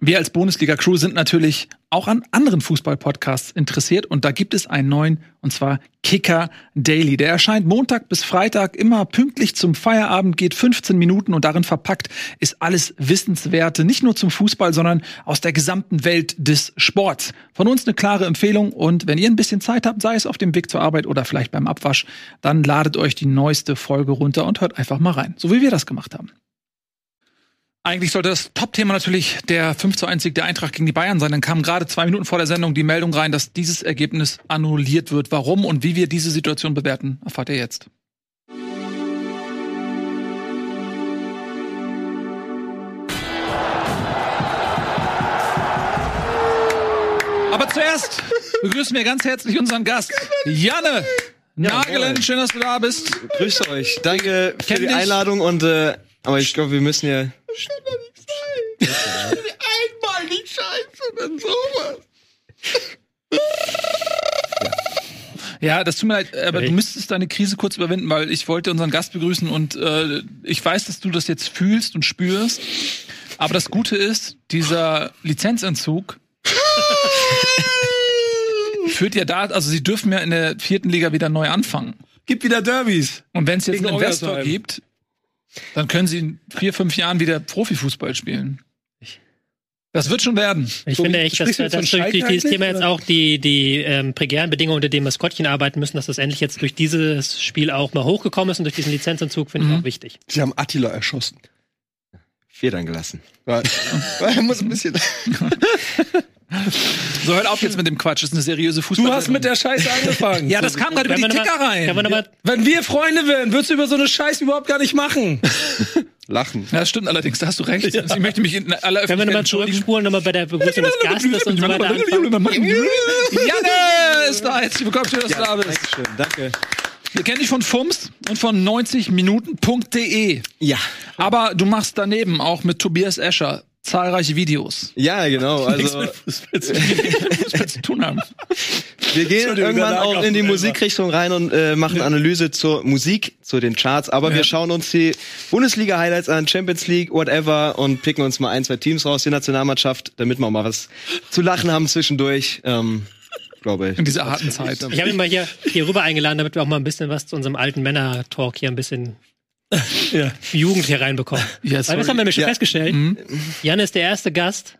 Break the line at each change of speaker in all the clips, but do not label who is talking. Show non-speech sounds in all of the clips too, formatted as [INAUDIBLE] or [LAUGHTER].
Wir als Bundesliga-Crew sind natürlich auch an anderen Fußball-Podcasts interessiert und da gibt es einen neuen und zwar Kicker Daily. Der erscheint Montag bis Freitag immer pünktlich zum Feierabend, geht 15 Minuten und darin verpackt ist alles Wissenswerte, nicht nur zum Fußball, sondern aus der gesamten Welt des Sports. Von uns eine klare Empfehlung und wenn ihr ein bisschen Zeit habt, sei es auf dem Weg zur Arbeit oder vielleicht beim Abwasch, dann ladet euch die neueste Folge runter und hört einfach mal rein, so wie wir das gemacht haben. Eigentlich sollte das Top-Thema natürlich der 5 zu 1 Sieg der Eintracht gegen die Bayern sein. Dann kam gerade zwei Minuten vor der Sendung die Meldung rein, dass dieses Ergebnis annulliert wird. Warum und wie wir diese Situation bewerten, erfahrt ihr jetzt. Aber zuerst begrüßen wir ganz herzlich unseren Gast, Janne Nagelen. Schön, dass du da bist.
Grüßt euch. Danke für die. Einladung und äh, aber ich glaube, wir müssen ja.
Einmal nicht scheiße, dann sowas.
Ja, das tut mir leid, aber du müsstest deine Krise kurz überwinden, weil ich wollte unseren Gast begrüßen und äh, ich weiß, dass du das jetzt fühlst und spürst. Aber das Gute ist, dieser Lizenzentzug führt ja da, also sie dürfen ja in der vierten Liga wieder neu anfangen.
Gibt wieder Derbys.
Und wenn es jetzt
Gegen
einen Investor
Orgersheim.
gibt, dann können sie in vier, fünf Jahren wieder Profifußball spielen. Das wird schon werden.
Ich
So,
finde echt, dass,
von
durch
Schalke
dieses Thema jetzt auch die, die ähm, prekären Bedingungen, unter denen Maskottchen arbeiten müssen, dass das endlich jetzt durch dieses Spiel auch mal hochgekommen ist und durch diesen Lizenzentzug finde ich
Mhm.
auch wichtig.
Sie haben Attila erschossen.
Federn gelassen.
Ja. [LAUGHS] er muss ein bisschen. [LAUGHS]
So, hört auf jetzt mit dem Quatsch. Das ist eine seriöse Fußball.
Du hast mit der Scheiße angefangen.
Ja, das kam gerade über die Ticker
mal-
rein.
Wir mal,
Wenn wir Freunde wären, würdest du über so eine Scheiße überhaupt gar nicht machen. [LAUGHS] Lachen.
Ja, das stimmt allerdings, da hast du recht. Ich möchte mich in aller
können wir nochmal zurückspulen, nochmal bei der Begrüßung des Gastes und so weiter?
Janne ist da. Herzlich willkommen, schön, dass du da bist.
Dankeschön, danke.
Wir kennen dich von FUMS und von 90minuten.de.
Ja.
Aber du machst daneben auch mit Tobias Escher zahlreiche Videos.
Ja, genau. Also
Fußball zu tun haben.
wir gehen irgendwann auch in die Musikrichtung rein und äh, machen Analyse zur Musik, zu den Charts. Aber
Ja.
wir schauen uns die Bundesliga-Highlights an, Champions League, whatever, und picken uns mal ein, zwei Teams raus, die Nationalmannschaft, damit wir auch mal was zu lachen haben zwischendurch. Ähm, glaube ich.
In dieser harten Zeit.
Ich habe ihn mal hier, hier rüber eingeladen, damit wir auch mal ein bisschen was zu unserem alten Männer-Talk hier ein bisschen [LAUGHS]
Ja.
Jugend hier reinbekommen.
Ja,
Weil was haben wir nämlich schon
Ja.
festgestellt?
Mhm.
Jan ist der erste Gast,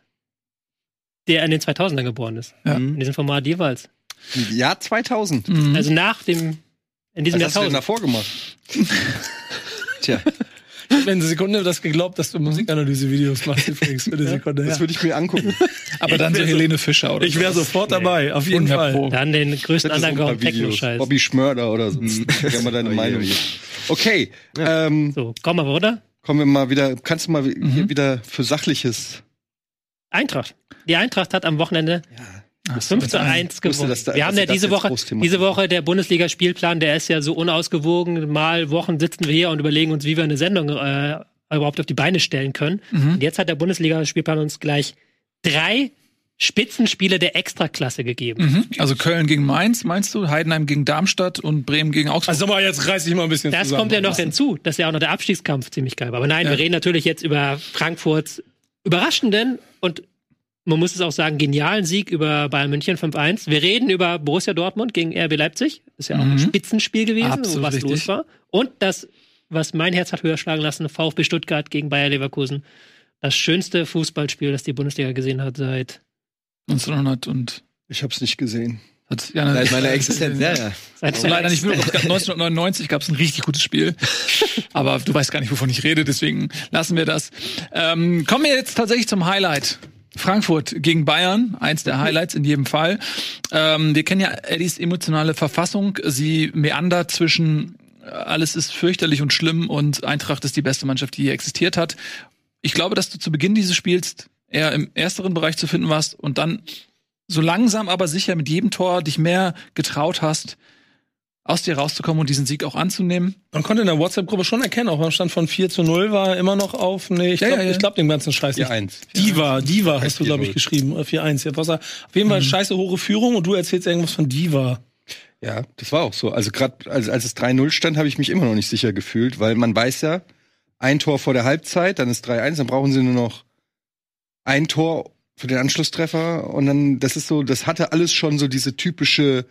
der in den 2000ern geboren ist.
Ja.
In diesem Format jeweils.
Jahr 2000.
Mhm.
Also nach dem, in diesem
Was hast du denn
Jahrtausend.
davor gemacht? [LAUGHS]
Tja,
Ich habe eine Sekunde das geglaubt, dass du Musikanalyse-Videos machst [LAUGHS] übrigens für eine Sekunde.
Das
Ja.
würde ich mir angucken. [LAUGHS]
Aber dann so Helene Fischer oder
Ich wäre
so.
sofort dabei, auf jeden. Fall.
Dann den größten
Videos.
Underground-Techno-Scheiß.
Bobby Schmörder oder so. [LAUGHS] Gerne mal deine
Oh
Meinung.
oh je.
Okay, ähm,
So, komm mal, oder?
kommen wir mal wieder. Kannst du mal
Mhm.
hier wieder für Sachliches?
Eintracht. Die Eintracht hat am Wochenende
Ach so,
5 zu 1
wusste,
gewonnen.
dass da-
wir haben ja
das
diese Woche, diese. Woche der Bundesliga-Spielplan, der ist ja so unausgewogen. Mal Wochen sitzen wir hier und überlegen uns, wie wir eine Sendung äh, überhaupt auf die Beine stellen können.
Mhm.
Und jetzt hat der Bundesliga-Spielplan uns gleich drei Spitzenspiele der Extraklasse gegeben.
Mhm. Also Köln gegen Mainz, meinst du? Heidenheim gegen Darmstadt und Bremen gegen Augsburg.
Also aber jetzt reiß ich mal ein bisschen
Das
zusammen.
kommt ja noch hinzu, dass ja auch noch der Abstiegskampf ziemlich geil war. Aber nein,
Ja.
wir reden natürlich jetzt über Frankfurts überraschenden und man muss es auch sagen, genialen Sieg über Bayern München 5-1. Wir reden über Borussia Dortmund gegen RB Leipzig. Ist ja auch ein
Mhm.
Spitzenspiel gewesen,
Absolut
wo was
richtig.
los war. Und das, was mein Herz hat höher schlagen lassen, VfB Stuttgart gegen Bayer Leverkusen. Das schönste Fußballspiel, das die Bundesliga gesehen hat seit,
1900 und
Ich habe es nicht gesehen.
hat ja,
seit meiner [LAUGHS] Existenz. Ja, ja.
seit
Also leider nicht wirklich. 1999 gab es ein richtig gutes Spiel. Aber du weißt gar nicht, wovon ich rede, deswegen lassen wir das. Ähm, kommen wir jetzt tatsächlich zum Highlight. Frankfurt gegen Bayern, eins der Highlights in jedem Fall. Ähm, wir kennen ja Eddies emotionale Verfassung. Sie meandert zwischen äh, alles ist fürchterlich und schlimm und Eintracht ist die beste Mannschaft, die je existiert hat. Ich glaube, dass du zu Beginn dieses Spiels eher im ersteren Bereich zu finden warst und dann so langsam aber sicher mit jedem Tor dich mehr getraut hast, aus dir rauszukommen und diesen Sieg auch anzunehmen.
Man konnte in der WhatsApp-Gruppe schon erkennen, auch beim Stand von 4 zu 0 war immer noch auf, nee, ich
Ja,
glaube
ja, ja.
ich glaub den ganzen Scheiß nicht.
4-1.
Diva, Diva hast du, glaube ich,
4-0.
geschrieben. Oder 4-1. Ja, was, auf jeden Fall scheiße hohe Führung und du erzählst irgendwas von Diva.
Ja, das war auch so. Also gerade als, als es 3-0 stand, habe ich mich immer noch nicht sicher gefühlt, weil man weiß ja, ein Tor vor der Halbzeit, dann ist 3-1, dann brauchen sie nur noch ein Tor für den Anschlusstreffer und dann, das ist so, das hatte alles schon so diese typische,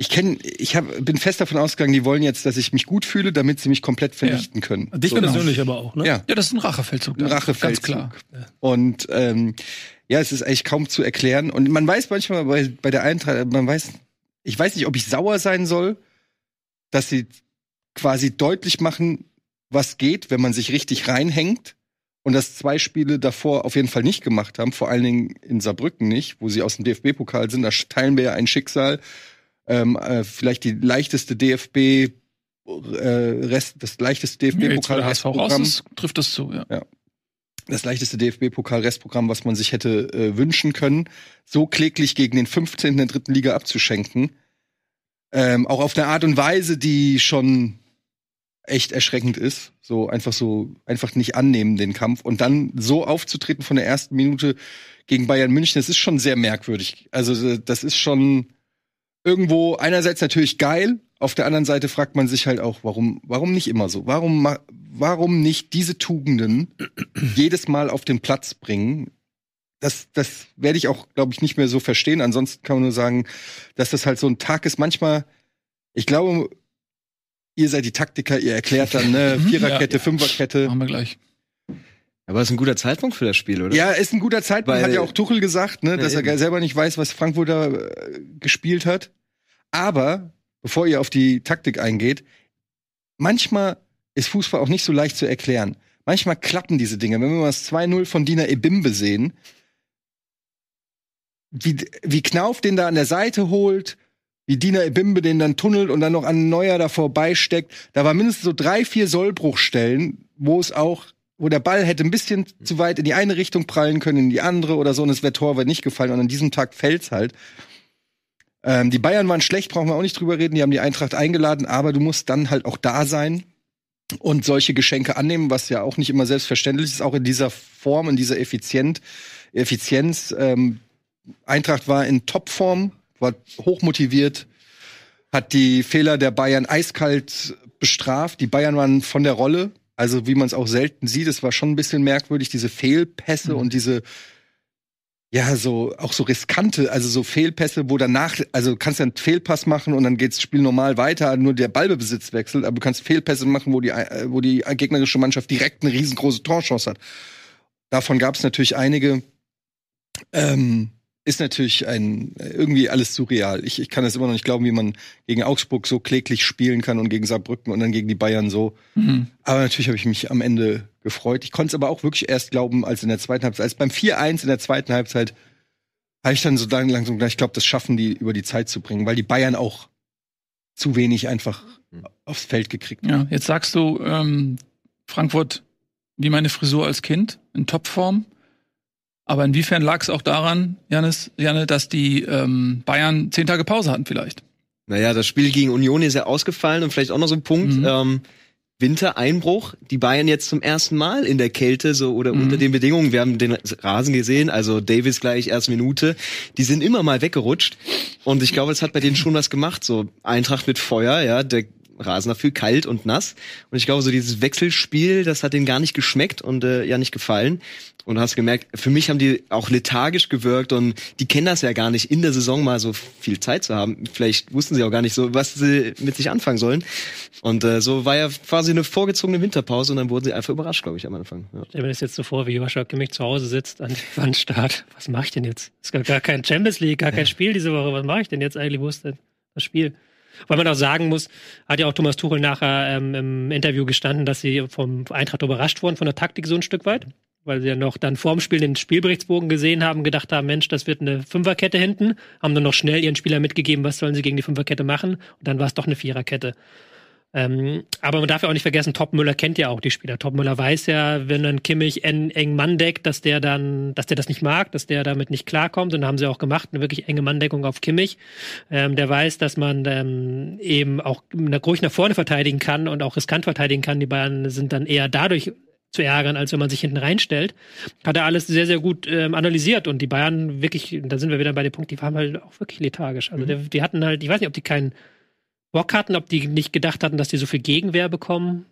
ich kenne, ich hab, bin fest davon ausgegangen, die wollen jetzt, dass ich mich gut fühle, damit sie mich komplett vernichten können.
Dich
so,
persönlich aber auch, ne?
Ja,
Ja, das ist ein Rachefeldzug.
ein. Rachefeldzug.
Ganz klar.
Und ähm, ja, es ist eigentlich kaum zu erklären. Und man weiß manchmal bei, bei der Eintracht, man weiß, ich weiß nicht, ob ich sauer sein soll, dass sie quasi deutlich machen, was geht, wenn man sich richtig reinhängt. Und das zwei Spiele davor auf jeden Fall nicht gemacht haben, vor allen Dingen in Saarbrücken nicht, wo sie aus dem DFB-Pokal sind. Da teilen wir ja ein Schicksal. Ähm, äh, vielleicht die leichteste DFB, äh, Rest, das leichteste
Ja, jetzt, wo der HSV raus
DFB-Pokal
ist, trifft das zu, ja.
das leichteste DFB-Pokal-Restprogramm, was man sich hätte äh, wünschen können, so kläglich gegen den 15. der dritten Liga abzuschenken. Ähm, auch auf eine Art und Weise, die schon echt erschreckend ist. So einfach so, einfach nicht annehmen den Kampf und dann so aufzutreten von der ersten Minute gegen Bayern München, das ist schon sehr merkwürdig. Also das ist schon irgendwo einerseits natürlich geil, auf der anderen Seite fragt man sich halt auch, warum, warum nicht immer so? Warum, warum nicht diese Tugenden [CLEARS THROAT] jedes Mal auf den Platz bringen? Das, das werde ich auch, glaube ich, nicht mehr so verstehen. Ansonsten kann man nur sagen, dass das halt so ein Tag ist. Manchmal, ich glaube, ihr seid die Taktiker, ihr erklärt dann, ne,
Mhm,
Viererkette,
ja.
Fünferkette.
Machen wir gleich.
Aber ist ein guter Zeitpunkt für das Spiel, oder?
Ja, ist ein guter Zeitpunkt,
Weil-
hat ja auch Tuchel gesagt, ne, dass
Ja,
er
eben.
selber nicht weiß, was Frankfurt da äh, gespielt hat. Aber, bevor ihr auf die Taktik eingeht, manchmal ist Fußball auch nicht so leicht zu erklären. Manchmal klappen diese Dinge. Wenn wir mal das 2-0 von Dina Ebimbe sehen, wie, wie Knauf den da an der Seite holt, wie Dina Ebimbe den dann tunnelt und dann noch an Neuer da vorbeisteckt. Da war mindestens so drei, vier Sollbruchstellen, wo es auch, wo der Ball hätte ein bisschen zu weit in die eine Richtung prallen können, in die andere oder so, und es wäre Torwart nicht gefallen. Und an diesem Tag fällt's halt. Ähm, die Bayern waren schlecht, brauchen wir auch nicht drüber reden. Die haben die Eintracht eingeladen, aber du musst dann halt auch da sein und solche Geschenke annehmen, was ja auch nicht immer selbstverständlich ist, auch in dieser Form, in dieser Effizient, Effizienz. Ähm, Eintracht war in Topform, war hochmotiviert, hat die Fehler der Bayern eiskalt bestraft. Die Bayern waren von der Rolle, also wie man es auch selten sieht. Es war schon ein bisschen merkwürdig, diese Fehlpässe und diese ja, so, auch so riskante, also so Fehlpässe, wo danach, also du kannst ja einen Fehlpass machen und dann geht's das Spiel normal weiter, nur der Ballbesitz wechselt, aber du kannst Fehlpässe machen, wo die, äh, wo die gegnerische Mannschaft direkt eine riesengroße Torchance hat. Davon gab es natürlich einige. Ähm, ist natürlich ein irgendwie alles surreal. Ich, ich kann das immer noch nicht glauben, wie man gegen Augsburg so kläglich spielen kann und gegen Saarbrücken und dann gegen die Bayern so.
Mhm.
Aber natürlich habe ich mich am Ende gefreut. Ich konnte es aber auch wirklich erst glauben, als in der zweiten Halbzeit, als beim 4-1 in der zweiten Halbzeit, habe ich dann so lang- langsam gedacht, ich glaube, das schaffen die über die Zeit zu bringen, weil die Bayern auch zu wenig einfach aufs Feld gekriegt haben.
Ja, jetzt sagst du, ähm, Frankfurt wie meine Frisur als Kind, in Topform. Aber inwiefern lag es auch daran, Janis, Janne, dass die ähm, Bayern zehn Tage Pause hatten vielleicht?
Naja, das Spiel gegen Union ist ja ausgefallen und vielleicht auch noch so ein Punkt.
Mhm.
Ähm, Wintereinbruch, die Bayern jetzt zum ersten Mal in der Kälte so oder
Mhm.
unter den Bedingungen. Wir haben den Rasen gesehen, also Davis gleich erste Minute. Die sind immer mal weggerutscht und ich glaube, es hat bei denen schon was gemacht. So Eintracht mit Feuer, ja, der Rasen dafür kalt und nass. Und ich glaube, so dieses Wechselspiel, das hat denen gar nicht geschmeckt und äh, ja nicht gefallen. Und du hast gemerkt, für mich haben die auch lethargisch gewirkt und die kennen das ja gar nicht, in der Saison mal so viel Zeit zu haben. Vielleicht wussten sie auch gar nicht so, was sie mit sich anfangen sollen. Und äh, so war ja quasi eine vorgezogene Winterpause und dann wurden sie einfach überrascht, glaube ich, am Anfang. Ja.
Stell mir das jetzt so vor, wie Joshua Kimmich zu Hause sitzt an der Wandstart. Was mache ich denn jetzt? Es gab gar kein Champions League, gar kein Spiel diese Woche. Was mache ich denn jetzt eigentlich? Wo ist denn das Spiel? Weil man auch sagen muss, hat ja auch Thomas Tuchel nachher ähm, im Interview gestanden, dass sie vom Eintracht überrascht wurden von der Taktik so ein Stück weit. Weil sie ja noch dann vorm Spiel den Spielberichtsbogen gesehen haben, gedacht haben, Mensch, das wird eine Fünferkette hinten, haben dann noch schnell ihren Spieler mitgegeben, was sollen sie gegen die Fünferkette machen. Und dann war es doch eine Viererkette. Ähm, aber man darf ja auch nicht vergessen, Topmüller kennt ja auch die Spieler. Topmüller weiß ja, wenn dann Kimmich en, eng Mann deckt, dass der dann, dass der das nicht mag, dass der damit nicht klarkommt. Und haben sie auch gemacht, eine wirklich enge Manndeckung auf Kimmich. Ähm, der weiß, dass man ähm, eben auch ruhig nach vorne verteidigen kann und auch riskant verteidigen kann. Die Bayern sind dann eher dadurch zu ärgern, als wenn man sich hinten reinstellt. Hat er alles sehr, sehr gut ähm, analysiert und die Bayern wirklich, da sind wir wieder bei dem Punkt, die waren halt auch wirklich lethargisch. Also der, die hatten halt, ich weiß nicht, ob die keinen Bock hatten, ob die nicht gedacht hatten, dass die so viel Gegenwehr bekommen.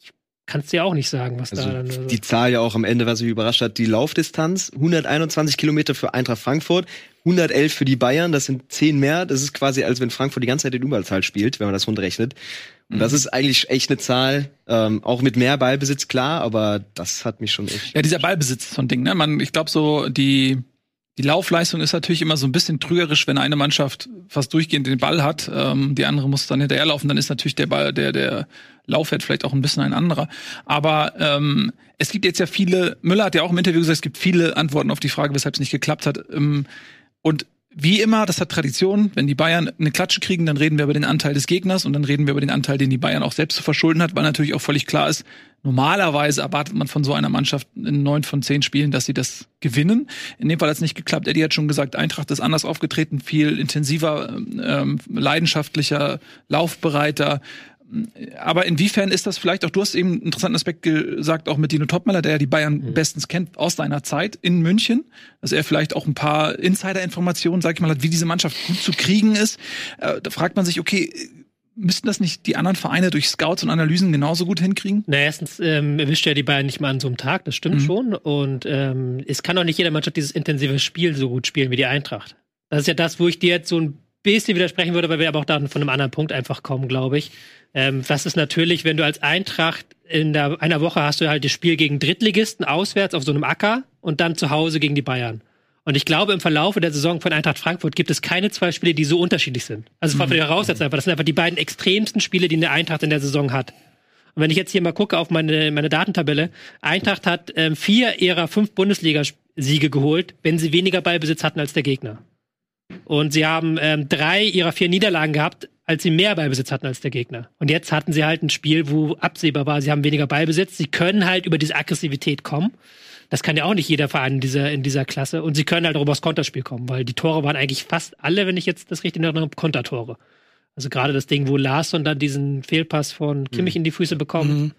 Ich kann es dir auch nicht sagen, was
Also
da dann. Also,
die Zahl ja auch am Ende, was mich überrascht hat, die Laufdistanz, 121 Kilometer für Eintracht Frankfurt, 111 für die Bayern, das sind 10 mehr. Das ist quasi, als wenn Frankfurt die ganze Zeit in Überzahl spielt, wenn man das rundrechnet. Und das ist eigentlich echt eine Zahl, ähm, auch mit mehr Ballbesitz, klar, aber das hat mich schon echt.
Ja, dieser Ballbesitz ist so ein Ding, ne? Man, ich glaube so, die, die Laufleistung ist natürlich immer so ein bisschen trügerisch, wenn eine Mannschaft fast durchgehend den Ball hat, ähm, die andere muss dann hinterherlaufen, dann ist natürlich der Ball, der, der Laufwert vielleicht auch ein bisschen ein anderer. Aber ähm, es gibt jetzt ja viele, Müller hat ja auch im Interview gesagt, es gibt viele Antworten auf die Frage, weshalb es nicht geklappt hat. Ähm, und wie immer, das hat Tradition, wenn die Bayern eine Klatsche kriegen, dann reden wir über den Anteil des Gegners und dann reden wir über den Anteil, den die Bayern auch selbst zu verschulden hat, weil natürlich auch völlig klar ist, normalerweise erwartet man von so einer Mannschaft in neun von zehn Spielen, dass sie das gewinnen. In dem Fall hat es nicht geklappt. Eddie hat schon gesagt, Eintracht ist anders aufgetreten, viel intensiver, ähm, leidenschaftlicher, laufbereiter. Aber inwiefern ist das vielleicht auch, du hast eben einen interessanten Aspekt gesagt, auch mit Dino Topmeller, der ja die Bayern bestens kennt aus seiner Zeit in München, dass er vielleicht auch ein paar Insider-Informationen, sag ich mal, hat, wie diese Mannschaft gut zu kriegen ist. Äh, da fragt man sich, okay, müssten das nicht die anderen Vereine durch Scouts und Analysen genauso gut hinkriegen?
Na, erstens ähm, erwischt ja die Bayern nicht mal an so einem Tag, das stimmt
Mhm.
schon. Und ähm, es kann auch nicht jede Mannschaft dieses intensive Spiel so gut spielen wie die Eintracht. Das ist ja das, wo ich dir jetzt so ein bisschen widersprechen würde, weil wir aber auch dann von einem anderen Punkt einfach kommen, glaube ich. Ähm, das ist natürlich, wenn du als Eintracht in der, einer Woche hast du halt das Spiel gegen Drittligisten auswärts auf so einem Acker und dann zu Hause gegen die Bayern. Und ich glaube, im Verlaufe der Saison von Eintracht Frankfurt gibt es keine zwei Spiele, die so unterschiedlich sind. Also von der Voraussetzung einfach. Das sind einfach die beiden extremsten Spiele, die eine Eintracht in der Saison hat. Und wenn ich jetzt hier mal gucke auf meine, meine Datentabelle, Eintracht hat ähm, vier ihrer fünf Bundesliga-Siege geholt, wenn sie weniger Ballbesitz hatten als der Gegner. Und sie haben ähm, drei ihrer vier Niederlagen gehabt, als sie mehr Ballbesitz hatten als der Gegner. Und jetzt hatten sie halt ein Spiel, wo absehbar war, sie haben weniger Ballbesitz, sie können halt über diese Aggressivität kommen. Das kann ja auch nicht jeder Verein in dieser, in dieser Klasse. Und sie können halt auch übers Konterspiel kommen, weil die Tore waren eigentlich fast alle, wenn ich jetzt das richtig erinnere, Kontertore. Also gerade das Ding, wo Larsson dann diesen Fehlpass von Kimmich in die Füße bekommt.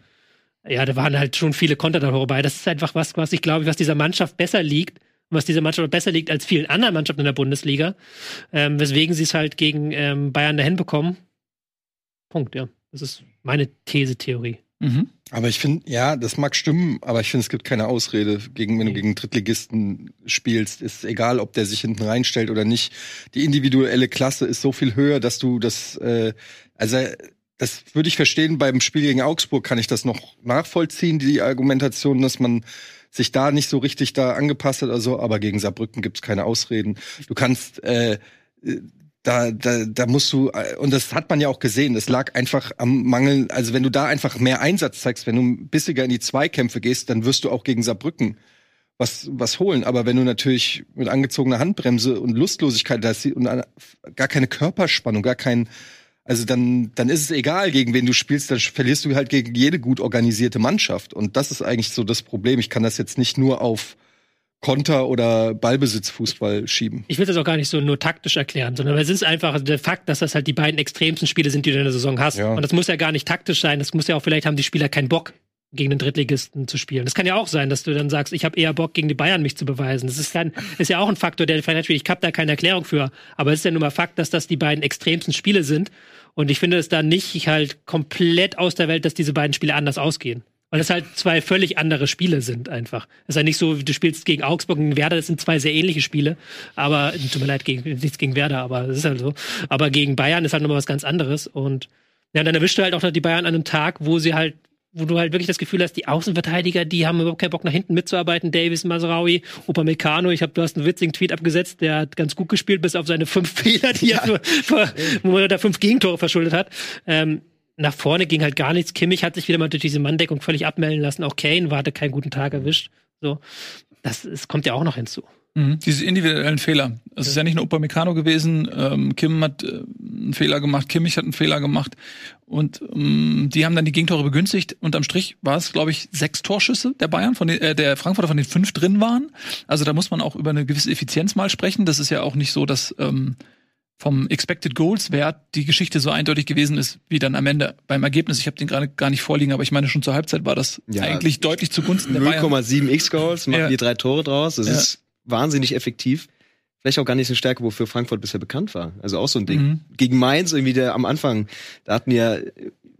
Ja, da waren halt schon viele Kontertore bei. Das ist einfach was, was ich glaube, was dieser Mannschaft besser liegt. Was dieser Mannschaft besser liegt als vielen anderen Mannschaften in der Bundesliga. Ähm, weswegen sie es halt gegen ähm, Bayern dahin bekommen. Punkt, ja. Das ist meine These-Theorie.
Mhm.
Aber ich finde, ja, das mag stimmen, aber ich finde, es gibt keine Ausrede, gegen, wenn du gegen Drittligisten spielst. Ist egal, ob der sich hinten reinstellt oder nicht. Die individuelle Klasse ist so viel höher, dass du das, äh, also das würde ich verstehen, beim Spiel gegen Augsburg kann ich das noch nachvollziehen, die Argumentation, dass man sich da nicht so richtig da angepasst hat oder so, aber gegen Saarbrücken gibt's keine Ausreden. Du kannst äh, da, da, da musst du, äh, und das hat man ja auch gesehen, es lag einfach am Mangel, also wenn du da einfach mehr Einsatz zeigst, wenn du bissiger in die Zweikämpfe gehst, dann wirst du auch gegen Saarbrücken was, was holen. Aber wenn du natürlich mit angezogener Handbremse und Lustlosigkeit da und gar keine Körperspannung, gar kein, also dann, dann ist es egal, gegen wen du spielst, dann verlierst du halt gegen jede gut organisierte Mannschaft. Und das ist eigentlich so das Problem. Ich kann das jetzt nicht nur auf Konter oder Ballbesitzfußball schieben.
Ich will das auch gar nicht so nur taktisch erklären, sondern es ist einfach der Fakt, dass das halt die beiden extremsten Spiele sind, die du in der Saison hast.
Ja.
Und das muss ja gar nicht taktisch sein. Das muss ja auch, vielleicht haben die Spieler keinen Bock, gegen den Drittligisten zu spielen. Das kann ja auch sein, dass du dann sagst, ich habe eher Bock, gegen die Bayern mich zu beweisen. Das ist, dann, ist ja auch ein Faktor, der vielleicht spielt. Ich habe da keine Erklärung für. Aber es ist ja nun mal Fakt, dass das die beiden extremsten Spiele sind. Und ich finde es da nicht halt komplett aus der Welt, dass diese beiden Spiele anders ausgehen. Weil es halt zwei völlig andere Spiele sind einfach. Es ist ja nicht so, du spielst gegen Augsburg und Werder, das sind zwei sehr ähnliche Spiele. Aber, tut mir leid, gegen, nichts gegen Werder, aber das ist halt so. Aber gegen Bayern ist halt nochmal was ganz anderes. Und ja, dann erwischt du halt auch noch die Bayern an einem Tag, wo sie halt, wo du halt wirklich das Gefühl hast, die Außenverteidiger, die haben überhaupt keinen Bock nach hinten mitzuarbeiten. Davis, Masraoui, Upamecano. Ich habe, du hast einen witzigen Tweet abgesetzt, der hat ganz gut gespielt, bis auf seine fünf [LAUGHS] Fehler, die er, für, wo er da fünf Gegentore verschuldet hat. Ähm, nach vorne ging halt gar nichts. Kimmich hat sich wieder mal durch diese Manndeckung völlig abmelden lassen. Auch Kane war, hatte keinen guten Tag erwischt. So, das, das kommt ja auch noch hinzu.
Mhm. Diese individuellen Fehler. Es ist ja nicht nur Upamecano gewesen. Ähm, Kim hat äh, einen Fehler gemacht, Kimmich hat einen Fehler gemacht. Und ähm, die haben dann die Gegentore begünstigt. Unterm Strich war es, glaube ich, sechs Torschüsse der Bayern, von den, äh, der Frankfurter von den fünf drin waren. Also da muss man auch über eine gewisse Effizienz mal sprechen. Das ist ja auch nicht so, dass ähm, vom Expected Goals Wert die Geschichte so eindeutig gewesen ist, wie dann am Ende beim Ergebnis. Ich habe den gerade gar nicht vorliegen, aber ich meine schon zur Halbzeit war das
Ja.
eigentlich deutlich zugunsten der Bayern.
0,7 X-Goals, machen
Ja.
die drei Tore draus. Das
Ja.
ist wahnsinnig effektiv. Vielleicht auch gar nicht so eine Stärke, wofür Frankfurt bisher bekannt war. Also auch so ein Ding.
Mhm.
Gegen Mainz irgendwie der am Anfang, da hatten die ja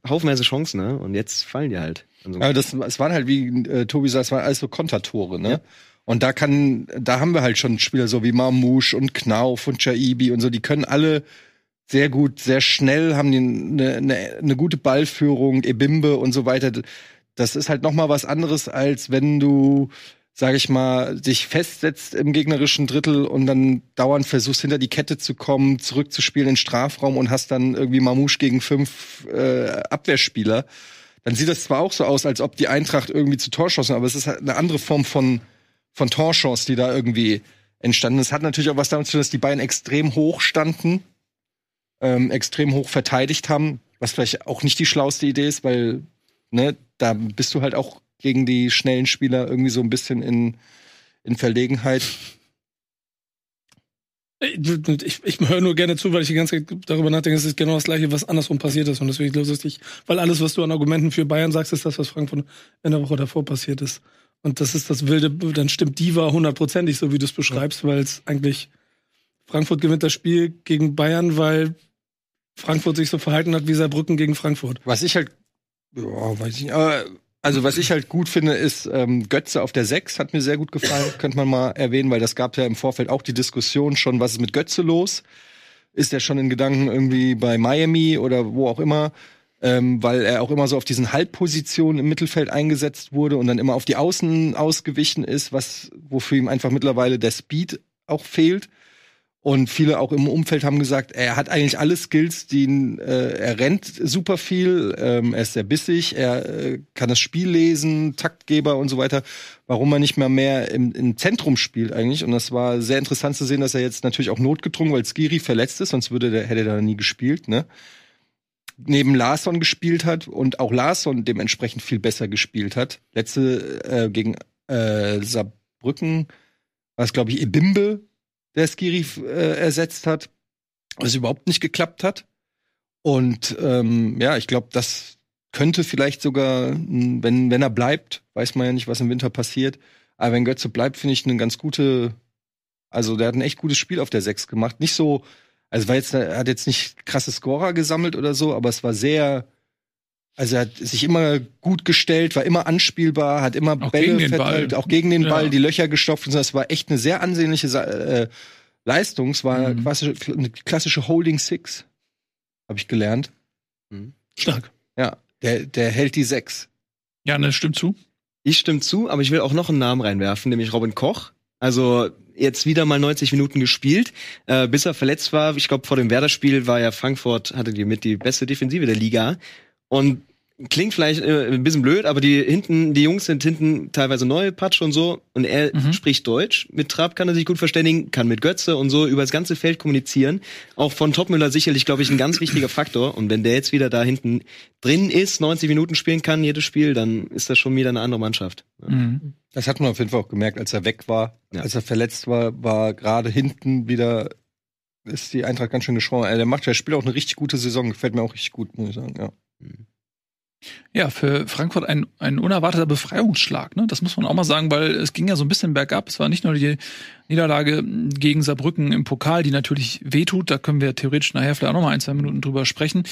haufenweise Chancen, ne? Und jetzt fallen die halt. Also,
Ja, das, es waren halt, wie äh, Tobi sagt, es waren alles so Kontertore, ne?
Ja.
Und da kann, da haben wir halt schon Spieler so wie Marmouche und Knauf und Chaibi und so, die können alle sehr gut, sehr schnell, haben die eine ne, ne gute Ballführung, Ebimbe und so weiter. Das ist halt noch mal was anderes, als wenn du, sag ich mal, dich festsetzt im gegnerischen Drittel und dann dauernd versuchst, hinter die Kette zu kommen, zurückzuspielen in den Strafraum und hast dann irgendwie Mamouche gegen fünf äh, Abwehrspieler dann sieht das zwar auch so aus, als ob die Eintracht irgendwie zu Torschancen, aber es ist halt eine andere Form von, von Torchance, die da irgendwie entstanden ist. Hat natürlich auch was damit zu tun, dass die Bayern extrem hoch standen, ähm, extrem hoch verteidigt haben, was vielleicht auch nicht die schlauste Idee ist, weil ne, da bist du halt auch gegen die schnellen Spieler irgendwie so ein bisschen in, in Verlegenheit.
Ich, ich höre nur gerne zu, weil ich die ganze Zeit darüber nachdenke, es ist genau das Gleiche, was andersrum passiert ist. Und deswegen glaube ich, ich, weil alles, was du an Argumenten für Bayern sagst, ist das, was Frankfurt in der Woche davor passiert ist. Und das ist das Wilde, dann stimmt Diva hundertprozentig, so wie du es beschreibst, weil es eigentlich Frankfurt gewinnt das Spiel gegen Bayern, weil Frankfurt sich so verhalten hat wie Saarbrücken gegen Frankfurt.
Was ich halt, ja, weiß ich nicht, aber, also was ich halt gut finde, ist ähm, Götze auf der 6 hat mir sehr gut gefallen, könnte man mal erwähnen, weil das gab ja im Vorfeld auch die Diskussion schon, was ist mit Götze los? Ist er schon in Gedanken irgendwie bei Miami oder wo auch immer? Ähm, weil er auch immer so auf diesen Halbpositionen im Mittelfeld eingesetzt wurde und dann immer auf die Außen ausgewichen ist, was wofür ihm einfach mittlerweile der Speed auch fehlt. Und viele auch im Umfeld haben gesagt, er hat eigentlich alle Skills, die ihn, äh, er rennt super viel, ähm, er ist sehr bissig, er äh, kann das Spiel lesen, Taktgeber und so weiter. Warum er nicht mehr mehr im, im Zentrum spielt eigentlich. Und das war sehr interessant zu sehen, dass er jetzt natürlich auch notgedrungen, weil Skiri verletzt ist, sonst würde der, hätte er da nie gespielt, ne? Neben Larsson gespielt hat und auch Larsson dementsprechend viel besser gespielt hat. Letzte äh, gegen äh, Saarbrücken war es, glaube ich, Ebimbe, der Skiri äh, ersetzt hat, was überhaupt nicht geklappt hat. Und ähm, ja, ich glaube, das könnte vielleicht sogar, wenn, wenn er bleibt, weiß man ja nicht, was im Winter passiert. Aber wenn Götze bleibt, finde ich eine ganz gute, also der hat ein echt gutes Spiel auf der Sechs gemacht. Nicht so, also war jetzt, er hat jetzt nicht krasse Scorer gesammelt oder so, aber es war sehr, also er hat sich immer gut gestellt, war immer anspielbar, hat immer
Auch
Bälle verteilt,
Ball.
auch gegen den
Ja.
Ball, die Löcher gestopft und so. Das war echt eine sehr ansehnliche äh, Leistung. Es war
Mhm.
quasi eine klassische Holding Six, habe ich gelernt.
Stark.
Ja, der, der hält die Sechs.
Ja, ne, stimmt zu.
Ich stimme zu, aber ich will auch noch einen Namen reinwerfen, nämlich Robin Koch. Also jetzt wieder mal 90 Minuten gespielt, äh, bis er verletzt war. Ich glaube, vor dem Werder-Spiel war ja Frankfurt, hatte die mit die beste Defensive der Liga. Und klingt vielleicht äh, ein bisschen blöd, aber die hinten, die Jungs sind hinten teilweise neu, Patsch und so. Und er
Mhm.
spricht Deutsch. Mit Trapp kann er sich gut verständigen, kann mit Götze und so über das ganze Feld kommunizieren. Auch von Topmüller sicherlich, glaube ich, ein ganz wichtiger Faktor. Und wenn der jetzt wieder da hinten drin ist, 90 Minuten spielen kann, jedes Spiel, dann ist das schon wieder eine andere Mannschaft.
Mhm.
Das hat man auf jeden Fall auch gemerkt, als er weg war.
Ja.
Als er verletzt war, war gerade hinten wieder, ist die Eintracht ganz schön geschwommen. Er der macht, der spielt auch eine richtig gute Saison. Gefällt mir auch richtig gut, muss ich sagen, ja.
Ja, für Frankfurt ein, ein unerwarteter Befreiungsschlag. Ne? Das muss man auch mal sagen, weil es ging ja so ein bisschen bergab. Es war nicht nur die Niederlage gegen Saarbrücken im Pokal, die natürlich wehtut. Da können wir theoretisch nachher vielleicht auch noch mal ein, zwei Minuten drüber sprechen.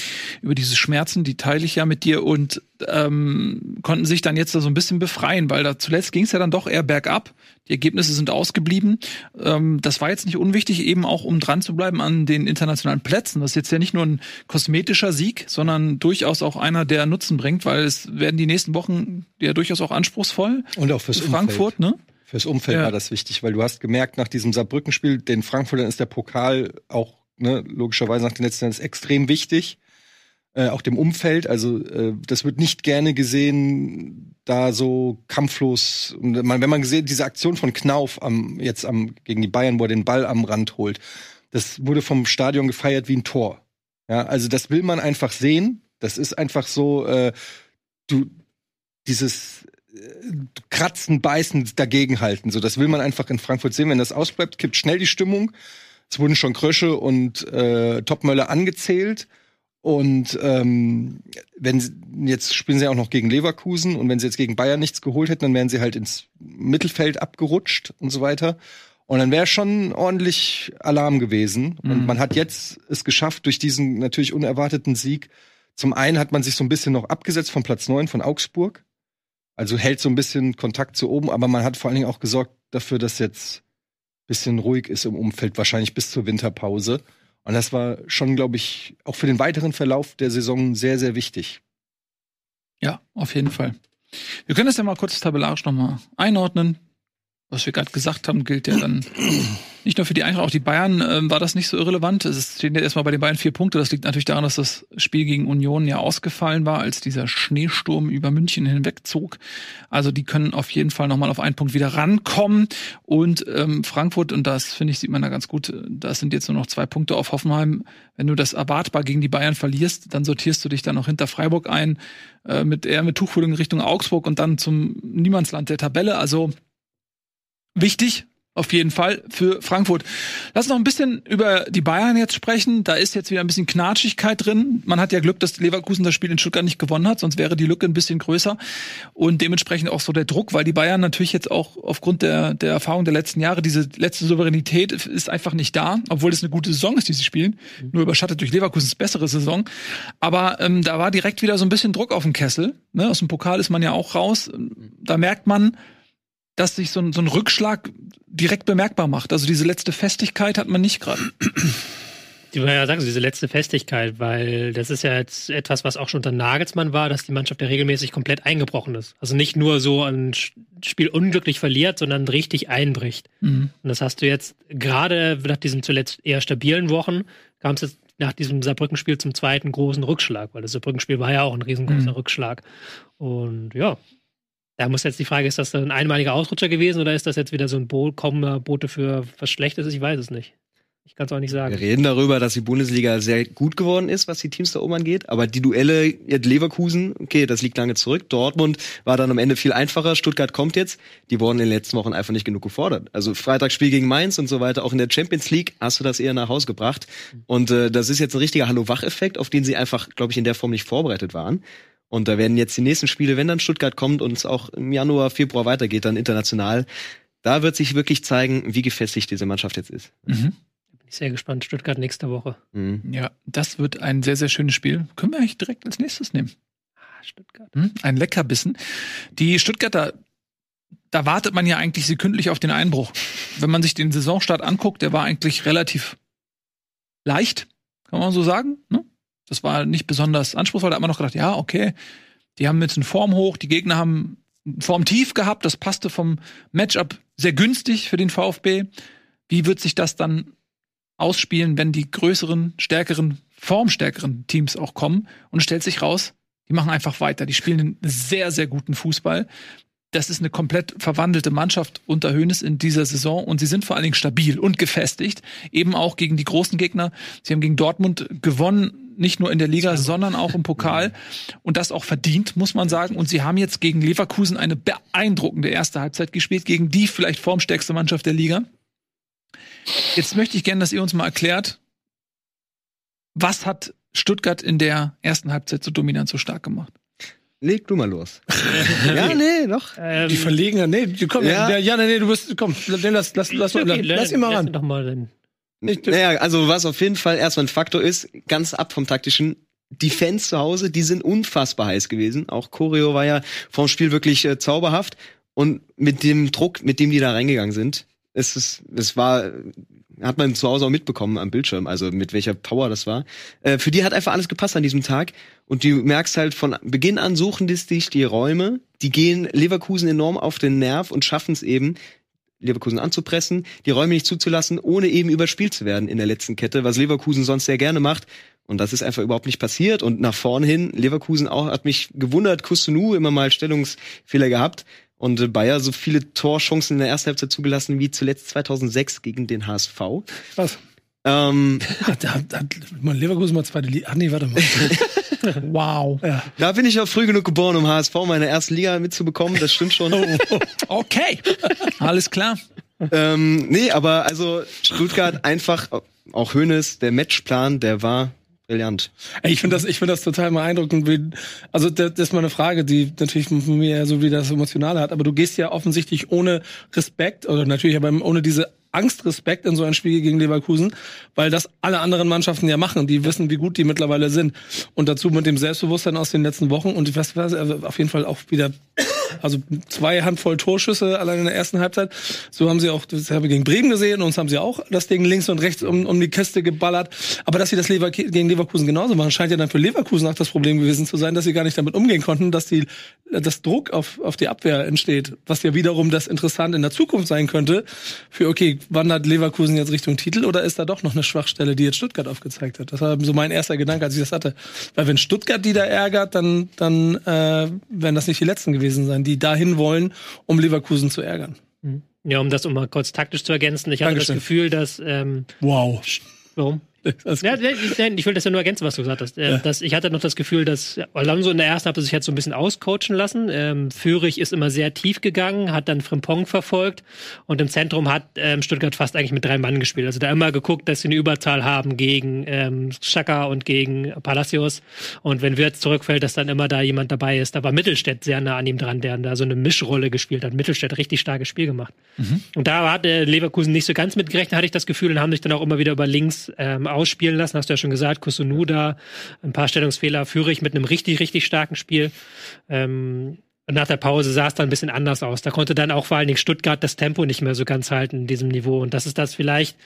Über diese Schmerzen, die teile ich ja mit dir und ähm, konnten sich dann jetzt da so ein bisschen befreien, weil da zuletzt ging es ja dann doch eher bergab. Die Ergebnisse sind ausgeblieben. Ähm, das war jetzt nicht unwichtig, eben auch um dran zu bleiben an den internationalen Plätzen. Das ist jetzt ja nicht nur ein kosmetischer Sieg, sondern durchaus auch einer, der Nutzen bringt, weil es werden die nächsten Wochen ja durchaus auch anspruchsvoll.
Und auch fürs
Frankfurt, ne?
Fürs Umfeld
Ja.
war das wichtig, weil du hast gemerkt, nach diesem Saarbrückenspiel, den Frankfurtern ist der Pokal auch, ne, logischerweise nach den letzten Jahren extrem wichtig. Äh, auch dem Umfeld, also äh, das wird nicht gerne gesehen, da so kampflos. Und man, wenn man gesehen, diese Aktion von Knauf am, jetzt am, gegen die Bayern, wo er den Ball am Rand holt, das wurde vom Stadion gefeiert wie ein Tor. Ja, also das will man einfach sehen. Das ist einfach so, äh, du, dieses Kratzen, Beißen, dagegenhalten. So, das will man einfach in Frankfurt sehen. Wenn das ausbleibt, kippt schnell die Stimmung. Es wurden schon Krösche und äh, Topmöller angezählt. Und ähm, wenn sie, jetzt spielen sie auch noch gegen Leverkusen und wenn sie jetzt gegen Bayern nichts geholt hätten, dann wären sie halt ins Mittelfeld abgerutscht und so weiter. Und dann wäre schon ordentlich Alarm gewesen. Und
Mhm.
man hat jetzt es geschafft, durch diesen natürlich unerwarteten Sieg. Zum einen hat man sich so ein bisschen noch abgesetzt von Platz 9 von Augsburg. Also hält so ein bisschen Kontakt zu oben, aber man hat vor allen Dingen auch gesorgt dafür, dass jetzt ein bisschen ruhig ist im Umfeld, wahrscheinlich bis zur Winterpause. Und das war schon, glaube ich, auch für den weiteren Verlauf der Saison sehr, sehr wichtig.
Ja, auf jeden Fall. Wir können das ja mal kurz tabellarisch nochmal einordnen. Was wir gerade gesagt haben, gilt ja dann nicht nur für die Eintracht, auch die Bayern ähm, war das nicht so irrelevant. Es stehen ja erstmal bei den Bayern vier Punkte. Das liegt natürlich daran, dass das Spiel gegen Union ja ausgefallen war, als dieser Schneesturm über München hinwegzog. Also die können auf jeden Fall nochmal auf einen Punkt wieder rankommen. Und ähm, Frankfurt, und das finde ich, sieht man da ganz gut, das sind jetzt nur noch zwei Punkte auf Hoffenheim. Wenn du das erwartbar gegen die Bayern verlierst, dann sortierst du dich dann noch hinter Freiburg ein, äh, mit eher mit Tuchfühlung Richtung Augsburg und dann zum Niemandsland der Tabelle. Also wichtig, auf jeden Fall für Frankfurt. Lass noch ein bisschen über die Bayern jetzt sprechen. Da ist jetzt wieder ein bisschen Knatschigkeit drin. Man hat ja Glück, dass Leverkusen das Spiel in Stuttgart nicht gewonnen hat, sonst wäre die Lücke ein bisschen größer. Und dementsprechend auch so der Druck, weil die Bayern natürlich jetzt auch aufgrund der, der Erfahrung der letzten Jahre, diese letzte Souveränität ist einfach nicht da, obwohl es eine gute Saison ist, die sie spielen. Nur überschattet durch Leverkusens bessere Saison. Aber ähm, da war direkt wieder so ein bisschen Druck auf dem Kessel. Ne? Aus dem Pokal ist man ja auch raus. Da merkt man, dass sich so ein, so ein Rückschlag direkt bemerkbar macht. Also diese letzte Festigkeit hat man nicht gerade.
Die man ja sagen, so diese letzte Festigkeit, weil das ist ja jetzt etwas, was auch schon unter Nagelsmann war, dass die Mannschaft ja regelmäßig komplett eingebrochen ist. Also nicht nur so ein Spiel unglücklich verliert, sondern richtig einbricht.
Mhm.
Und das hast du jetzt gerade nach diesen zuletzt eher stabilen Wochen, kam es jetzt nach diesem Saarbrücken-Spiel zum zweiten großen Rückschlag, weil das Saarbrücken-Spiel war ja auch ein riesengroßer
Mhm.
Rückschlag. Und ja, da muss jetzt die Frage, ist das ein einmaliger Ausrutscher gewesen oder ist das jetzt wieder so ein Bo kommender Bote für was Schlechtes? Ich weiß es nicht. Ich kann es auch nicht sagen.
Wir reden darüber, dass die Bundesliga sehr gut geworden ist, was die Teams da oben angeht. Aber die Duelle, jetzt Leverkusen, okay, das liegt lange zurück. Dortmund war dann am Ende viel einfacher. Stuttgart kommt jetzt. Die wurden in den letzten Wochen einfach nicht genug gefordert. Also Freitagsspiel gegen Mainz und so weiter. Auch in der Champions League hast du das eher nach Hause gebracht. Und äh, das ist jetzt ein richtiger Hallo-Wach-Effekt, auf den sie einfach, glaube ich, in der Form nicht vorbereitet waren. Und da werden jetzt die nächsten Spiele, wenn dann Stuttgart kommt und es auch im Januar, Februar weitergeht, dann international, da wird sich wirklich zeigen, wie gefestigt diese Mannschaft jetzt ist.
Mhm.
Bin ich sehr gespannt. Stuttgart nächste Woche.
Mhm.
Ja, das wird ein sehr, sehr schönes Spiel. Können wir eigentlich direkt als nächstes nehmen.
Ah, Stuttgart.
Hm? Ein Leckerbissen. Die Stuttgarter, da wartet man ja eigentlich sekündlich auf den Einbruch. Wenn man sich den Saisonstart anguckt, der war eigentlich relativ leicht, kann man so sagen. Ne? Das war nicht besonders anspruchsvoll. Da hat man noch gedacht, ja, okay, die haben jetzt einen Form hoch, die Gegner haben Form tief gehabt, das passte vom Matchup sehr günstig für den VfB. Wie wird sich das dann ausspielen, wenn die größeren, stärkeren, formstärkeren Teams auch kommen? Und stellt sich raus, die machen einfach weiter. Die spielen einen sehr, sehr guten Fußball. Das ist eine komplett verwandelte Mannschaft unter Hönes in dieser Saison und sie sind vor allen Dingen stabil und gefestigt. Eben auch gegen die großen Gegner. Sie haben gegen Dortmund gewonnen, nicht nur in der Liga, sondern auch im Pokal. [LAUGHS] Und das auch verdient, muss man sagen. Und sie haben jetzt gegen Leverkusen eine beeindruckende erste Halbzeit gespielt, gegen die vielleicht formstärkste Mannschaft der Liga. Jetzt möchte ich gerne, dass ihr uns mal erklärt, was hat Stuttgart in der ersten Halbzeit so dominant so stark gemacht?
Leg du mal los. [LAUGHS] ja, nee, doch.
Ähm,
Die Verlegener, nee, kommen,
Ja.
ja, ja, nee, nee, du bist, komm, lass, lass, lass, lass,
okay,
lass, lass ihn mal
lass
ran.
doch mal den.
Naja, also was auf jeden Fall erstmal ein Faktor ist, ganz ab vom taktischen, die Fans zu Hause, die sind unfassbar heiß gewesen. Auch Choreo war ja vom Spiel wirklich äh, zauberhaft. Und mit dem Druck, mit dem die da reingegangen sind, es ist, es war, hat man zu Hause auch mitbekommen am Bildschirm, also mit welcher Power das war. Äh, für die hat einfach alles gepasst an diesem Tag. Und du merkst halt von Beginn an suchen die sich die Räume, die gehen Leverkusen enorm auf den Nerv und schaffen es eben, Leverkusen anzupressen, die Räume nicht zuzulassen, ohne eben überspielt zu werden in der letzten Kette, was Leverkusen sonst sehr gerne macht. Und das ist einfach überhaupt nicht passiert. Und nach vorn hin, Leverkusen auch, hat mich gewundert, Kusunu immer mal Stellungsfehler gehabt. Und Bayer so viele Torchancen in der ersten Halbzeit zugelassen wie zuletzt 2006 gegen den HSV.
Was?
Ähm, [LAUGHS]
Hat, hat, hat Leverkusen mal zweite Liga? Ach nee, warte mal. [LAUGHS]
Wow.
ja.
da bin ich auch früh genug geboren, um HSV meine erste Liga mitzubekommen. Das stimmt schon. [LAUGHS]
Okay. Alles klar.
ähm, nee, aber also Stuttgart einfach, auch Hönes, der Matchplan, der war brillant.
Ich finde das, ich finde das total beeindruckend. Also das, ist mal eine Frage, die natürlich von mir so wie das Emotionale hat. Aber du gehst ja offensichtlich ohne Respekt oder natürlich aber ohne diese Angst, Respekt in so ein Spiel gegen Leverkusen, weil das alle anderen Mannschaften ja machen. Die wissen, wie gut die mittlerweile sind. Und dazu mit dem Selbstbewusstsein aus den letzten Wochen und weiß, was, also auf jeden Fall auch wieder also zwei Handvoll Torschüsse allein in der ersten Halbzeit. So haben sie auch, das haben wir gegen Bremen gesehen, uns haben sie auch das Ding links und rechts um, um die Kiste geballert. Aber dass sie das Lever gegen Leverkusen genauso machen, scheint ja dann für Leverkusen auch das Problem gewesen zu sein, dass sie gar nicht damit umgehen konnten, dass die, dass Druck auf, auf die Abwehr entsteht. Was ja wiederum das interessant in der Zukunft sein könnte. Für, okay, wandert Leverkusen jetzt Richtung Titel oder ist da doch noch eine Schwachstelle, die jetzt Stuttgart aufgezeigt hat? Das war so mein erster Gedanke, als ich das hatte. Weil wenn Stuttgart die da ärgert, dann, dann äh, werden das nicht die letzten gewesen sein, die dahin wollen, um Leverkusen zu ärgern.
Ja, um das um mal kurz taktisch zu ergänzen. Ich hatte
Dankeschön.
das Gefühl, dass ähm,
Wow.
warum? [LAUGHS] Ja, nein, ich will das ja nur ergänzen, was du gesagt hast. Äh, dass, ich hatte noch das Gefühl, dass Alonso in der ersten Halbzeit sich jetzt so ein bisschen auscoachen lassen. Ähm, Führig ist immer sehr tief gegangen, hat dann Frimpong verfolgt und im Zentrum hat ähm, Stuttgart fast eigentlich mit drei Mann gespielt. Also da immer geguckt, dass sie eine Überzahl haben gegen ähm, Schaka und gegen Palacios. Und wenn Wirtz zurückfällt, dass dann immer da jemand dabei ist. Da war Mittelstädt sehr nah an ihm dran, der da so eine Mischrolle gespielt hat. Mittelstädt richtig starkes Spiel gemacht. Und da hat äh, Leverkusen nicht so ganz mitgerechnet, hatte ich das Gefühl, und haben sich dann auch immer wieder über links ähm, ausspielen lassen. Hast du ja schon gesagt, Kusunu da, ein paar Stellungsfehler, Führig mit einem richtig, richtig starken Spiel. Ähm, nach der Pause sah es dann ein bisschen anders aus. Da konnte dann auch vor allen Dingen Stuttgart das Tempo nicht mehr so ganz halten in diesem Niveau. Und das ist das vielleicht,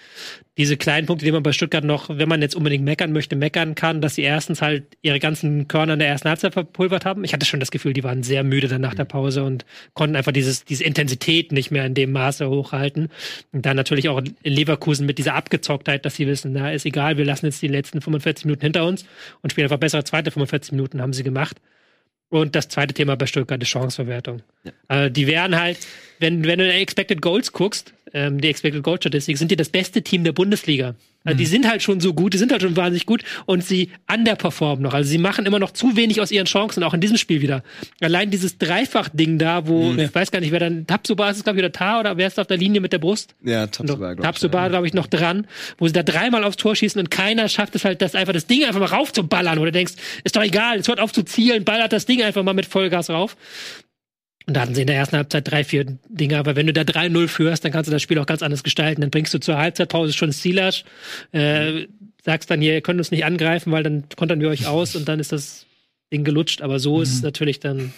diese kleinen Punkte, die man bei Stuttgart noch, wenn man jetzt unbedingt meckern möchte, meckern kann, dass sie erstens halt ihre ganzen Körner in der ersten Halbzeit verpulvert haben. Ich hatte schon das Gefühl, die waren sehr müde dann nach der Pause und konnten einfach dieses, diese Intensität nicht mehr in dem Maße hochhalten. Und dann natürlich auch in Leverkusen mit dieser Abgezocktheit, dass sie wissen, na, ist egal, wir lassen jetzt die letzten 45 Minuten hinter uns und spielen einfach bessere zweite 45 Minuten, haben sie gemacht. Und das zweite Thema bei Stuttgart ist Chanceverwertung. Äh, die wären halt, wenn, wenn du in Expected Goals guckst, ähm, die Expected Goal Statistik, sind die das beste Team der Bundesliga. Also die sind halt schon so gut, die sind halt schon wahnsinnig gut und sie underperformen noch. Also sie machen immer noch zu wenig aus ihren Chancen, auch in diesem Spiel wieder. Allein dieses Dreifach-Ding da, wo, ich weiß gar nicht, wer dann, Tapsoba ist es, glaube ich, oder Tar, oder wer ist auf der Linie mit der Brust?
Ja, Tabsoba, glaub ich.
Tabsoba, glaube ich, noch dran, wo sie da dreimal aufs Tor schießen und keiner schafft es halt, das einfach das Ding einfach mal raufzuballern, wo du denkst, ist doch egal, es hört auf zu zielen, ballert das Ding einfach mal mit Vollgas rauf. Und da hatten sie in der ersten Halbzeit drei, vier Dinge. Aber wenn du da 3-0 führst, dann kannst du das Spiel auch ganz anders gestalten. Dann bringst du zur Halbzeitpause schon Silas, äh, sagst dann hier, ihr könnt uns nicht angreifen, weil dann kontern wir euch aus und dann ist das Ding gelutscht. Aber so ist es natürlich dann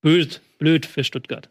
blöd, blöd für Stuttgart.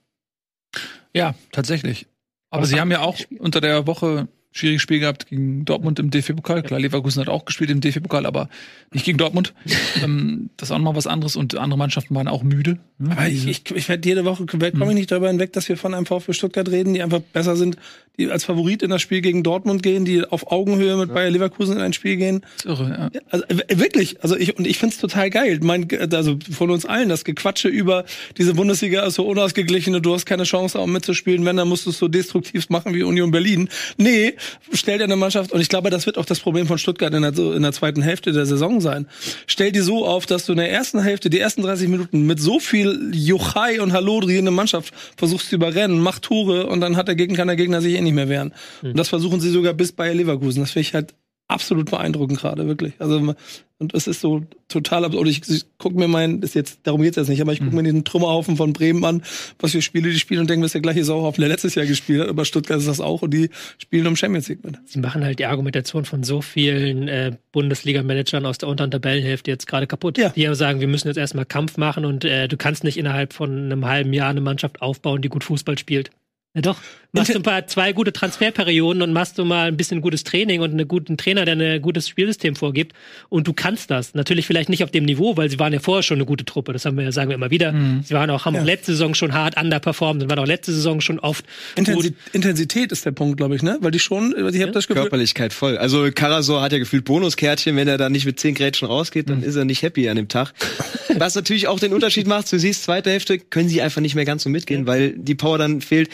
Ja, tatsächlich. Aber
Aber
sie haben ja auch unter der Woche schwieriges Spiel gehabt gegen Dortmund im DFB-Pokal. Klar, Leverkusen hat auch gespielt im DFB-Pokal, aber nicht gegen Dortmund. [LAUGHS] ähm, das ist auch noch mal was anderes und andere Mannschaften waren auch müde. ne?
Aber ich, ich, ich werde jede Woche komme ich nicht darüber hinweg, dass wir von einem VfB Stuttgart reden, die einfach besser sind, die als Favorit in das Spiel gegen Dortmund gehen, die auf Augenhöhe mit Bayer Leverkusen in ein Spiel gehen.
Irre, ja.
Also wirklich, also ich und ich find's total geil. Mein, also von uns allen das Gequatsche über diese Bundesliga ist so unausgeglichen und du hast keine Chance, auch mitzuspielen. Wenn, dann musst du es so destruktiv machen wie Union Berlin. Nee, stell dir eine Mannschaft und ich glaube, das wird auch das Problem von Stuttgart in der, in der zweiten Hälfte der Saison sein. Stell dir so auf, dass du in der ersten Hälfte die ersten 30 Minuten mit so viel Juchai und Hallodri in der Mannschaft versuchst zu überrennen, mach Tore und dann hat der Gegner, kann der Gegner sich nicht mehr wehren. Und das versuchen sie sogar bis Bayer Leverkusen. Das finde ich halt absolut beeindruckend gerade, wirklich. Also und es ist so total absurd. Ich, ich gucke mir mein, ist jetzt, darum geht's jetzt nicht, aber ich gucke mir den Trümmerhaufen von Bremen an, was für Spiele die spielen und denke, das ist der gleiche Sauhaufen, der letztes Jahr gespielt hat, aber Stuttgart ist das auch und die spielen um Champions League mit.
Sie machen halt die Argumentation von so vielen äh, Bundesliga-Managern aus der unteren Tabellenhälfte jetzt gerade kaputt.
Ja.
Die sagen, wir müssen jetzt erstmal Kampf machen und äh, du kannst nicht innerhalb von einem halben Jahr eine Mannschaft aufbauen, die gut Fußball spielt. Ja doch. Machst du ein paar zwei gute Transferperioden und machst du mal ein bisschen gutes Training und einen guten Trainer, der ein gutes Spielsystem vorgibt. Und du kannst das. Natürlich vielleicht nicht auf dem Niveau, weil sie waren ja vorher schon eine gute Truppe. Das haben wir ja, sagen wir immer wieder. Sie waren auch, haben auch letzte Saison schon hart underperformed und waren auch letzte Saison schon oft gut.
Intensi Intensität ist der Punkt, glaube ich, ne? Weil die schon, ich habe das Gefühl,
Körperlichkeit voll. Also Karasor hat ja gefühlt Bonuskärtchen, wenn er da nicht mit zehn Grätschen rausgeht, dann ist er nicht happy an dem Tag. [LAUGHS] Was natürlich auch den Unterschied macht, du siehst, zweite Hälfte können sie einfach nicht mehr ganz so mitgehen, weil die Power dann fehlt.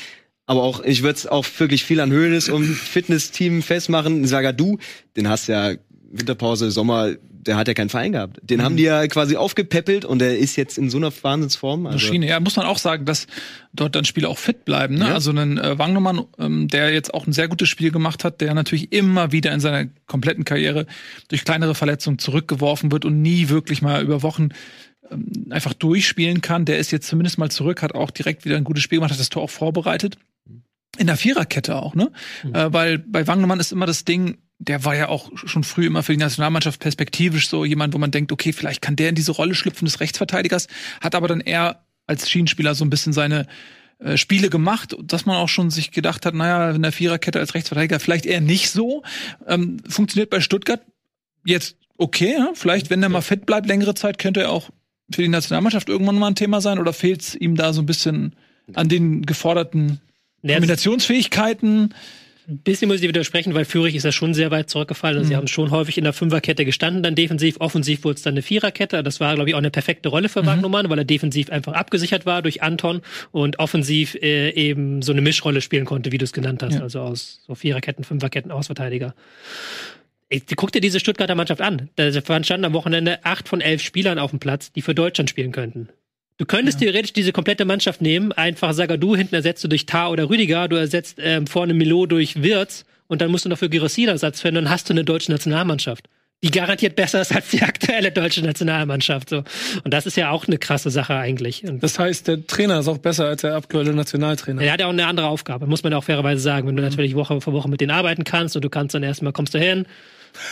Aber auch, ich würde es auch wirklich viel an Höhles und Fitnessteam festmachen. Sagadu, den hast ja Winterpause, Sommer, der hat ja keinen Verein gehabt. Den
Mhm.
haben die ja quasi aufgepäppelt und der ist jetzt in so einer Wahnsinnsform. Also,
Maschine. Ja, muss man auch sagen, dass dort dann Spieler auch fit bleiben. Ne?
Ja.
Also ein äh, Wagnermann, ähm, der jetzt auch ein sehr gutes Spiel gemacht hat, der natürlich immer wieder in seiner kompletten Karriere durch kleinere Verletzungen zurückgeworfen wird und nie wirklich mal über Wochen ähm, einfach durchspielen kann. Der ist jetzt zumindest mal zurück, hat auch direkt wieder ein gutes Spiel gemacht, hat das Tor auch vorbereitet. In der Viererkette auch, ne? Äh, weil bei Wagnermann ist immer das Ding, der war ja auch schon früh immer für die Nationalmannschaft perspektivisch so jemand, wo man denkt, okay, vielleicht kann der in diese Rolle schlüpfen des Rechtsverteidigers, hat aber dann eher als Schienenspieler so ein bisschen seine äh, Spiele gemacht, dass man auch schon sich gedacht hat, naja, in der Viererkette als Rechtsverteidiger vielleicht eher nicht so. Ähm, funktioniert bei Stuttgart jetzt okay, ja? vielleicht, wenn er mal fit bleibt, längere Zeit, könnte er auch für die Nationalmannschaft irgendwann mal ein Thema sein oder fehlt es ihm da so ein bisschen an den geforderten Kombinationsfähigkeiten?
Ein bisschen muss ich dir widersprechen, weil Führig ist ja schon sehr weit zurückgefallen. Also Sie haben schon häufig in der Fünferkette gestanden, dann defensiv. Offensiv wurde es dann eine Viererkette. Das war, glaube ich, auch eine perfekte Rolle für Wagnermann, weil er defensiv einfach abgesichert war durch Anton und offensiv äh, eben so eine Mischrolle spielen konnte, wie du es genannt hast.
Ja.
Also aus so Viererketten, Fünferketten, Ausverteidiger. Ey, Guck dir diese Stuttgarter Mannschaft an. Da standen am Wochenende acht von elf Spielern auf dem Platz, die für Deutschland spielen könnten. Du könntest theoretisch diese komplette Mannschaft nehmen, einfach Sagadu hinten ersetzt du durch Tar oder Rüdiger, du ersetzt ähm, vorne Milo durch Wirtz und dann musst du noch für Girassi einen Ersatz finden und dann hast du eine deutsche Nationalmannschaft. Die garantiert besser ist als die [LAUGHS] aktuelle deutsche Nationalmannschaft. So. Und das ist ja auch eine krasse Sache eigentlich. Und
Das heißt, der Trainer ist auch besser als der aktuelle Nationaltrainer.
er hat ja auch eine andere Aufgabe, muss man ja auch fairerweise sagen. Wenn du natürlich Woche für Woche mit denen arbeiten kannst und du kannst dann erstmal, kommst du hin,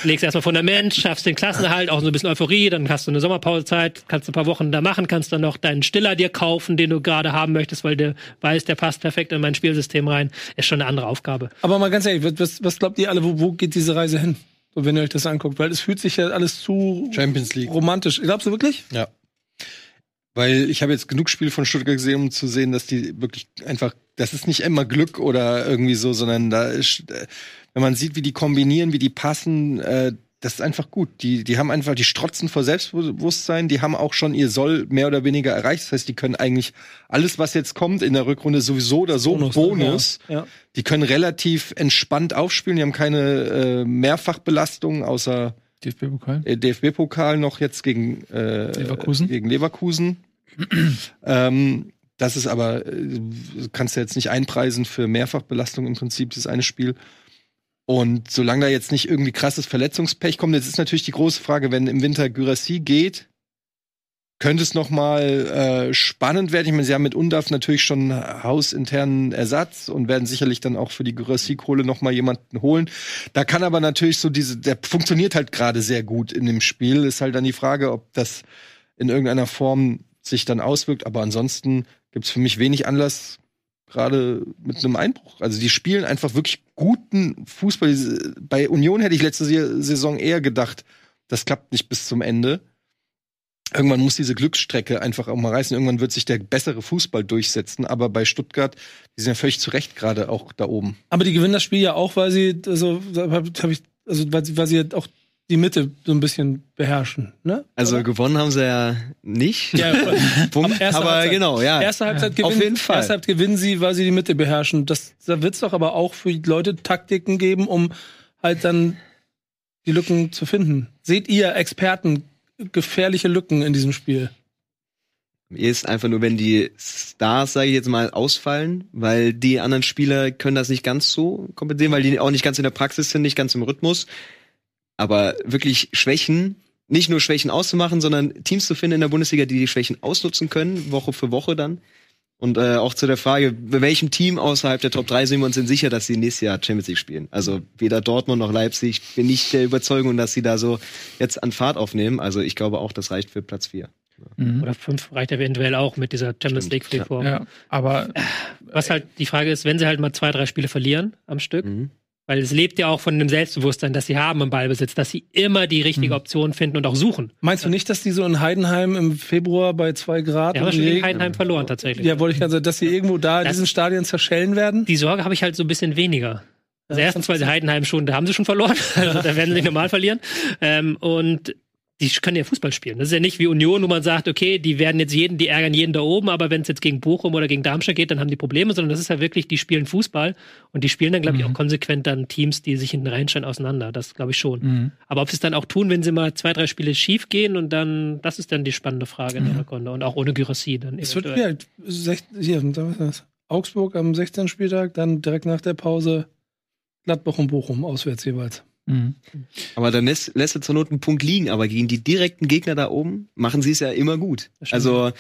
legst erstmal Fundament, schaffst den Klassenerhalt, auch so ein bisschen Euphorie, dann hast du eine Sommerpausezeit, kannst ein paar Wochen da machen, kannst dann noch deinen Stiller dir kaufen, den du gerade haben möchtest, weil du weißt, der passt perfekt in mein Spielsystem rein. Ist schon eine andere Aufgabe.
Aber mal ganz ehrlich, was- was, glaubt ihr alle, wo, wo geht diese Reise hin? Wenn ihr euch das anguckt, weil es fühlt sich ja alles zu
Champions League.
romantisch. Glaubst du wirklich?
Ja. Weil ich habe jetzt genug Spiele von Stuttgart gesehen, um zu sehen, dass die wirklich einfach, das ist nicht immer Glück oder irgendwie so, sondern da ist, äh, wenn man sieht, wie die kombinieren, wie die passen, äh, das ist einfach gut. Die, die haben einfach, die strotzen vor Selbstbewusstsein, die haben auch schon ihr Soll mehr oder weniger erreicht. Das heißt, die können eigentlich alles, was jetzt kommt in der Rückrunde, sowieso oder so Bonus.
ne? Ja.
Die können relativ entspannt aufspielen, die haben keine äh, Mehrfachbelastung, außer
DFB-Pokal.
äh, DFB-Pokal noch jetzt gegen äh,
Leverkusen.
Gegen Leverkusen. Ähm, das ist aber, äh, kannst du jetzt nicht einpreisen für Mehrfachbelastung im Prinzip, das eine Spiel. Und solange da jetzt nicht irgendwie krasses Verletzungspech kommt, jetzt ist natürlich die große Frage, wenn im Winter Gyrassi geht, könnte es noch mal äh, spannend werden. Ich meine, sie haben mit Undaf natürlich schon hausinternen Ersatz und werden sicherlich dann auch für die Gyrassi-Kohle noch mal jemanden holen. Da kann aber natürlich so diese, der funktioniert halt gerade sehr gut in dem Spiel. Ist halt dann die Frage, ob das in irgendeiner Form sich dann auswirkt. Aber ansonsten gibt's für mich wenig Anlass, gerade mit einem Einbruch. Also die spielen einfach wirklich guten Fußball. Bei Union hätte ich letzte Saison eher gedacht, das klappt nicht bis zum Ende. Irgendwann muss diese Glücksstrecke einfach auch mal reißen. Irgendwann wird sich der bessere Fußball durchsetzen. Aber bei Stuttgart, die sind ja völlig zu Recht gerade auch da oben.
Aber die gewinnen das Spiel ja auch, weil sie, also, hab, ich, also weil weil sie auch die Mitte so ein bisschen beherrschen, ne?
Also
Oder?
gewonnen haben sie ja nicht.
Ja, [LAUGHS]
Punkt.
aber
Aber
Halbzeit.
genau, ja.
Erste Halbzeit gewinnen,
Auf jeden Fall.
Erste Halbzeit gewinnen sie, weil sie die Mitte beherrschen. Das, da wird's doch aber auch für die Leute Taktiken geben, um halt dann die Lücken zu finden. Seht ihr Experten gefährliche Lücken in diesem Spiel?
Mir ist einfach nur, wenn die Stars, sage ich jetzt mal, ausfallen, weil die anderen Spieler können das nicht ganz so kompensieren, weil die auch nicht ganz in der Praxis sind, nicht ganz im Rhythmus. Aber wirklich Schwächen, nicht nur Schwächen auszumachen, sondern Teams zu finden in der Bundesliga, die die Schwächen ausnutzen können, Woche für Woche dann. Und äh, auch zu der Frage, bei welchem Team außerhalb der Top 3 sind wir uns denn sicher, dass sie nächstes Jahr Champions League spielen? Also weder Dortmund noch Leipzig bin ich der Überzeugung, dass sie da so jetzt an Fahrt aufnehmen. Also ich glaube auch, das reicht für Platz 4.
Mhm.
Oder fünf reicht eventuell auch mit dieser Champions
Stimmt,
League Freeform.
Ja, aber
Was halt die Frage ist, wenn sie halt mal zwei, drei Spiele verlieren am Stück,
Mhm.
Weil es lebt ja auch von dem Selbstbewusstsein, das sie haben im Ballbesitz, dass sie immer die richtige
Mhm.
Option finden und auch suchen.
Meinst du nicht, dass die so in Heidenheim im Februar bei zwei Grad
Ja, aber schon gegen Heidenheim verloren tatsächlich.
Ja, wollte ich also, dass sie irgendwo da in
Das-
diesen Stadien zerschellen werden?
Die Sorge habe ich halt so ein bisschen weniger. Also erstens, weil sie Heidenheim schon, da haben sie schon verloren. [LAUGHS] Also da werden sie nicht normal verlieren. Ähm, und die können ja Fußball spielen. Das ist ja nicht wie Union, wo man sagt, okay, die werden jetzt jeden, die ärgern jeden da oben, aber wenn es jetzt gegen Bochum oder gegen Darmstadt geht, dann haben die Probleme, sondern das ist ja wirklich, die spielen Fußball und die spielen dann, glaube ich,
Mhm.
auch konsequent dann Teams, die sich hinten reinstellen, auseinander. Das glaube ich schon.
Mhm.
Aber ob sie es dann auch tun, wenn sie mal zwei, drei Spiele schief gehen und dann, das ist dann die spannende Frage in der Rückrunde und auch ohne Gyrassie dann
Es wird ja, sech- hier, was ist das? Augsburg am 16. Spieltag, dann direkt nach der Pause Gladbach und Bochum auswärts jeweils.
Mhm.
Aber dann lässt, lässt er zur Not einen Punkt liegen, aber gegen die direkten Gegner da oben machen sie es ja immer gut. Also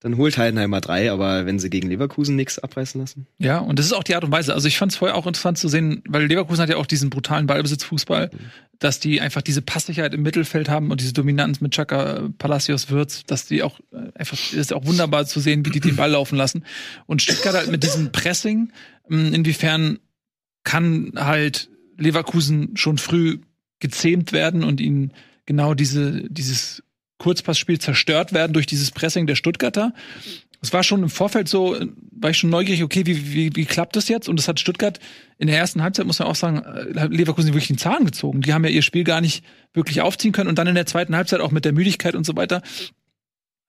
dann holt Heidenheim mal drei, aber wenn sie gegen Leverkusen nichts abreißen lassen.
Ja, und das ist auch die Art und Weise. Also ich fand es vorher auch interessant zu sehen, weil Leverkusen hat ja auch diesen brutalen Ballbesitzfußball, dass die einfach diese Passsicherheit im Mittelfeld haben und diese Dominanz mit Chaka, Palacios, Würz, dass die auch äh, einfach, ist auch wunderbar zu sehen, wie die den Ball laufen lassen. Und Stuttgart halt mit diesem Pressing, mh, inwiefern kann halt Leverkusen schon früh gezähmt werden und ihnen genau diese, dieses Kurzpassspiel zerstört werden durch dieses Pressing der Stuttgarter. Es war schon im Vorfeld so, war ich schon neugierig, okay, wie, wie, wie klappt das jetzt? Und das hat Stuttgart in der ersten Halbzeit, muss man auch sagen, äh, Leverkusen wirklich den Zahn gezogen. Die haben ja ihr Spiel gar nicht wirklich aufziehen können und dann in der zweiten Halbzeit auch mit der Müdigkeit und so weiter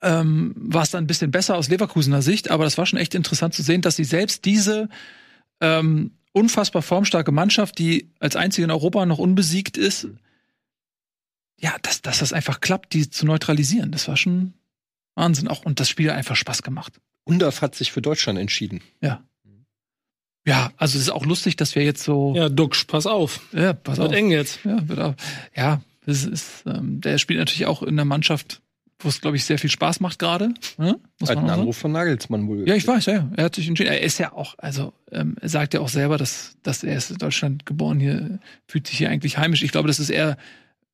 ähm, war es dann ein bisschen besser aus Leverkusener Sicht, aber das war schon echt interessant zu sehen, dass sie selbst diese ähm, unfassbar formstarke Mannschaft, die als einzige in Europa noch unbesiegt ist, ja, dass, dass das einfach klappt, die zu neutralisieren. Das war schon Wahnsinn auch und das Spiel hat einfach Spaß gemacht.
Undorf hat sich für Deutschland entschieden.
Ja. Ja, also es ist auch lustig, dass wir jetzt so.
Ja, Duxch, pass auf.
ja pass
Wird
auf.
eng jetzt.
Ja, wird auch, ja, das ist, ähm, der spielt natürlich auch in der Mannschaft, wo es, glaube ich, sehr viel Spaß macht gerade. Ne? Muss
Hat
man
einen. Anruf von Nagelsmann wohl.
Ja, ich weiß, ja. Er hat sich entschieden. Er ist ja auch, also ähm, er sagt ja auch selber, dass, dass er ist in Deutschland geboren hier, fühlt sich hier eigentlich heimisch. Ich glaube, das ist eher,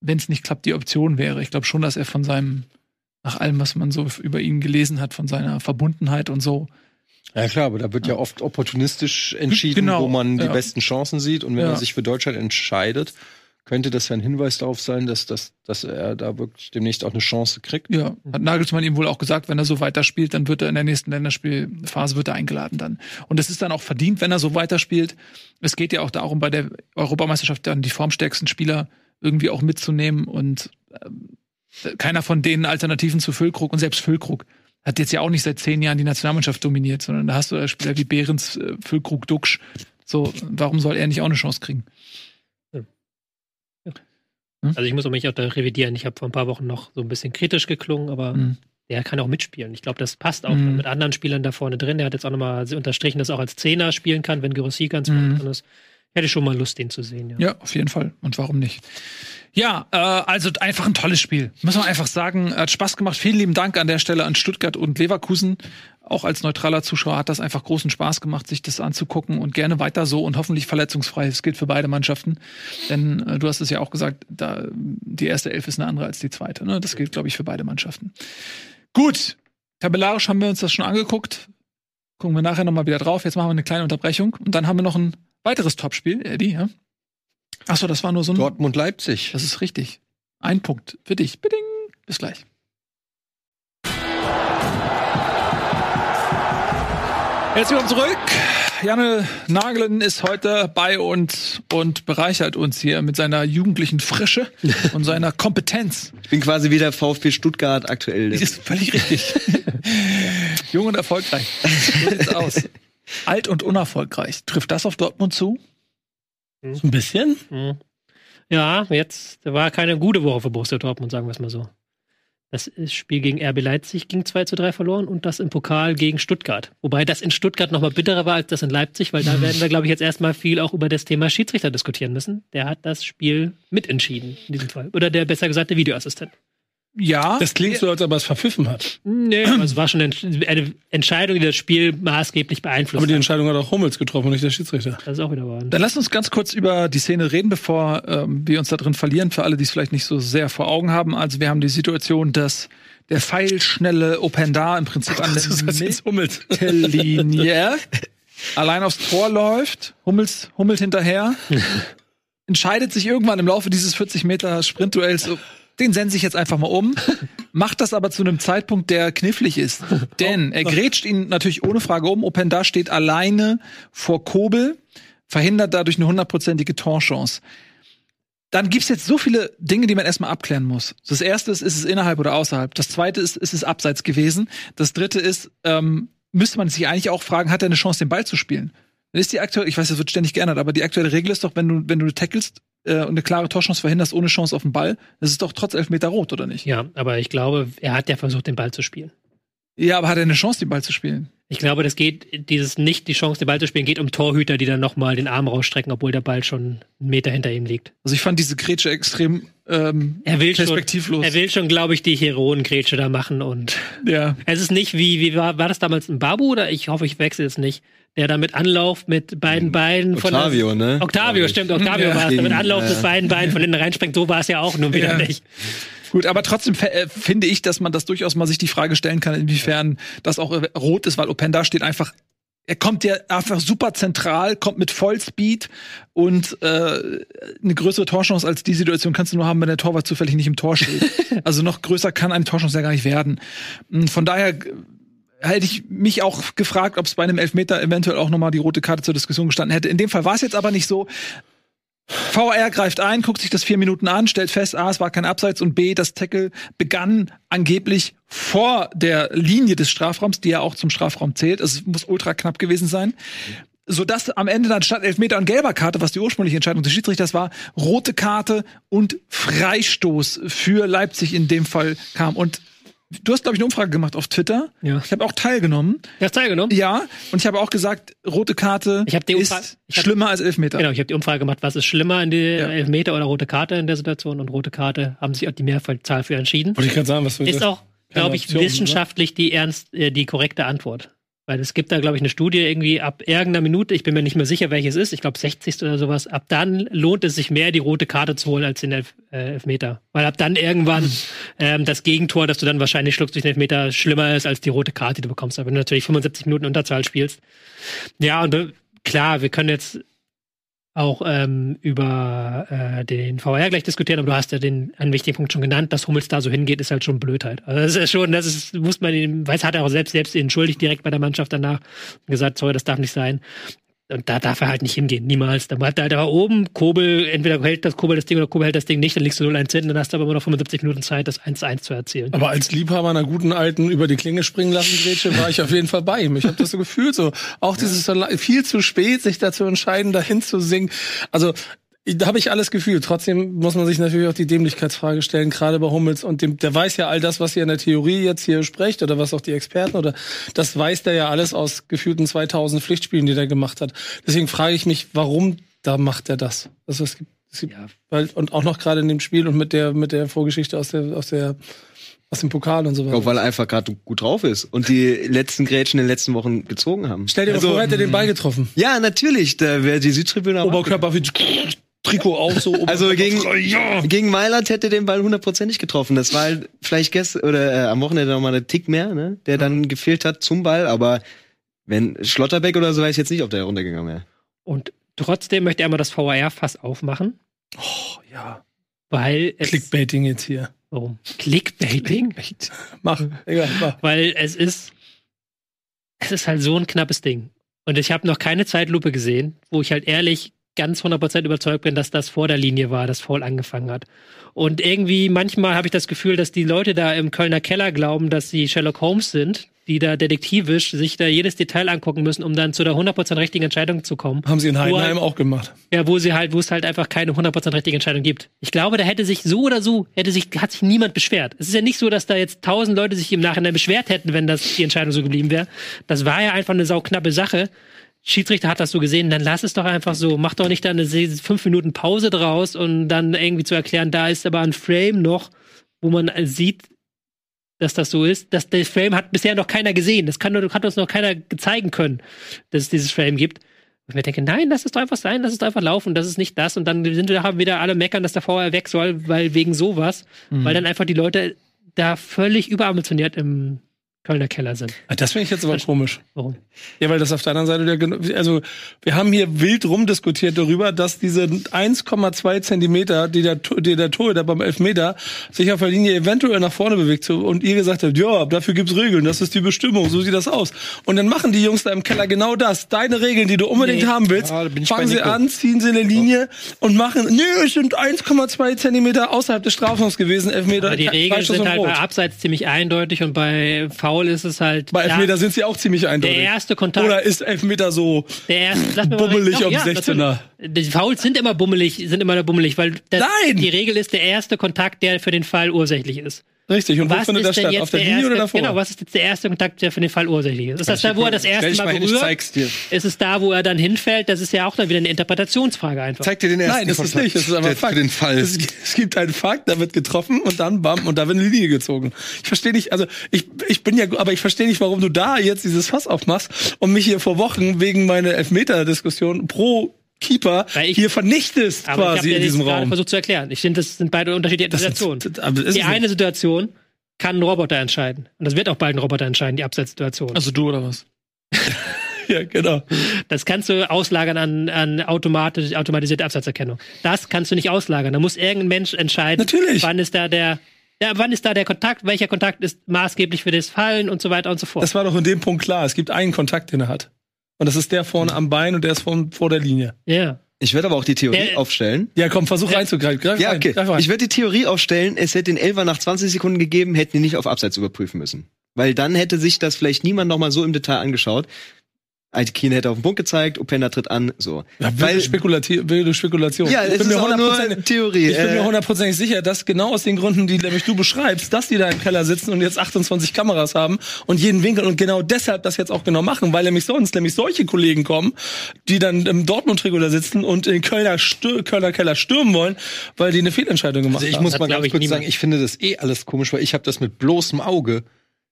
wenn es nicht klappt, die Option wäre. Ich glaube schon, dass er von seinem, nach allem, was man so über ihn gelesen hat, von seiner Verbundenheit und so.
Ja klar, aber da wird ja oft opportunistisch entschieden,
Genau,
wo man die
ja.
besten Chancen sieht. Und wenn
Ja.
er sich für Deutschland entscheidet, könnte das ja ein Hinweis darauf sein, dass, dass, dass er da wirklich demnächst auch eine Chance kriegt.
Ja, hat Nagelsmann ihm wohl auch gesagt, wenn er so weiterspielt, dann wird er in der nächsten Länderspielphase wird er eingeladen dann. Und es ist dann auch verdient, wenn er so weiterspielt. Es geht ja auch darum, bei der Europameisterschaft dann die formstärksten Spieler irgendwie auch mitzunehmen und ähm, keiner von denen Alternativen zu Füllkrug und selbst Füllkrug hat jetzt ja auch nicht seit zehn Jahren die Nationalmannschaft dominiert, sondern da hast du Spieler wie Behrens, äh, Füllkrug, Duxch. So, warum soll er nicht auch eine Chance kriegen?
Also ich muss auch mich auch da revidieren. Ich habe vor ein paar Wochen noch so ein bisschen kritisch geklungen, aber
Mhm.
der kann auch mitspielen. Ich glaube, das passt auch
Mhm.
mit anderen Spielern da vorne drin. Der hat jetzt auch nochmal unterstrichen, dass er auch als Zehner spielen kann, wenn Gerossi ganz
Mhm.
drin ist. Hätte schon mal Lust, den zu sehen. Ja.
Ja, auf jeden Fall. Und warum nicht? Ja, äh, also einfach ein tolles Spiel. Muss man einfach sagen. Hat Spaß gemacht. Vielen lieben Dank an der Stelle an Stuttgart und Leverkusen. Auch als neutraler Zuschauer hat das einfach großen Spaß gemacht, sich das anzugucken und gerne weiter so und hoffentlich verletzungsfrei. Das gilt für beide Mannschaften. Denn äh, du hast es ja auch gesagt, da, die erste Elf ist eine andere als die zweite. Ne? Das gilt, glaube ich, für beide Mannschaften. Gut. Tabellarisch haben wir uns das schon angeguckt. Gucken wir nachher nochmal wieder drauf. Jetzt machen wir eine kleine Unterbrechung. Und dann haben wir noch ein weiteres Topspiel, Eddie, ja? Achso, das war nur so ein.
Dortmund-Leipzig.
Das ist richtig. Ein Punkt für dich. Beding. Bis gleich. Herzlich willkommen zurück. Janne Nagelen ist heute bei uns und bereichert uns hier mit seiner jugendlichen Frische und seiner Kompetenz.
Ich bin quasi wieder VfB Stuttgart aktuell.
Das ist völlig richtig. [LAUGHS] Jung und erfolgreich. So sieht's aus. Alt und unerfolgreich. Trifft das auf Dortmund zu?
So ein bisschen.
Mhm. Ja, jetzt war keine gute Woche für Borussia Dortmund, sagen wir es mal so. Das Spiel gegen RB Leipzig ging 2 zu 3 verloren und das im Pokal gegen Stuttgart. Wobei das in Stuttgart noch mal bitterer war als das in Leipzig, weil da [LAUGHS] werden wir, glaube ich, jetzt erstmal viel auch über das Thema Schiedsrichter diskutieren müssen. Der hat das Spiel mitentschieden in diesem Fall. Oder der besser gesagt der Videoassistent.
Ja.
Das klingt so, als ob er es verpfiffen hat.
Nee, [CLEARS THROAT] aber es war schon eine Entscheidung, die das Spiel maßgeblich beeinflusst
Aber die
hat.
Entscheidung hat auch Hummels getroffen und nicht der Schiedsrichter.
Das ist auch wieder wahr.
Dann lass uns ganz kurz über die Szene reden, bevor ähm, wir uns da drin verlieren, für alle, die es vielleicht nicht so sehr vor Augen haben. Also wir haben die Situation, dass der pfeilschnelle Opendar im Prinzip an [LAUGHS]
Das ist jetzt Hummels.
der Mittellinie [LAUGHS] allein aufs Tor läuft, Hummels, hummelt hinterher, [LAUGHS] entscheidet sich irgendwann im Laufe dieses 40 Meter Sprintduells, so, den sense ich jetzt einfach mal um, macht das aber zu einem Zeitpunkt, der knifflig ist. Denn er grätscht ihn natürlich ohne Frage um. Opendar steht alleine vor Kobel, verhindert dadurch eine hundertprozentige Torchance. dann gibt's jetzt so viele Dinge, die man erstmal abklären muss. Das erste ist, ist es innerhalb oder außerhalb? Das zweite ist, ist es abseits gewesen? Das dritte ist, ähm, müsste man sich eigentlich auch fragen, hat er eine Chance, den Ball zu spielen? Dann ist die aktuelle, ich weiß, das wird ständig geändert, aber die aktuelle Regel ist doch, wenn du, wenn du tackelst äh, und eine klare Torchance verhinderst ohne Chance auf den Ball, das ist doch trotz Elfmeter rot, oder nicht?
Ja, aber ich glaube, er hat ja versucht, den Ball zu spielen.
Ja, aber hat er eine Chance, den Ball zu spielen?
Ich glaube, das geht, dieses nicht die Chance, den Ball zu spielen, geht um Torhüter, die dann nochmal den Arm rausstrecken, obwohl der Ball schon einen Meter hinter ihm liegt.
Also ich fand diese Grätsche extrem ähm,
Er will schon,
perspektivlos.
er will schon, glaube ich, die Heroen-Grätsche da machen und
ja.
es ist nicht wie, wie war, war das damals ein Babu oder ich hoffe, ich wechsle es nicht, der da mit Anlauf mit beiden Beinen von
Octavio, ne?
Octavio, stimmt, Octavio
Ja.
war es, der mit Anlauf
ja.
mit beiden Beinen von hinten reinspringt, so war es ja auch nun wieder
Ja.
nicht.
Gut, aber trotzdem äh, finde ich, dass man das durchaus mal sich die Frage stellen kann, inwiefern das auch äh, rot ist, weil Openda steht einfach er kommt ja einfach super zentral, kommt mit Vollspeed und äh, eine größere Torchance als die Situation kannst du nur haben, wenn der Torwart zufällig nicht im Tor steht. [LAUGHS] also noch größer kann eine Torchance ja gar nicht werden. Mm, Von daher g- hätte ich mich auch gefragt, ob es bei einem Elfmeter eventuell auch nochmal die rote Karte zur Diskussion gestanden hätte. In dem Fall war es jetzt aber nicht so. VR greift ein, guckt sich das vier Minuten an, stellt fest, A, es war kein Abseits und B, das Tackle begann angeblich vor der Linie des Strafraums, die ja auch zum Strafraum zählt. Es muss ultra knapp gewesen sein. Sodass am Ende dann statt Elfmeter und gelber Karte, was die ursprüngliche Entscheidung des Schiedsrichters war, rote Karte und Freistoß für Leipzig in dem Fall kam. Und du hast, glaube ich, eine Umfrage gemacht auf Twitter.
Ja.
Ich habe auch teilgenommen.
Du hast teilgenommen?
Ja, und ich habe auch gesagt, rote Karte
Ich die
ist
ich hab-
schlimmer als Elfmeter.
Genau, ich habe die Umfrage gemacht, was ist schlimmer in die
Ja.
Elfmeter oder rote Karte in der Situation und rote Karte haben sich auch die Mehrzahl für entschieden.
Wollte ich gerade sagen, was für
Ist auch, glaube ich,
Option,
wissenschaftlich die ernst, äh, die korrekte Antwort. Weil es gibt da, glaube ich, eine Studie irgendwie ab irgendeiner Minute, ich bin mir nicht mehr sicher, welches ist, ich glaube 60. oder sowas, ab dann lohnt es sich mehr, die rote Karte zu holen als den Elf, äh, Elfmeter. Weil ab dann irgendwann ähm, das Gegentor, das du dann wahrscheinlich schluckst durch den Elfmeter, schlimmer ist als die rote Karte, die du bekommst. Aber wenn du natürlich 75 Minuten Unterzahl spielst. Ja, und äh, klar, wir können jetzt auch ähm, über äh, den VR gleich diskutieren, aber du hast ja den einen wichtigen Punkt schon genannt, dass Hummels da so hingeht, ist halt schon Blödheit. Also das ist schon, das ist, muss man ihm, weiß, hat er auch selbst selbst entschuldigt direkt bei der Mannschaft danach und gesagt, sorry, das darf nicht sein. Und da darf er halt nicht hingehen, niemals. Da bleibt er halt aber oben, Kobel, entweder hält das Kobel das Ding oder Kobel hält das Ding nicht, dann liegst du 0-1 hinten, dann hast du aber immer noch 75 Minuten Zeit, das 1-1 zu erzielen.
Aber als Liebhaber einer guten alten über die Klinge springen lassen Grätsche war ich auf jeden Fall bei ihm. Ich habe das so gefühlt, so auch dieses viel zu spät, sich dazu entscheiden, dahin zu singen. Also da habe ich alles gefühlt. Trotzdem muss man sich natürlich auch die Dämlichkeitsfrage stellen, gerade bei Hummels. Und dem, der weiß ja all das, was ihr in der Theorie jetzt hier sprecht oder was auch die Experten oder das weiß der ja alles aus gefühlten 2000 Pflichtspielen, die der gemacht hat. Deswegen frage ich mich, warum da macht er das? Also es gibt, es gibt weil, und auch noch gerade in dem Spiel und mit der mit der Vorgeschichte aus der aus der aus dem Pokal und so weiter.
glaube, weil er einfach gerade gut drauf ist und die letzten Grätschen in den letzten Wochen gezogen haben.
Stell dir
Also,
mal vor, hätte er den Ball getroffen.
Ja, natürlich, da wäre die Südtribüne auch
Oberkörper wie Trikot auch so.
Also gegen,
ja.
gegen Mailand hätte den Ball hundertprozentig getroffen. Das war halt vielleicht gestern oder äh, am Wochenende noch mal ein Tick mehr, ne, der dann gefehlt hat zum Ball. Aber wenn Schlotterbeck oder so, weiß ich jetzt nicht, ob der runtergegangen wäre.
Und trotzdem möchte er mal das VR-Fass aufmachen,
Oh, ja.
weil es.
Clickbaiting jetzt hier.
Warum? Clickbaiting?
Mach. Egal, mach.
Weil es ist. Es ist halt so ein knappes Ding. Und ich habe noch keine Zeitlupe gesehen, wo ich halt ehrlich ganz 100% überzeugt bin, dass das vor der Linie war, das Foul angefangen hat. Und irgendwie, manchmal habe ich das Gefühl, dass die Leute da im Kölner Keller glauben, dass sie Sherlock Holmes sind, die da detektivisch sich da jedes Detail angucken müssen, um dann zu der 100% richtigen Entscheidung zu kommen.
Haben sie in Heidenheim
Wo-
auch gemacht.
Ja, wo sie halt, wo es halt einfach keine 100% richtige Entscheidung gibt. Ich glaube, da hätte sich so oder so, hätte sich, hat sich niemand beschwert. Es ist ja nicht so, dass da jetzt tausend Leute sich im Nachhinein beschwert hätten, wenn das die Entscheidung so geblieben wäre. Das war ja einfach eine sauknappe Sache. Schiedsrichter hat das so gesehen, dann lass es doch einfach so. Mach doch nicht da eine fünf Minuten Pause draus und dann irgendwie zu erklären, da ist aber ein Frame noch, wo man sieht, dass das so ist. Das, das Frame hat bisher noch keiner gesehen. Das kann, hat uns noch keiner zeigen können, dass es dieses Frame gibt. Und ich mir denke, nein, lass es doch einfach sein, lass es doch einfach laufen, das ist nicht das. Und dann sind wir haben wieder alle meckern, dass der VR weg soll, weil wegen sowas, weil dann einfach die Leute da völlig überambitioniert im Kölner Keller sind.
Ah, Das finde ich jetzt aber komisch.
Warum?
Ja, weil das auf der anderen Seite, der, also wir haben hier wild rumdiskutiert darüber, dass diese 1,2 Zentimeter, die der, die der Torhüter beim Elfmeter sich auf der Linie eventuell nach vorne bewegt so, und ihr gesagt habt, ja, dafür gibt's Regeln, das ist die Bestimmung, so sieht das aus. Und dann machen die Jungs da im Keller genau das, deine Regeln, die du unbedingt
Nee.
haben willst,
Ja,
fangen sie an, ziehen sie eine Linie und machen, nö, es sind 1,2 Zentimeter außerhalb des Strafraums gewesen, Elfmeter,
Aber die Regeln sind halt bei Abseits ziemlich eindeutig und bei Foul ist es halt.
Bei Elfmeter sind sie auch ziemlich eindeutig.
der erste Kontakt.
Oder ist Elfmeter so
Der erste,
bummelig am
ja,
16er?
natürlich. Die Fouls sind immer bummelig, sind immer bummelig, weil das,
Nein!
die Regel ist der erste Kontakt, der für den Fall ursächlich ist.
Richtig, und wo findet das statt? Auf der Linie
erste,
oder davor?
Genau, was ist jetzt der erste Kontakt, der für den Fall ursächlich ist? Ist das da, wo er das erste Mal
mal hin, ich
berührt?
zeig's dir.
Ist es da, wo er dann hinfällt? Das ist ja auch dann wieder eine Interpretationsfrage einfach.
Zeig dir den ersten
Nein, das ist
Kontakt.
nicht, das ist
Der-
Fakt.
Für den Fall.
Es, es gibt einen Fakt, da wird getroffen und dann bam, und da wird eine Linie gezogen. Ich verstehe nicht, also ich, ich bin ja, aber ich verstehe nicht, warum du da jetzt dieses Fass aufmachst und mich hier vor Wochen wegen meiner Elfmeter-Diskussion pro Keeper
ich-
hier vernichtest
Aber ich
quasi
dir
in
das
diesem
gerade
Raum.
versucht zu erklären. Ich finde, das sind beide unterschiedliche
Das ist-
Situationen.
das ist
die eine
nicht.
Situation kann ein Roboter entscheiden. Und das wird auch bald ein Roboter entscheiden, die Abseitssituation.
Also du oder was? [LAUGHS]
Ja, genau.
Das kannst du auslagern an, an automatisch, automatisierte Absatzerkennung. Das kannst du nicht auslagern. Da muss irgendein Mensch entscheiden,
Natürlich.
wann ist da der, ja, wann ist da der Kontakt, welcher Kontakt ist maßgeblich für das Fallen und so weiter und so fort.
Das war doch in dem Punkt klar. Es gibt einen Kontakt, den er hat. Und das ist der vorne am Bein und der ist von, vor der Linie.
ja.
Ich werde aber auch die Theorie
Der-
aufstellen.
Ja, komm, versuch reinzugreifen. Greif
Ja, okay.
rein.
Ich werde die Theorie aufstellen, es hätte den Elfer nach 20 Sekunden gegeben, hätten die nicht auf Abseits überprüfen müssen. Weil dann hätte sich das vielleicht niemand noch mal so im Detail angeschaut. Aikin hätte auf den Punkt gezeigt, Openda tritt an, so.
Ja, wilde,
Weil,
Spekulati wilde Spekulation.
ja,
ich
es
bin
ist
mir
auch nur
hundertprozentig-
Theorie.
Ich bin mir
Äh,
hundertprozentig sicher, dass genau aus den Gründen, die nämlich du beschreibst, dass die da im Keller sitzen und jetzt 28 Kameras haben und jeden Winkel und genau deshalb das jetzt auch genau machen, weil nämlich sonst nämlich solche Kollegen kommen, die dann im Dortmund-Trikot sitzen und in Kölner, Stür Kölner Keller stürmen wollen, weil die eine Fehlentscheidung gemacht
Also ich
haben.
muss
Das
mal ganz kurz sagen, ich finde das eh alles komisch, weil ich habe das mit bloßem Auge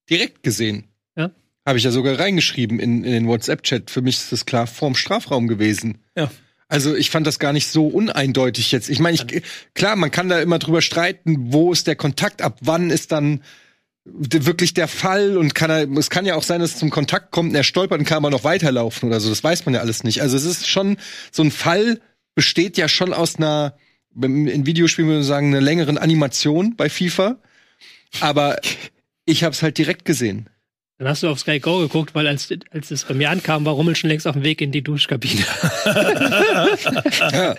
direkt gesehen.
Ja.
Habe ich ja sogar reingeschrieben in, in den WhatsApp-Chat. Für mich ist das klar vorm Strafraum gewesen.
Ja.
Also ich fand das gar nicht so uneindeutig jetzt. Ich meine, ich, klar, man kann da immer drüber streiten, wo ist der Kontakt, ab wann ist dann wirklich der Fall und kann er, es kann ja auch sein, dass es zum Kontakt kommt und er stolpert und kann aber noch weiterlaufen oder so. Das weiß man ja alles nicht. Also es ist schon, so ein Fall besteht ja schon aus einer, in Videospielen würde man sagen, einer längeren Animation bei FIFA. Aber [LAUGHS] ich habe es halt direkt gesehen.
Dann hast du auf Sky Go geguckt, weil als, als es bei mir ankam, war Rummel schon längst auf dem Weg in die Duschkabine. [LAUGHS]
Ja.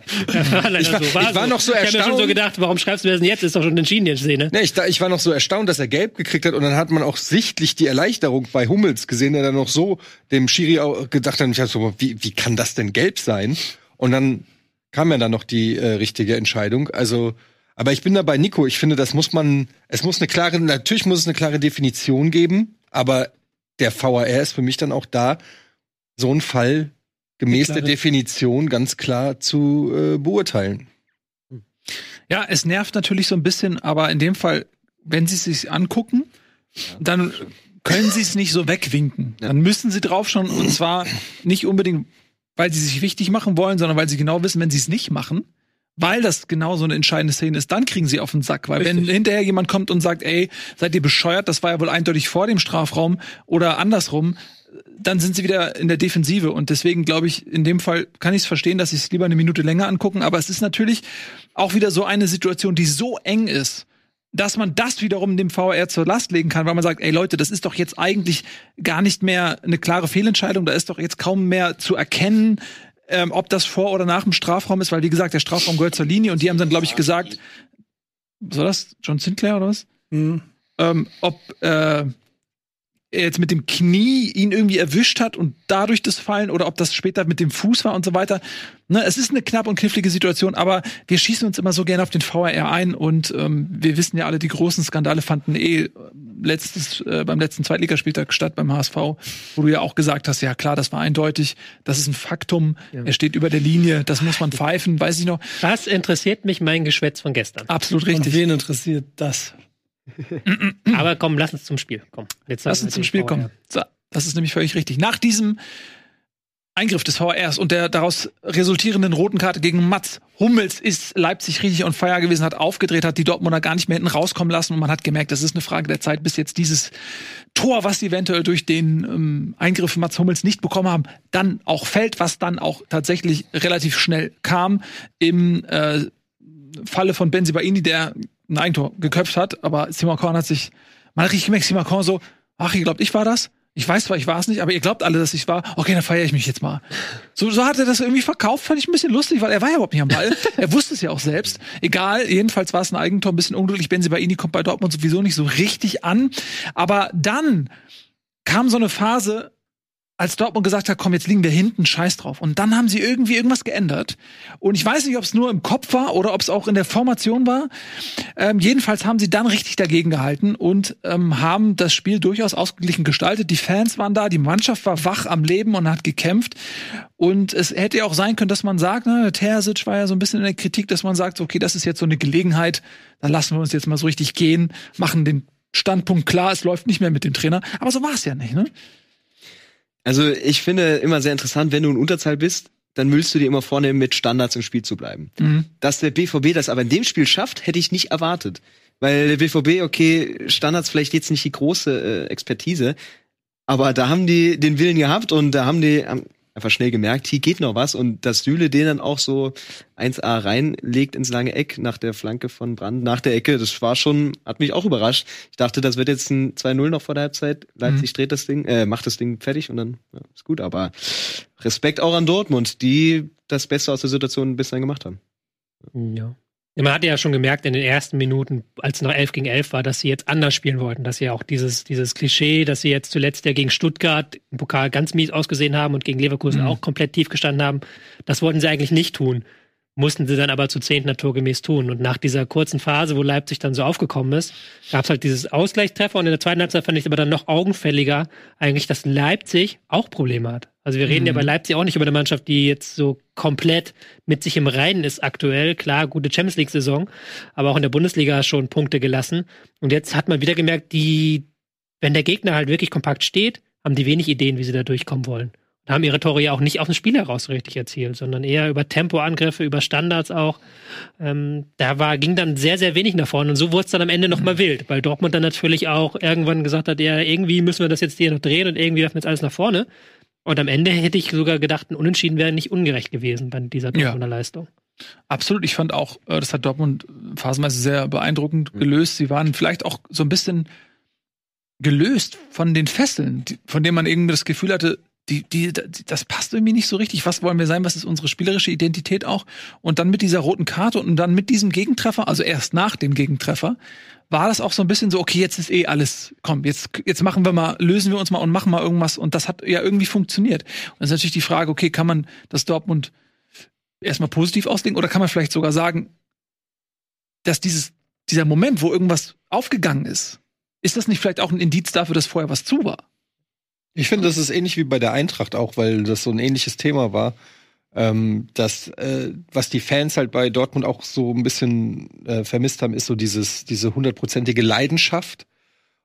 War leider
Ich war- ich war noch so
Ich habe mir schon so
erstaunt.
gedacht, warum schreibst du das denn jetzt? Ist doch schon entschieden, die Szene.
Ne, ich, da, ich war noch so erstaunt, dass er gelb gekriegt hat und dann hat man auch sichtlich die Erleichterung bei Hummels gesehen, der dann noch so dem Schiri auch gedacht hat, ich hab so, wie, wie kann das denn gelb sein? Und dann kam ja dann noch die äh, richtige Entscheidung. Also, aber ich bin da bei Nico. Ich finde, das muss man, es muss eine klare, natürlich muss es eine klare Definition geben, aber der VAR ist für mich dann auch da, so einen Fall gemäß der Definition ganz klar zu äh, beurteilen.
Ja, es nervt natürlich so ein bisschen, aber in dem Fall, wenn Sie es sich angucken, dann können Sie es nicht so wegwinken. Dann müssen Sie drauf schauen und [CLEARS THROAT] zwar nicht unbedingt, weil Sie sich wichtig machen wollen, sondern weil Sie genau wissen, wenn Sie es nicht machen, weil das genau so eine entscheidende Szene ist, dann kriegen Sie auf den Sack. Weil wenn
Richtig.
hinterher jemand kommt und sagt, ey, seid ihr bescheuert, das war ja wohl eindeutig vor dem Strafraum oder andersrum, dann sind sie wieder in der Defensive. Und deswegen glaube ich, in dem Fall kann ich es verstehen, dass sie es lieber eine Minute länger angucken. Aber es ist natürlich auch wieder so eine Situation, die so eng ist, dass man das wiederum dem VR zur Last legen kann, weil man sagt, ey Leute, das ist doch jetzt eigentlich gar nicht mehr eine klare Fehlentscheidung, da ist doch jetzt kaum mehr zu erkennen, ähm, ob das vor oder nach dem Strafraum ist, weil wie gesagt, der Strafraum gehört zur Linie und die haben dann, glaube ich, gesagt, was war das? John Sinclair oder was?
Hm.
ähm, ob äh, er jetzt mit dem Knie ihn irgendwie erwischt hat und dadurch das Fallen oder ob das später mit dem Fuß war und so weiter. Ne, es ist eine knapp und knifflige Situation, aber wir schießen uns immer so gerne auf den VAR ein und ähm, wir wissen ja alle, die großen Skandale fanden eh äh, letztes, äh, beim letzten Zweitligaspieltag statt beim HSV, wo du ja auch gesagt hast, ja klar, das war eindeutig, das ist ein Faktum, er steht über der Linie, das muss man pfeifen, weiß ich noch.
Was interessiert mich mein Geschwätz von gestern?
Absolut
Und
richtig.
wen interessiert das?
Aber komm, lass uns zum Spiel. Komm, jetzt
Lass uns zum Spiel
VR.
kommen. So, das ist nämlich völlig richtig. Nach diesem Eingriff des VRs und der daraus resultierenden roten Karte gegen Mats Hummels ist Leipzig richtig on fire gewesen, hat aufgedreht, hat die Dortmunder gar nicht mehr hinten rauskommen lassen und man hat gemerkt, das ist eine Frage der Zeit, bis jetzt dieses Tor, was sie eventuell durch den ähm, Eingriff Mats Hummels nicht bekommen haben, dann auch fällt, was dann auch tatsächlich relativ schnell kam im äh, Falle von Benzibaini, der ein Eigentor geköpft hat, aber Simakon hat sich, man hat richtig gemerkt, Simakon so, ach, ihr glaubt, ich war das? Ich weiß zwar, ich war es nicht, aber ihr glaubt alle, dass ich war. Okay, dann feiere ich mich jetzt mal. So, so hat er das irgendwie verkauft, fand ich ein bisschen lustig, weil er war ja überhaupt nicht am Ball. [LAUGHS] er wusste es ja auch selbst. Egal, jedenfalls war es ein Eigentor, ein bisschen unglücklich. Benzibaini kommt bei Dortmund sowieso nicht so richtig an. Aber dann kam so eine Phase, als Dortmund gesagt hat, komm, jetzt liegen wir hinten, scheiß drauf. Und dann haben sie irgendwie irgendwas geändert. Und ich weiß nicht, ob es nur im Kopf war oder ob es auch in der Formation war. Ähm, jedenfalls haben sie dann richtig dagegen gehalten und ähm, haben das Spiel durchaus ausgeglichen gestaltet. Die Fans waren da, die Mannschaft war wach am Leben und hat gekämpft. Und es hätte ja auch sein können, dass man sagt, ne, Terzic war ja so ein bisschen in der Kritik, dass man sagt, okay, das ist jetzt so eine Gelegenheit, dann lassen wir uns jetzt mal so richtig gehen, machen den Standpunkt klar, es läuft nicht mehr mit dem Trainer. Aber so war es ja nicht, ne?
Also ich finde immer sehr interessant, wenn du in Unterzahl bist, dann willst du dir immer vornehmen, mit Standards im Spiel zu bleiben.
Mhm.
Dass der BVB das aber in dem Spiel schafft, hätte ich nicht erwartet. Weil der BVB, okay, Standards vielleicht jetzt nicht die große äh, Expertise, aber da haben die den Willen gehabt und da haben die haben einfach schnell gemerkt, hier geht noch was und dass Süle den dann auch so 1A reinlegt ins lange Eck nach der Flanke von Brand, nach der Ecke, das war schon, hat mich auch überrascht. Ich dachte, das wird jetzt ein 2-0 noch vor der Halbzeit. Leipzig dreht das Ding, äh, macht das Ding fertig und dann ja, ist gut, aber Respekt auch an Dortmund, die das Beste aus der Situation bislang gemacht haben.
Ja. Man hatte ja schon gemerkt in den ersten Minuten, als es noch 11 gegen 11 war, dass sie jetzt anders spielen wollten, dass sie auch dieses, dieses Klischee, dass sie jetzt zuletzt ja gegen Stuttgart im Pokal ganz mies ausgesehen haben und gegen Leverkusen auch komplett tief gestanden haben, das wollten sie eigentlich nicht tun. Mussten sie dann aber zu zehnt naturgemäß tun. Und nach dieser kurzen Phase, wo Leipzig dann so aufgekommen ist, gab es halt dieses Ausgleichstreffer und in der zweiten Halbzeit fand ich aber dann noch augenfälliger eigentlich, dass Leipzig auch Probleme hat. Also wir reden ja bei Leipzig auch nicht über eine Mannschaft, die jetzt so komplett mit sich im Reinen ist aktuell. Klar, gute Champions League-Saison, aber auch in der Bundesliga schon Punkte gelassen. Und jetzt hat man wieder gemerkt, die, wenn der Gegner halt wirklich kompakt steht, haben die wenig Ideen, wie sie da durchkommen wollen. Und haben ihre Tore ja auch nicht aus dem Spiel heraus richtig erzielt, sondern eher über Tempoangriffe, über Standards auch. Ähm, da war, ging dann sehr, sehr wenig nach vorne. Und so wurde es dann am Ende nochmal wild, weil Dortmund dann natürlich auch irgendwann gesagt hat, ja, irgendwie müssen wir das jetzt hier noch drehen und irgendwie werfen wir jetzt alles nach vorne. Und am Ende hätte ich sogar gedacht, ein Unentschieden wäre nicht ungerecht gewesen bei dieser
Ja.
Dortmunder Leistung.
Absolut. Ich fand auch, äh, das hat Dortmund phasenweise sehr beeindruckend gelöst. Sie waren vielleicht auch so ein bisschen gelöst von den Fesseln, von denen man irgendwie das Gefühl hatte, die, die, das passt irgendwie nicht so richtig. Was wollen wir sein? Was ist unsere spielerische Identität auch? Und dann mit dieser roten Karte und dann mit diesem Gegentreffer, also erst nach dem Gegentreffer, war das auch so ein bisschen so, okay, jetzt ist eh alles, komm, jetzt, jetzt machen wir mal, lösen wir uns mal und machen mal irgendwas. Und das hat ja irgendwie funktioniert. Und das ist natürlich die Frage, okay, kann man das Dortmund erstmal positiv auslegen oder kann man vielleicht sogar sagen, dass dieses, dieser Moment, wo irgendwas aufgegangen ist, ist das nicht vielleicht auch ein Indiz dafür, dass vorher was zu war?
Ich finde, das ist ähnlich wie bei der Eintracht auch, weil das so ein ähnliches Thema war. Ähm, das, äh, was die Fans halt bei Dortmund auch so ein bisschen äh, vermisst haben, ist so dieses, diese hundertprozentige Leidenschaft.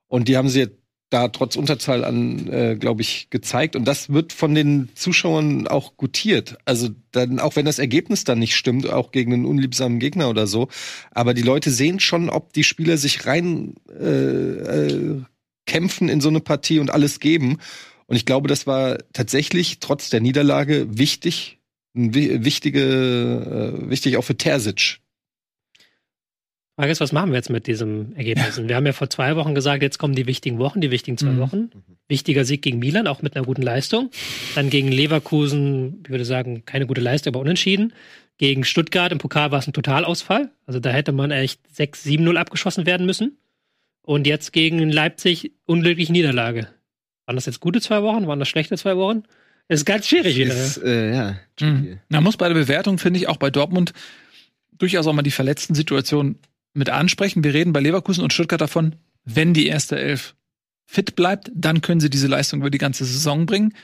Und die haben sie da trotz Unterzahl an, äh, glaube ich, gezeigt. Und das wird von den Zuschauern auch gutiert. Also dann, auch wenn das Ergebnis dann nicht stimmt, auch gegen einen unliebsamen Gegner oder so. Aber die Leute sehen schon, ob die Spieler sich rein äh, äh, kämpfen in so eine Partie und alles geben. Und ich glaube, das war tatsächlich trotz der Niederlage wichtig, wichtige, äh, wichtig auch für Terzic.
Frage ist, was machen wir jetzt mit diesem Ergebnis? Und [LAUGHS] Wir haben ja vor zwei Wochen gesagt, jetzt kommen die wichtigen Wochen, die wichtigen zwei
Mhm.
Wochen. Wichtiger Sieg gegen Milan, auch mit einer guten Leistung. Dann gegen Leverkusen, ich würde sagen, keine gute Leistung, aber unentschieden. Gegen Stuttgart im Pokal war es ein Totalausfall. Also da hätte man echt 6-7-0 abgeschossen werden müssen. Und jetzt gegen Leipzig unglückliche Niederlage. Waren das jetzt gute zwei Wochen? Waren das schlechte zwei Wochen? Es ist ganz schwierig wieder.
Ist, äh, ja,
Mhm. Man muss bei der Bewertung, finde ich, auch bei Dortmund durchaus auch mal die verletzten Situationen mit ansprechen. Wir reden bei Leverkusen und Stuttgart davon, wenn die erste Elf fit bleibt, dann können sie diese Leistung über die ganze Saison bringen.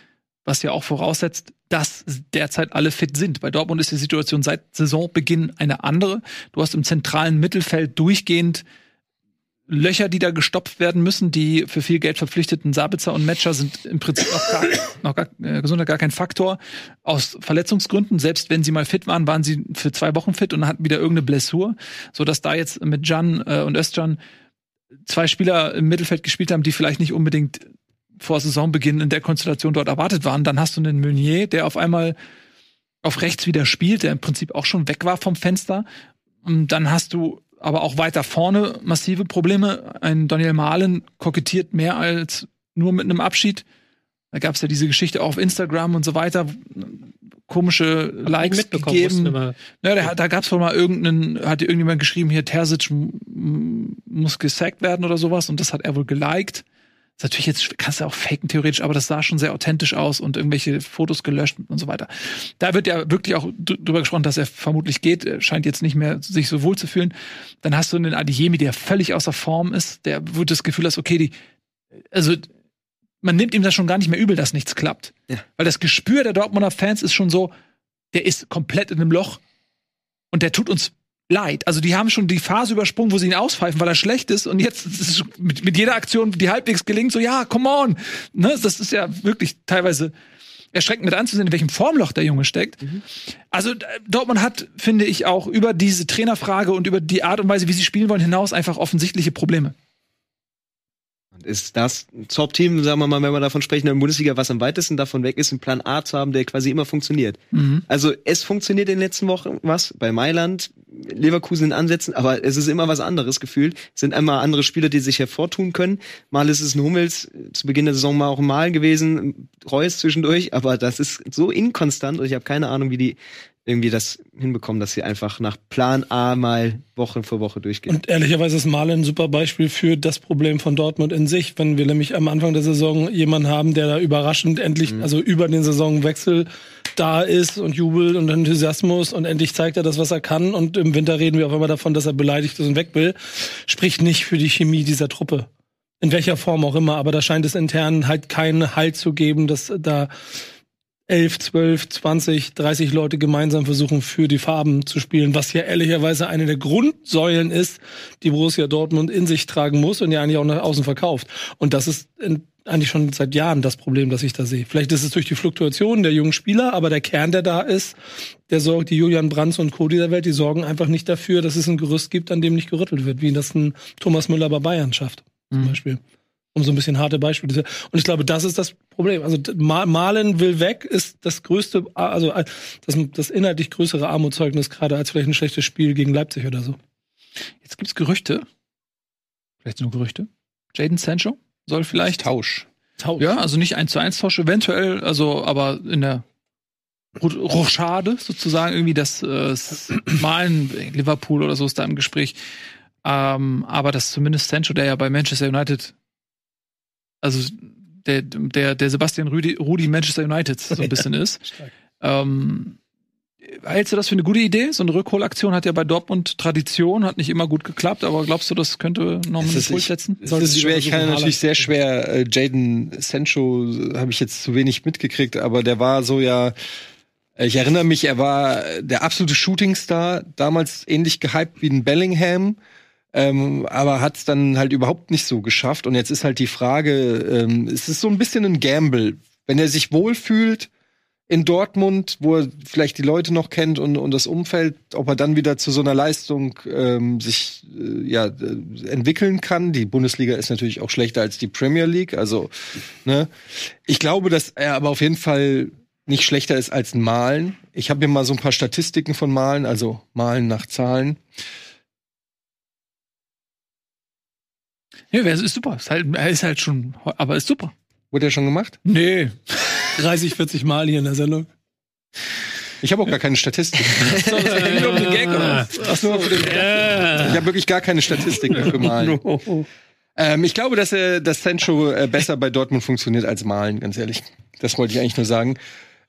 Was ja auch voraussetzt, dass derzeit alle fit sind. Bei Dortmund ist die Situation seit Saisonbeginn eine andere. Du hast im zentralen Mittelfeld durchgehend Löcher, die da gestopft werden müssen. Die für viel Geld verpflichteten Sabitzer und Matcher sind im Prinzip noch gar, [COUGHS] noch gar, äh, Gesundheit gar kein Faktor. Aus Verletzungsgründen, selbst wenn sie mal fit waren, waren sie für zwei Wochen fit und hatten wieder irgendeine Blessur. So dass da jetzt mit Jan äh, und Özcan zwei Spieler im Mittelfeld gespielt haben, die vielleicht nicht unbedingt vor Saisonbeginn in der Konstellation dort erwartet waren. Dann hast du einen Meunier, der auf einmal auf rechts wieder spielt, der im Prinzip auch schon weg war vom Fenster. Und dann hast du aber auch weiter vorne massive Probleme. Ein Daniel Mahlen kokettiert mehr als nur mit einem Abschied. Da gab es ja diese Geschichte auch auf Instagram und so weiter. Komische Likes
mussten wir
gegeben. Ja, da, da gab es wohl mal irgendeinen, hat irgendjemand geschrieben, hier Terzic muss gesackt werden oder sowas und das hat er wohl geliked. Ist natürlich jetzt, kannst du auch faken theoretisch, aber das sah schon sehr authentisch aus und irgendwelche Fotos gelöscht und so weiter. Da wird ja wirklich auch dr- drüber gesprochen, dass er vermutlich geht, scheint jetzt nicht mehr sich so wohl zu fühlen. Dann hast du einen Adeyemi, der völlig außer Form ist, der wo du das Gefühl hast, okay, die, also man nimmt ihm das schon gar nicht mehr übel, dass nichts klappt.
Ja.
Weil das Gespür der Dortmunder Fans ist schon so, der ist komplett in einem Loch und der tut uns leid. Also die haben schon die Phase übersprungen, wo sie ihn auspfeifen, weil er schlecht ist und jetzt ist es mit, mit jeder Aktion, die halbwegs gelingt, so ja, come on. Ne? Das ist ja wirklich teilweise erschreckend mit anzusehen, in welchem Formloch der Junge steckt. Also äh, Dortmund hat, finde ich, auch über diese Trainerfrage und über die Art und Weise, wie sie spielen wollen, hinaus einfach offensichtliche Probleme.
Und ist das ein Top-Team, sagen wir mal, wenn wir davon sprechen, in der Bundesliga, was am weitesten davon weg ist, einen Plan A zu haben, der quasi immer funktioniert. Also es funktioniert in den letzten Wochen was bei Mailand, Leverkusen in Ansätzen, aber es ist immer was anderes gefühlt. Es sind einmal andere Spieler, die sich hervortun können. Mal ist es ein Hummels, zu Beginn der Saison mal auch ein Mal gewesen, Reus zwischendurch, aber das ist so inkonstant und ich habe keine Ahnung, wie die irgendwie das hinbekommen, dass sie einfach nach Plan A mal Woche für Woche durchgehen.
Und ehrlicherweise ist Malen ein super Beispiel für das Problem von Dortmund in sich. Wenn wir nämlich am Anfang der Saison jemanden haben, der da überraschend endlich, also über den Saisonwechsel da ist und jubelt und Enthusiasmus und endlich zeigt er das, was er kann. Und im Winter reden wir auf einmal davon, dass er beleidigt ist und weg will. Spricht nicht für die Chemie dieser Truppe. In welcher Form auch immer, aber da scheint es intern halt keinen Halt zu geben, dass da 11, 12, 20, 30 Leute gemeinsam versuchen, für die Farben zu spielen, was ja ehrlicherweise eine der Grundsäulen ist, die Borussia Dortmund in sich tragen muss und ja eigentlich auch nach außen verkauft. Und das ist in, eigentlich schon seit Jahren das Problem, das ich da sehe. Vielleicht ist es durch die Fluktuation der jungen Spieler, aber der Kern, der da ist, der sorgt, die Julian Brands und Co. dieser Welt, die sorgen einfach nicht dafür, dass es ein Gerüst gibt, an dem nicht gerüttelt wird, wie das ein Thomas Müller bei Bayern schafft, zum Beispiel um so ein bisschen harte Beispiele zu. Und ich glaube, das ist das Problem. Also Malen will weg, ist das größte, also das, das inhaltlich größere Armutszeugnis gerade als vielleicht ein schlechtes Spiel gegen Leipzig oder so.
Jetzt gibt's Gerüchte, vielleicht nur Gerüchte. Jaden Sancho soll vielleicht
Tausch.
Tausch.
Ja, also nicht eins zu eins Tausch, eventuell, also aber in der Ro- Rochade sozusagen irgendwie das äh, s- [CLEARS THROAT] Malen Liverpool oder so ist da im Gespräch. Ähm, aber dass zumindest Sancho, der ja bei Manchester United, also der, der, der Sebastian Rudi, Rudi Manchester United so ein [LAUGHS] bisschen ist. Ähm, hältst du das für eine gute Idee? So eine Rückholaktion hat ja bei Dortmund Tradition, hat nicht immer gut geklappt, aber glaubst du, das könnte noch einen
Es ist-
Impuls setzen?
Es
Sollten
ist schwer, ich kann natürlich sehr schwer, äh, Jaden Sancho äh, habe ich jetzt zu wenig mitgekriegt, aber der war so ja, ich erinnere mich, er war der absolute Shootingstar, damals ähnlich gehypt wie ein Bellingham, ähm, aber hat es dann halt überhaupt nicht so geschafft. Und jetzt ist halt die Frage, ähm, es ist so ein bisschen ein Gamble. Wenn er sich wohlfühlt in Dortmund, wo er vielleicht die Leute noch kennt und, und das Umfeld, ob er dann wieder zu so einer Leistung ähm, sich äh, ja, äh, entwickeln kann. Die Bundesliga ist natürlich auch schlechter als die Premier League. Also, ne? Ich glaube, dass er aber auf jeden Fall nicht schlechter ist als ein Malen. Ich habe mir mal so ein paar Statistiken von Malen, also Malen nach Zahlen.
Ja, es ist super. Ist halt, er ist halt schon, aber ist super.
Wurde er schon gemacht?
Nee.
30, 40 Mal hier in der Sendung.
Ich habe auch gar keine Statistiken.
So, [LAUGHS] das ging nur den Gag, oder?
Ach nur für den Ich habe wirklich gar keine Statistiken für Malen. [LAUGHS] Ähm, ich glaube, dass, er, dass Sancho äh, besser bei Dortmund funktioniert als Malen, ganz ehrlich. Das wollte ich eigentlich nur sagen.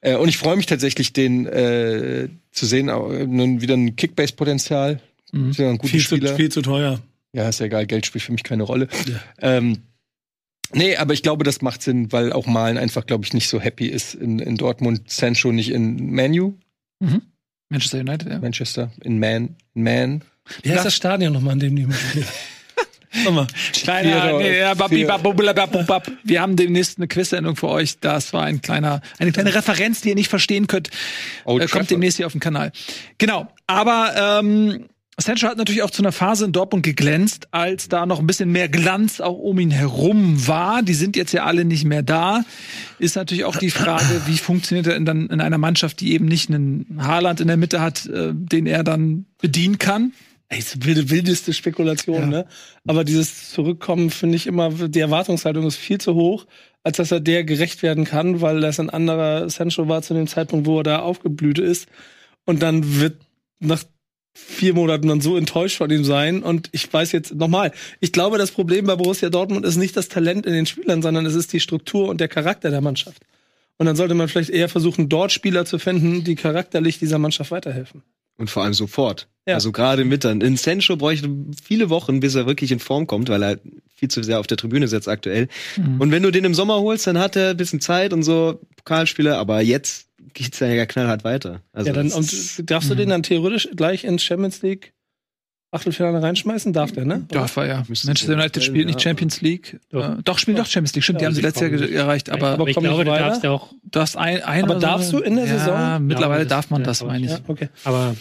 Äh, und ich freue mich tatsächlich, den äh, zu sehen, auch, äh, nun wieder ein Kickbase-Potenzial. Ist ja ein guter
Viel zu, viel zu teuer.
Ja, ist ja egal, Geld spielt für mich keine Rolle. Ähm, nee, aber ich glaube, das macht Sinn, weil auch Malen einfach, glaube ich, nicht so happy ist in, in Dortmund, Sancho nicht in Manu,
Manchester United, ja.
Manchester, in Man, in Man.
Wie heißt das Stadion nochmal, in dem die Sag [LAUGHS] mal.
Kleiner,
Vier-
nee, ja, babi,
vier-
bab, bab, bab, bab, bab. Wir haben demnächst eine Quiz-Sendung für euch. Das war ein kleiner, eine kleine Referenz, die ihr nicht verstehen könnt.
Old
äh, kommt
Trafford.
demnächst hier auf dem Kanal. Genau. Aber ähm, Sancho hat natürlich auch zu einer Phase in Dortmund geglänzt, als da noch ein bisschen mehr Glanz auch um ihn herum war. Die sind jetzt ja alle nicht mehr da. Ist natürlich auch die Frage, wie funktioniert er in, dann in einer Mannschaft, die eben nicht einen Haaland in der Mitte hat, äh, den er dann bedienen kann.
Ey, so wilde, wildeste Spekulation,
Ja.
ne? Aber dieses Zurückkommen finde ich immer, die Erwartungshaltung ist viel zu hoch, als dass er der gerecht werden kann, weil das ein anderer Sancho war zu dem Zeitpunkt, wo er da aufgeblüht ist. Und dann wird nach vier Monaten dann so enttäuscht von ihm sein. Und ich weiß jetzt nochmal, ich glaube, das Problem bei Borussia Dortmund ist nicht das Talent in den Spielern, sondern es ist die Struktur und der Charakter der Mannschaft. Und dann sollte man vielleicht eher versuchen, dort Spieler zu finden, die charakterlich dieser Mannschaft weiterhelfen.
Und vor allem sofort.
Ja.
Also gerade mit dann. In Sancho bräuchte viele Wochen, bis er wirklich in Form kommt, weil er viel zu sehr auf der Tribüne sitzt aktuell. Und wenn du den im Sommer holst, dann hat er ein bisschen Zeit und so Pokalspiele, aber jetzt geht's ja knallhart weiter. Also
ja, dann, und darfst du den dann theoretisch gleich ins Champions League Achtelfinale reinschmeißen? Darf der, ne?
Darf er ja. Manchester United spielt nicht Champions League.
Doch.
Äh, doch, spielt doch Champions League. Stimmt,
Ja,
die haben sie letztes Jahr erreicht. Aber
Aber
ich glaube, du darfst ja auch,
du hast ein, ein
Aber darfst du in der
ja,
Saison?
mittlerweile
Ja, das-
darf man das, meine ich.
Ja, okay.
aber.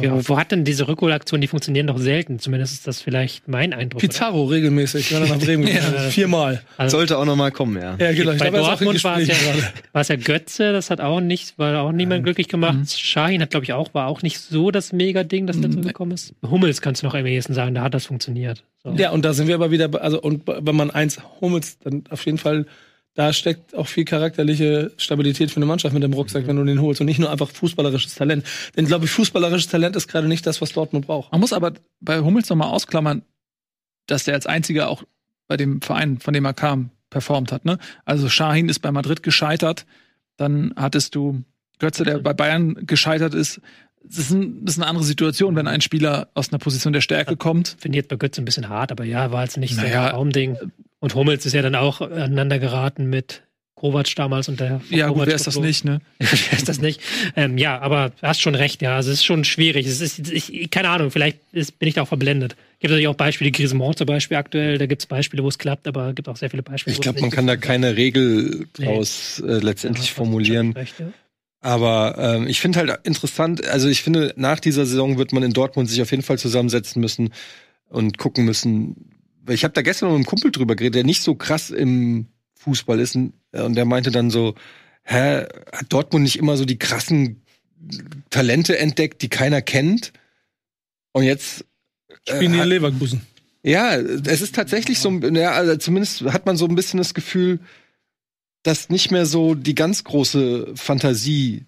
Ja, wo hat denn diese Rückholaktionen, die funktionieren doch selten. Zumindest ist das vielleicht mein Eindruck. oder?
Pizarro regelmäßig, wenn er nach Bremen geht.
Ja.
Viermal.
Also,
sollte auch noch mal kommen, ja.
Ja, genau.
Bei
er
Dortmund war es ja,
Gesprächen gerade.
war es ja Götze, das hat auch nicht, war auch niemand glücklich gemacht.
Mhm.
Shahin hat, glaube ich, auch, war auch nicht so das Mega-Ding, das dazu gekommen ist. Hummels kannst du noch am ehesten sagen, da hat das funktioniert. So.
Ja, und da sind wir aber wieder, bei- also, und wenn man eins Hummels, dann auf jeden Fall, da steckt auch viel charakterliche Stabilität für eine Mannschaft mit dem Rucksack, wenn du den holst und nicht nur einfach fußballerisches Talent. Denn, glaube ich, fußballerisches Talent ist gerade nicht das, was Dortmund braucht.
Man muss aber bei Hummels nochmal ausklammern, dass der als einziger auch bei dem Verein, von dem er kam, performt hat. Ne? Also Shahin ist bei Madrid gescheitert. Dann hattest du Götze, der bei Bayern gescheitert ist. Das ist, ein, das ist eine andere Situation, wenn ein Spieler aus einer Position der Stärke kommt.
Finde ich jetzt bei Götze ein bisschen hart, aber ja, war jetzt nicht so
Naja.
ein Traumding. Und Hummels ist ja dann auch aneinander geraten mit Kovac damals und der
Ja, gut, wer ist das nicht, ne? [LAUGHS]
Wer ist das nicht? Ähm, ja, aber du hast schon recht, ja. Also es ist schon schwierig. Es ist, ich, keine Ahnung, vielleicht ist, bin ich da auch verblendet. Gibt natürlich auch Beispiele, Griezmann zum Beispiel aktuell, da gibt es Beispiele, wo es klappt, aber es gibt auch sehr viele Beispiele.
Ich
wo es
glaube, man kann da keine Regel
Nee.
draus äh, letztendlich
Ja,
formulieren.
schon recht, ja.
Aber ähm, ich finde halt interessant, also ich finde, nach dieser Saison wird man in Dortmund sich auf jeden Fall zusammensetzen müssen und gucken müssen. Weil Ich habe da gestern noch mit einem Kumpel drüber geredet, der nicht so krass im Fußball ist. Und der meinte dann so, hä, hat Dortmund nicht immer so die krassen Talente entdeckt, die keiner kennt? Und jetzt
Spielen die
äh,
in Leverkusen.
ja, es ist tatsächlich so, ja, also zumindest hat man so ein bisschen das Gefühl, dass nicht mehr so die ganz große Fantasie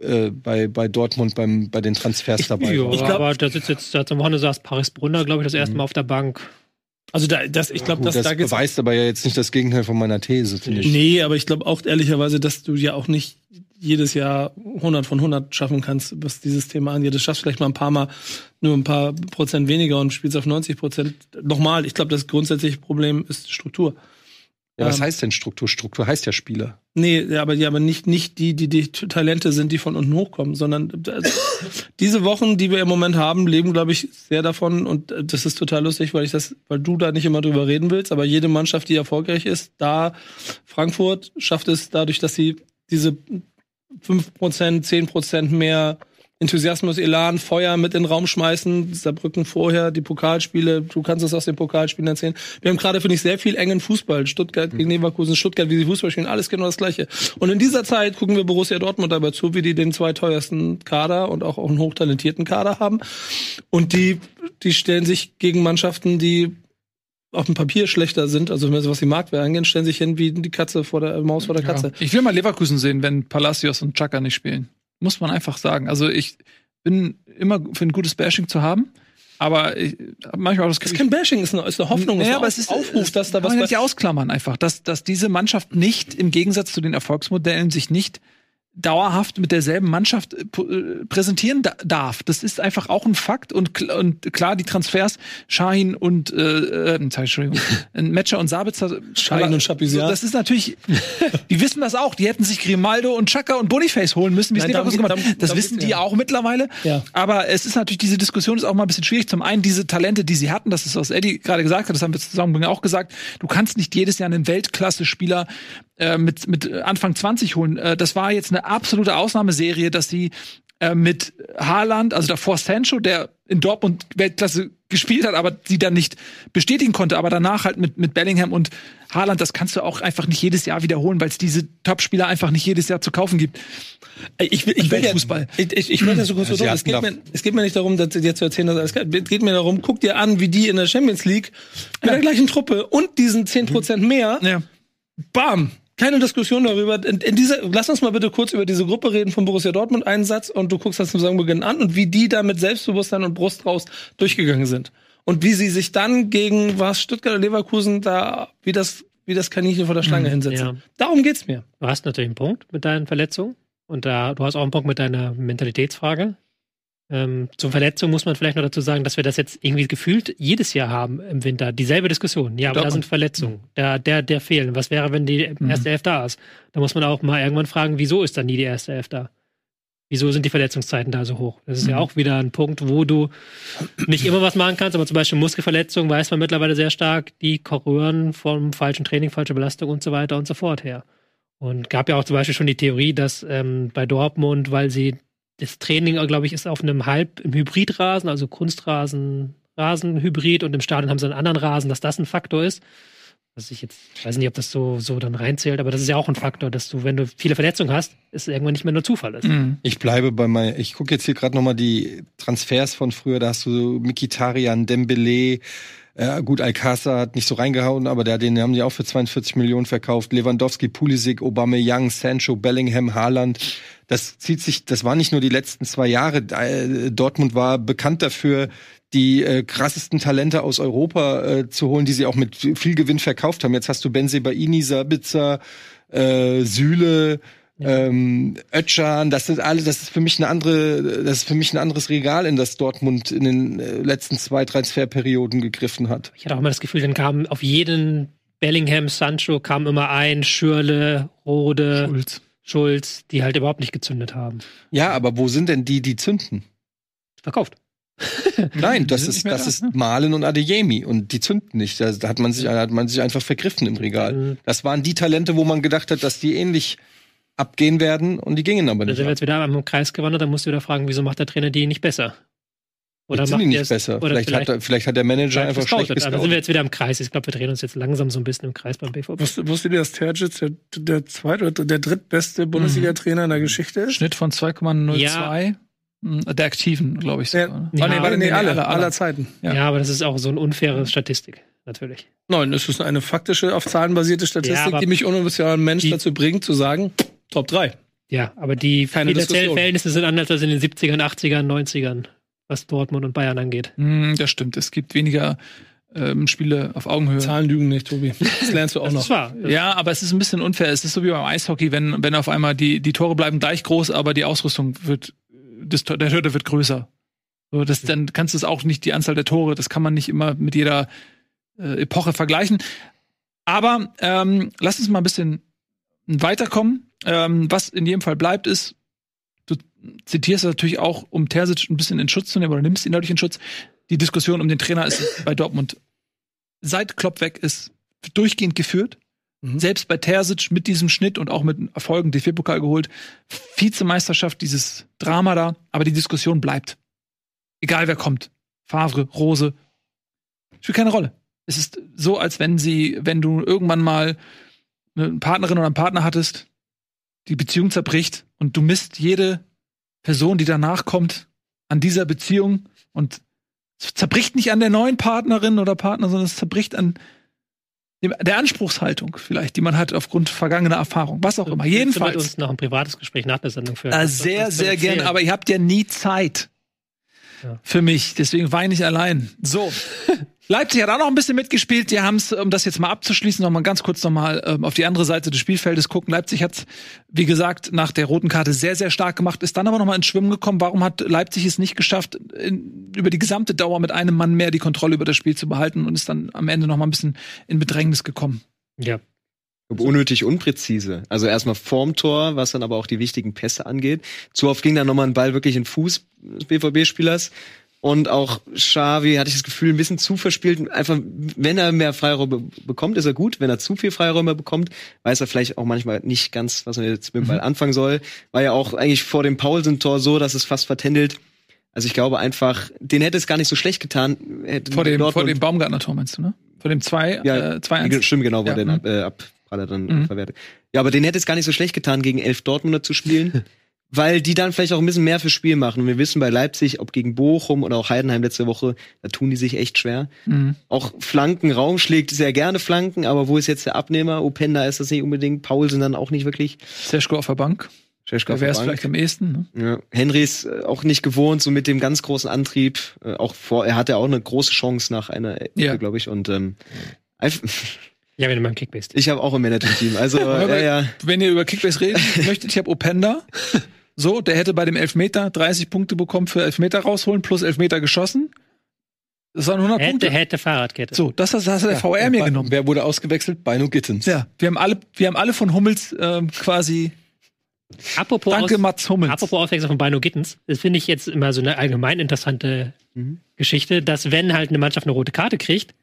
äh, bei, bei Dortmund beim, bei den Transfers dabei
Ja,
war.
Ich
aber da sitzt jetzt, da zum Wochenende saß Paris Brunner, glaube ich, das erste Mal auf der Bank.
Also da, das, ich glaube, dass
das
da
beweist aber ja jetzt nicht das Gegenteil von meiner These, finde ich.
Nee, aber ich glaube auch ehrlicherweise, dass du ja auch nicht jedes Jahr 100 von 100 schaffen kannst, was dieses Thema angeht. Das schaffst vielleicht mal ein paar Mal nur ein paar Prozent weniger und spielst auf 90 Prozent. Nochmal, ich glaube, das grundsätzliche Problem ist Struktur.
Ja, was
Ähm,
heißt denn Struktur? Struktur heißt ja Spieler.
Nee, aber, ja, aber nicht, nicht die, die, die Talente sind, die von unten hochkommen, sondern also, diese Wochen, die wir im Moment haben, leben, glaube ich, sehr davon und äh, das ist total lustig, weil ich das, weil du da nicht immer drüber reden willst, aber jede Mannschaft, die erfolgreich ist, da Frankfurt schafft es dadurch, dass sie diese 5%, 10% mehr Enthusiasmus, Elan, Feuer mit in den Raum schmeißen. Saarbrücken vorher, die Pokalspiele, du kannst es aus den Pokalspielen erzählen. Wir haben gerade, finde ich, sehr viel engen Fußball. Stuttgart gegen Leverkusen, Stuttgart, wie sie Fußball spielen, alles genau das Gleiche. Und in dieser Zeit gucken wir Borussia Dortmund dabei zu, wie die den zweiteuersten Kader und auch einen hochtalentierten Kader haben. Und die, die stellen sich gegen Mannschaften, die auf dem Papier schlechter sind, also was die Marktwert angeht, stellen sich hin wie die Katze vor der Maus vor der Katze.
Ja. Ich will mal Leverkusen sehen, wenn Palacios und Chaka nicht spielen. Muss man einfach sagen. Also ich bin immer für ein gutes Bashing zu haben, aber ich manchmal auch das
Das ist
Gefühl,
kein Bashing, ist eine, ist eine Hoffnung,
Naja,
ist
aber
ein
es ist
Aufruf, dass da was
man nicht ausklammern einfach, dass, dass diese Mannschaft nicht im Gegensatz zu den Erfolgsmodellen sich nicht dauerhaft mit derselben Mannschaft äh, äh, präsentieren da darf. Das ist einfach auch ein Fakt und, und klar, die Transfers, Shahin und äh, äh, Entschuldigung, [LAUGHS] Metscher und Sabitzer,
Shahin und.
So, das ist natürlich, [LAUGHS] die wissen das auch. Die hätten sich Grimaldo und Chaka und Boniface holen müssen, wie es Leverkusen gemacht hat. Das wissen die
ja.
auch mittlerweile.
Ja.
Aber es ist natürlich, diese Diskussion ist auch mal ein bisschen schwierig. Zum einen diese Talente, die sie hatten, das ist, was Eddie gerade gesagt hat, das haben wir zusammen auch gesagt. Du kannst nicht jedes Jahr einen Weltklasse-Spieler äh, mit, mit Anfang 20 holen. Äh, das war jetzt eine absolute Ausnahmeserie, dass sie äh, mit Haaland, also davor Sancho, der in Dortmund Weltklasse gespielt hat, aber sie dann nicht bestätigen konnte, aber danach halt mit, mit Bellingham und Haaland, das kannst du auch einfach nicht jedes Jahr wiederholen, weil es diese Top-Spieler einfach nicht jedes Jahr zu kaufen gibt.
Ich will, ich will ja,
Weltfußball.
ich, ich, ich will das so kurz
Ja,
versuchen. Es geht, mir, es geht mir nicht darum, dass dir zu erzählen, dass alles geil- Es geht mir darum, guck dir an, wie die in der Champions League mit der gleichen Truppe und diesen 10% mehr,
Ja.
bam, keine Diskussion darüber. In, in dieser, lass uns mal bitte kurz über diese Gruppe reden von Borussia Dortmund, einen Satz, und du guckst das zum Saisonbeginn an und wie die da mit Selbstbewusstsein und Brust raus durchgegangen sind. Und wie sie sich dann gegen was Stuttgart oder Leverkusen da, wie das, wie das Kaninchen vor der Schlange hinsetzen.
ja.
Darum geht's mir.
Du hast natürlich einen Punkt mit deinen Verletzungen und da, du hast auch einen Punkt mit deiner Mentalitätsfrage. Ähm, zur Verletzung muss man vielleicht noch dazu sagen, dass wir das jetzt irgendwie gefühlt jedes Jahr haben im Winter. Dieselbe Diskussion. Ja, aber da sind Verletzungen. Der, der, der fehlen. Was wäre, wenn die erste Elf da ist? Da muss man auch mal irgendwann fragen, wieso ist dann nie die erste Elf da? Wieso sind die Verletzungszeiten da so hoch? Das ist ja auch wieder ein Punkt, wo du nicht immer was machen kannst, aber zum Beispiel Muskelverletzungen weiß man mittlerweile sehr stark, die rühren vom falschen Training, falsche Belastung und so weiter und so fort her. Und gab ja auch zum Beispiel schon die Theorie, dass ähm, bei Dortmund, weil sie das Training, glaube ich, ist auf einem Halb im Hybridrasen, also Kunstrasen, Rasenhybrid und im Stadion haben sie einen anderen Rasen, dass das ein Faktor ist. Was ich jetzt weiß nicht, ob das so, so dann reinzählt, aber das ist ja auch ein Faktor, dass du, wenn du viele Verletzungen hast, es irgendwann nicht mehr nur Zufall ist.
Mhm.
Ich bleibe bei mein, ich gucke jetzt hier gerade noch mal die Transfers von früher, da hast du Mikitarian, Dembele, äh, gut, Alcázar hat nicht so reingehauen, aber der, den haben die auch für 42 Millionen verkauft. Lewandowski, Pulisic, Aubameyang, Sancho, Bellingham, Haaland. Das zieht sich, das war nicht nur die letzten zwei Jahre. Äh, Dortmund war bekannt dafür, die äh, krassesten Talente aus Europa äh, zu holen, die sie auch mit viel Gewinn verkauft haben. Jetzt hast du Benzebaini, Sabitzer, äh, Süle, ähm, Ötchan, das sind alle, das ist für mich eine andere, das ist für mich ein anderes Regal, in das Dortmund in den äh, letzten zwei Transferperioden gegriffen hat.
Ich hatte auch immer das Gefühl, dann kam auf jeden Bellingham, Sancho kam immer ein, Schürle, Rode,
Schulz.
Schulz, die halt überhaupt nicht gezündet haben.
Ja, aber wo sind denn die, die zünden?
Verkauft. [LAUGHS]
Nein, das ist, das
da,
ist
ne?
Malen und Adeyemi und die zünden nicht. Da, hat man sich, hat man sich einfach vergriffen im Regal.
Dann,
Das waren die Talente, wo man gedacht hat, dass die ähnlich abgehen werden und die gingen aber
dann
nicht.
sind wir jetzt wieder am Kreis gewandert, dann musst du wieder fragen, wieso macht der Trainer die nicht besser? Oder
Jetzt sind die nicht
er es-
besser.
Oder
Vielleicht, hat, vielleicht hat der Manager
vielleicht
einfach schlecht
gescoutet. Dann sind wir jetzt wieder im Kreis. Ich glaube, wir drehen uns jetzt langsam so ein bisschen im Kreis beim BVB.
Wusst- Wusstet ihr, dass Terzic der, der zweit- oder der drittbeste Bundesliga-Trainer in der Geschichte ist?
Schnitt von 2,02. Mhm, Der aktiven, glaube ich.
Ja,
sogar, ne?
Ja,
Ah, nee, warte,
nee,
nee,
alle,
alle,
aller
alle.
Zeiten.
Ja.
Ja. aber das ist auch so eine unfaire Statistik, natürlich.
Nein, es ist eine faktische, auf Zahlen basierte Statistik,
Ja,
die mich unbezahlt Mensch
die-
dazu bringt, zu sagen, Top 3.
Ja, aber die
Keine
finanziellen
Diskussion.
Verhältnisse sind anders als in den 70ern, 80ern, 90ern, was Dortmund und Bayern angeht.
Mhm, Das stimmt. Es gibt weniger ähm, Spiele auf Augenhöhe.
Zahlen lügen nicht, Tobi. [LAUGHS] Das lernst du auch
Das
noch.
ist wahr.
Ja, aber es ist ein bisschen unfair. Es ist so wie beim Eishockey, wenn, wenn auf einmal die, die Tore bleiben gleich groß, aber die Ausrüstung wird, das, der Hürde wird größer. So, das, dann kannst du es auch nicht, die Anzahl der Tore, das kann man nicht immer mit jeder äh, Epoche vergleichen. Aber ähm, lass uns mal ein bisschen weiterkommen. Ähm, was in jedem Fall bleibt, ist, du zitierst natürlich auch, um Terzic ein bisschen in Schutz zu nehmen oder nimmst ihn dadurch in Schutz. Die Diskussion um den Trainer ist [LAUGHS] bei Dortmund seit Klopp weg ist durchgehend geführt.
Mhm.
Selbst bei Terzic mit diesem Schnitt und auch mit Erfolgen DFB-Pokal geholt. Vizemeisterschaft, dieses Drama da. Aber die Diskussion bleibt. Egal wer kommt. Favre, Rose. Spielt keine Rolle. Es ist so, als wenn sie, wenn du irgendwann mal eine Partnerin oder einen Partner hattest, die Beziehung zerbricht und du misst jede Person, die danach kommt, an dieser Beziehung und es zerbricht nicht an der neuen Partnerin oder Partner, sondern es zerbricht an dem, der Anspruchshaltung vielleicht, die man hat aufgrund vergangener Erfahrung, was auch immer.
Du mit
Jedenfalls.
uns noch ein privates Gespräch nach der Sendung führen. Was-
sehr, sehr
was
gern,
erzählen?
aber ihr habt ja nie Zeit
Ja.
für mich, deswegen weine ich allein. So, [LAUGHS] Leipzig hat auch noch ein bisschen mitgespielt. Die haben es, um das jetzt mal abzuschließen, noch mal ganz kurz noch mal ähm, auf die andere Seite des Spielfeldes gucken. Leipzig hat, wie gesagt, nach der roten Karte sehr, sehr stark gemacht, ist dann aber noch mal ins Schwimmen gekommen. Warum hat Leipzig es nicht geschafft, in, über die gesamte Dauer mit einem Mann mehr die Kontrolle über das Spiel zu behalten und ist dann am Ende noch mal ein bisschen in Bedrängnis gekommen?
Ja.
unnötig unpräzise. Also erstmal vorm Tor, was dann aber auch die wichtigen Pässe angeht. Zu oft ging dann nochmal ein Ball wirklich in den Fuß des BVB-Spielers. Und auch Xavi hatte ich das Gefühl, ein bisschen zu verspielt. Einfach, wenn er mehr Freiräume bekommt, ist er gut. Wenn er zu viel Freiräume bekommt, weiß er vielleicht auch manchmal nicht ganz, was er jetzt mit dem Ball anfangen soll. War ja auch eigentlich vor dem Paulsen-Tor so, dass es fast vertändelt. Also ich glaube einfach, den hätte es gar nicht so schlecht getan.
Vor dem,
Dortmund-
vor dem Baumgartner-Tor meinst du, ne? Vor dem 2
ja,
äh, 2-1.
Stimmt, genau, wo
Ja,
er den
mhm.
ab, äh, Abpraller dann
Mhm.
verwertet. Ja, aber den hätte es gar nicht so schlecht getan, gegen elf Dortmunder zu spielen. [LAUGHS] weil die dann vielleicht auch ein bisschen mehr fürs Spiel machen. Und wir wissen bei Leipzig, ob gegen Bochum oder auch Heidenheim letzte Woche, da tun die sich echt schwer.
Mhm.
Auch Flanken, Raum schlägt sehr gerne Flanken, aber wo ist jetzt der Abnehmer? Openda ist das nicht unbedingt, Paulsen dann auch nicht wirklich.
Seschko auf der Bank.
Scheschko
wäre
der
es
Bank.
vielleicht am ehesten. Ne?
Ja. Henry ist äh, auch nicht gewohnt, so mit dem ganz großen Antrieb. Äh, auch vor, er hatte auch eine große Chance nach einer Ecke,
Ja.
glaube ich. Und ähm, einfach- [LAUGHS]
Ja, wenn du mal im Kick bist.
ich habe auch ein Management-Team. Also [LAUGHS] ja, ja.
Wenn ihr über Kickbase reden möchtet, ich habe Openda. [LAUGHS] So, der hätte bei dem Elfmeter 30 Punkte bekommen für Elfmeter rausholen, plus Elfmeter geschossen. Das waren 100
Hätte,
Punkte.
hätte Fahrradkette.
So, das hat, das hat der VR mir genommen.
Wer wurde ausgewechselt? Beino Gittens.
Ja, wir haben alle, wir haben alle von Hummels ähm, quasi.
Apropos,
Danke,
aus,
Mats Hummels.
apropos Auswechslung von Bino Gittens, das finde ich jetzt immer so eine allgemein interessante
Mhm.
Geschichte, dass wenn halt eine Mannschaft eine rote Karte kriegt,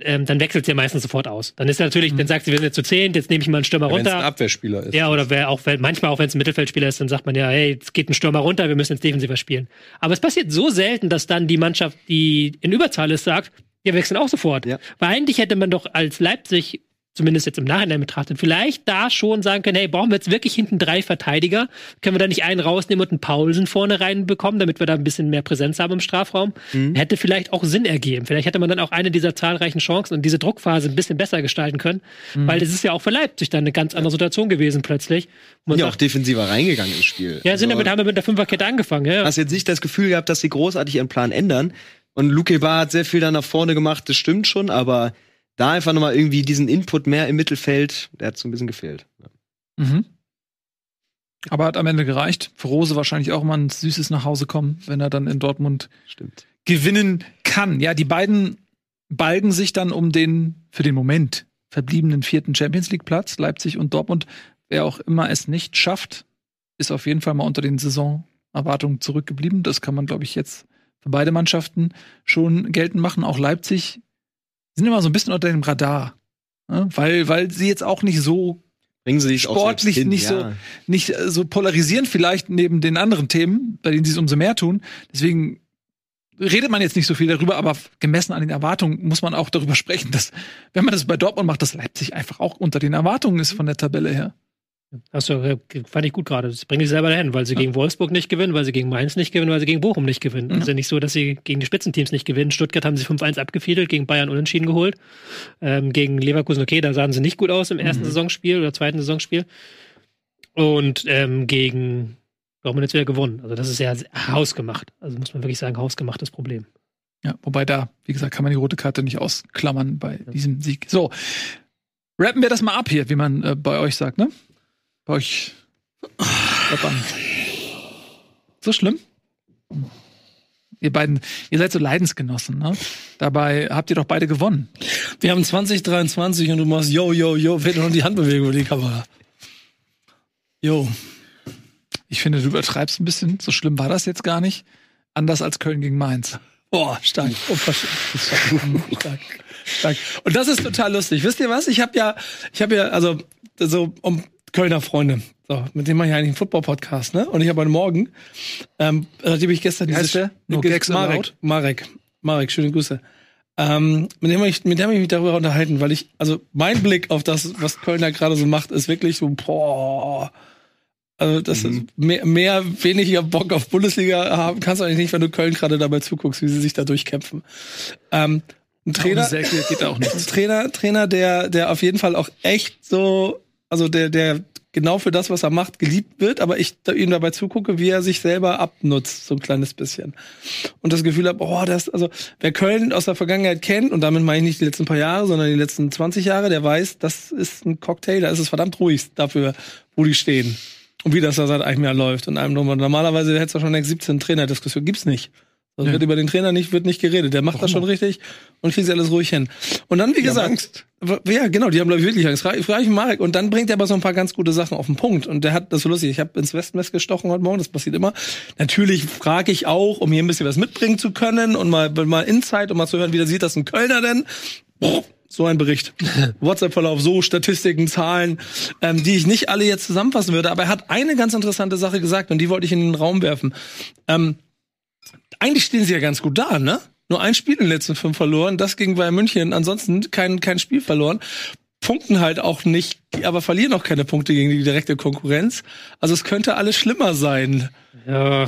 ähm, dann wechselt sie ja meistens sofort aus. Dann ist natürlich,
Mhm.
dann sagt sie, wir sind jetzt zu zehn, jetzt nehme ich mal einen Stürmer
Wenn es ein
runter.
Abwehrspieler ist.
Ja, oder wer auch, manchmal auch wenn es ein Mittelfeldspieler ist, dann sagt man ja, hey, jetzt geht ein Stürmer runter, wir müssen jetzt defensiver spielen. Aber es passiert so selten, dass dann die Mannschaft, die in Überzahl ist, sagt, wir wechseln auch sofort.
Ja.
Weil eigentlich hätte man doch als Leipzig, zumindest jetzt im Nachhinein betrachtet, vielleicht da schon sagen können, hey, brauchen wir jetzt wirklich hinten drei Verteidiger? Können wir da nicht einen rausnehmen und einen Paulsen vorne reinbekommen, damit wir da ein bisschen mehr Präsenz haben im Strafraum? Hätte vielleicht auch Sinn ergeben. Vielleicht hätte man dann auch eine dieser zahlreichen Chancen und diese Druckphase ein bisschen besser gestalten können, weil es ist ja auch für Leipzig dann eine ganz andere Situation gewesen plötzlich. man
ja auch
sagt,
defensiver reingegangen ins Spiel.
ja, sind
Also,
damit haben wir mit der Fünferkette angefangen, ja.
hast jetzt nicht das Gefühl gehabt, dass sie großartig ihren Plan ändern. Und Luke Bar hat sehr viel dann nach vorne gemacht, das stimmt schon, aber da einfach nochmal irgendwie diesen Input mehr im Mittelfeld, der hat so ein bisschen gefehlt.
Mhm. Aber hat am Ende gereicht. Für Rose wahrscheinlich auch mal ein süßes nach Hause kommen, wenn er dann in Dortmund
Stimmt.
gewinnen kann. Ja, die beiden balgen sich dann um den für den Moment verbliebenen vierten Champions League Platz. Leipzig und Dortmund, wer auch immer es nicht schafft, ist auf jeden Fall mal unter den Saisonerwartungen zurückgeblieben. Das kann man, glaube ich, jetzt für beide Mannschaften schon geltend machen. Auch Leipzig sind immer so ein bisschen unter dem Radar. Ne? Weil, weil sie jetzt auch nicht so
Bringen sie sich auch
Sportlich
hin,
nicht
ja.
nicht äh, so polarisieren vielleicht neben den anderen Themen, bei denen sie es umso mehr tun. Deswegen redet man jetzt nicht so viel darüber, aber gemessen an den Erwartungen muss man auch darüber sprechen, dass, wenn man das bei Dortmund macht, dass Leipzig einfach auch unter den Erwartungen ist von der Tabelle her.
Du, äh, fand ich gut gerade. Das bringen sie selber dahin, weil sie gegen Wolfsburg nicht gewinnen, weil sie gegen Mainz nicht gewinnen, weil sie gegen Bochum nicht gewinnen. Ja nicht so, dass sie gegen die Spitzenteams nicht gewinnen. Stuttgart haben sie 5-1 abgefiedelt, gegen Bayern unentschieden geholt. Ähm, gegen Leverkusen, okay, da sahen sie nicht gut aus im ersten Saisonspiel oder zweiten Saisonspiel. Und ähm, gegen Dortmund jetzt wieder gewonnen. Also das ist ja hausgemacht. Also muss man wirklich sagen, hausgemachtes Problem.
Ja, wobei da, wie gesagt, kann man die rote Karte nicht ausklammern bei diesem Sieg. So, rappen wir das mal ab hier, wie man äh, bei euch sagt, ne? Bei euch. Rappen. So schlimm? Ihr beiden, ihr seid so Leidensgenossen, ne? Dabei habt ihr doch beide gewonnen.
Wir haben 2023 und du machst yo, yo, yo, fehlt noch die Handbewegung über die Kamera. Yo.
Ich finde, du übertreibst ein bisschen. So schlimm war das jetzt gar nicht. Anders als Köln gegen Mainz.
Boah, stark. Unverschämt. [LAUGHS] stark. Stark. Und das ist total lustig. Wisst ihr was? Ich habe ja, ich habe ja, also so um Kölner Freunde. So, mit denen mache ich eigentlich einen Football-Podcast, ne? Und ich habe heute Morgen, ähm, nachdem ich gestern
heißt der? No Gags
Marek,
allowed?
Marek, Marek, schöne Grüße. Ähm, mit dem habe ich, mit dem hab ich mich darüber unterhalten, weil ich, also mein Blick auf das, was Kölner gerade so macht, ist wirklich so, boah. Also das ist mehr, mehr, weniger Bock auf Bundesliga haben kannst du eigentlich nicht, wenn du Köln gerade dabei zuguckst, wie sie sich da durchkämpfen. Ähm, ein Trainer,
geht auch nichts. [LAUGHS]
Trainer, Trainer, der, der auf jeden Fall auch echt so, also der, der genau für das, was er macht, geliebt wird, aber ich ihm dabei zugucke, wie er sich selber abnutzt, so ein kleines bisschen. Und das Gefühl habe, oh, das, also, wer Köln aus der Vergangenheit kennt, und damit meine ich nicht die letzten paar Jahre, sondern die letzten 20 Jahre, der weiß, das ist ein Cocktail, da ist es verdammt ruhig dafür, wo die stehen. Und wie das da seit einem Jahr läuft. Und einem und Normalerweise hättest du schon längst 17 Trainerdiskussionen. Gibt's nicht. Also wird über den Trainer nicht, wird nicht geredet. Der macht das schon richtig und kriegt alles ruhig hin. Und dann, wie gesagt, w- ja, genau, die haben, glaube ich, wirklich Angst. Ich Marek. Und dann bringt er aber so ein paar ganz gute Sachen auf den Punkt. Und der hat, das ist so lustig, ich habe ins Westmess gestochen heute Morgen, das passiert immer. Natürlich frage ich auch, um hier ein bisschen was mitbringen zu können und mal, mal Insight, um mal zu hören, wie sieht das ein Kölner denn? Boah, so ein Bericht. [LAUGHS] WhatsApp-Verlauf, so Statistiken, Zahlen, ähm, die ich nicht alle jetzt zusammenfassen würde. Aber er hat eine ganz interessante Sache gesagt und die wollte ich in den Raum werfen. Ähm, eigentlich stehen sie ja ganz gut da, ne? Nur ein Spiel in den letzten fünf verloren, das gegen Bayern München. Ansonsten kein, kein Spiel verloren. Punkten halt auch nicht, aber verlieren auch keine Punkte gegen die direkte Konkurrenz. Also es könnte alles schlimmer sein.
Ja,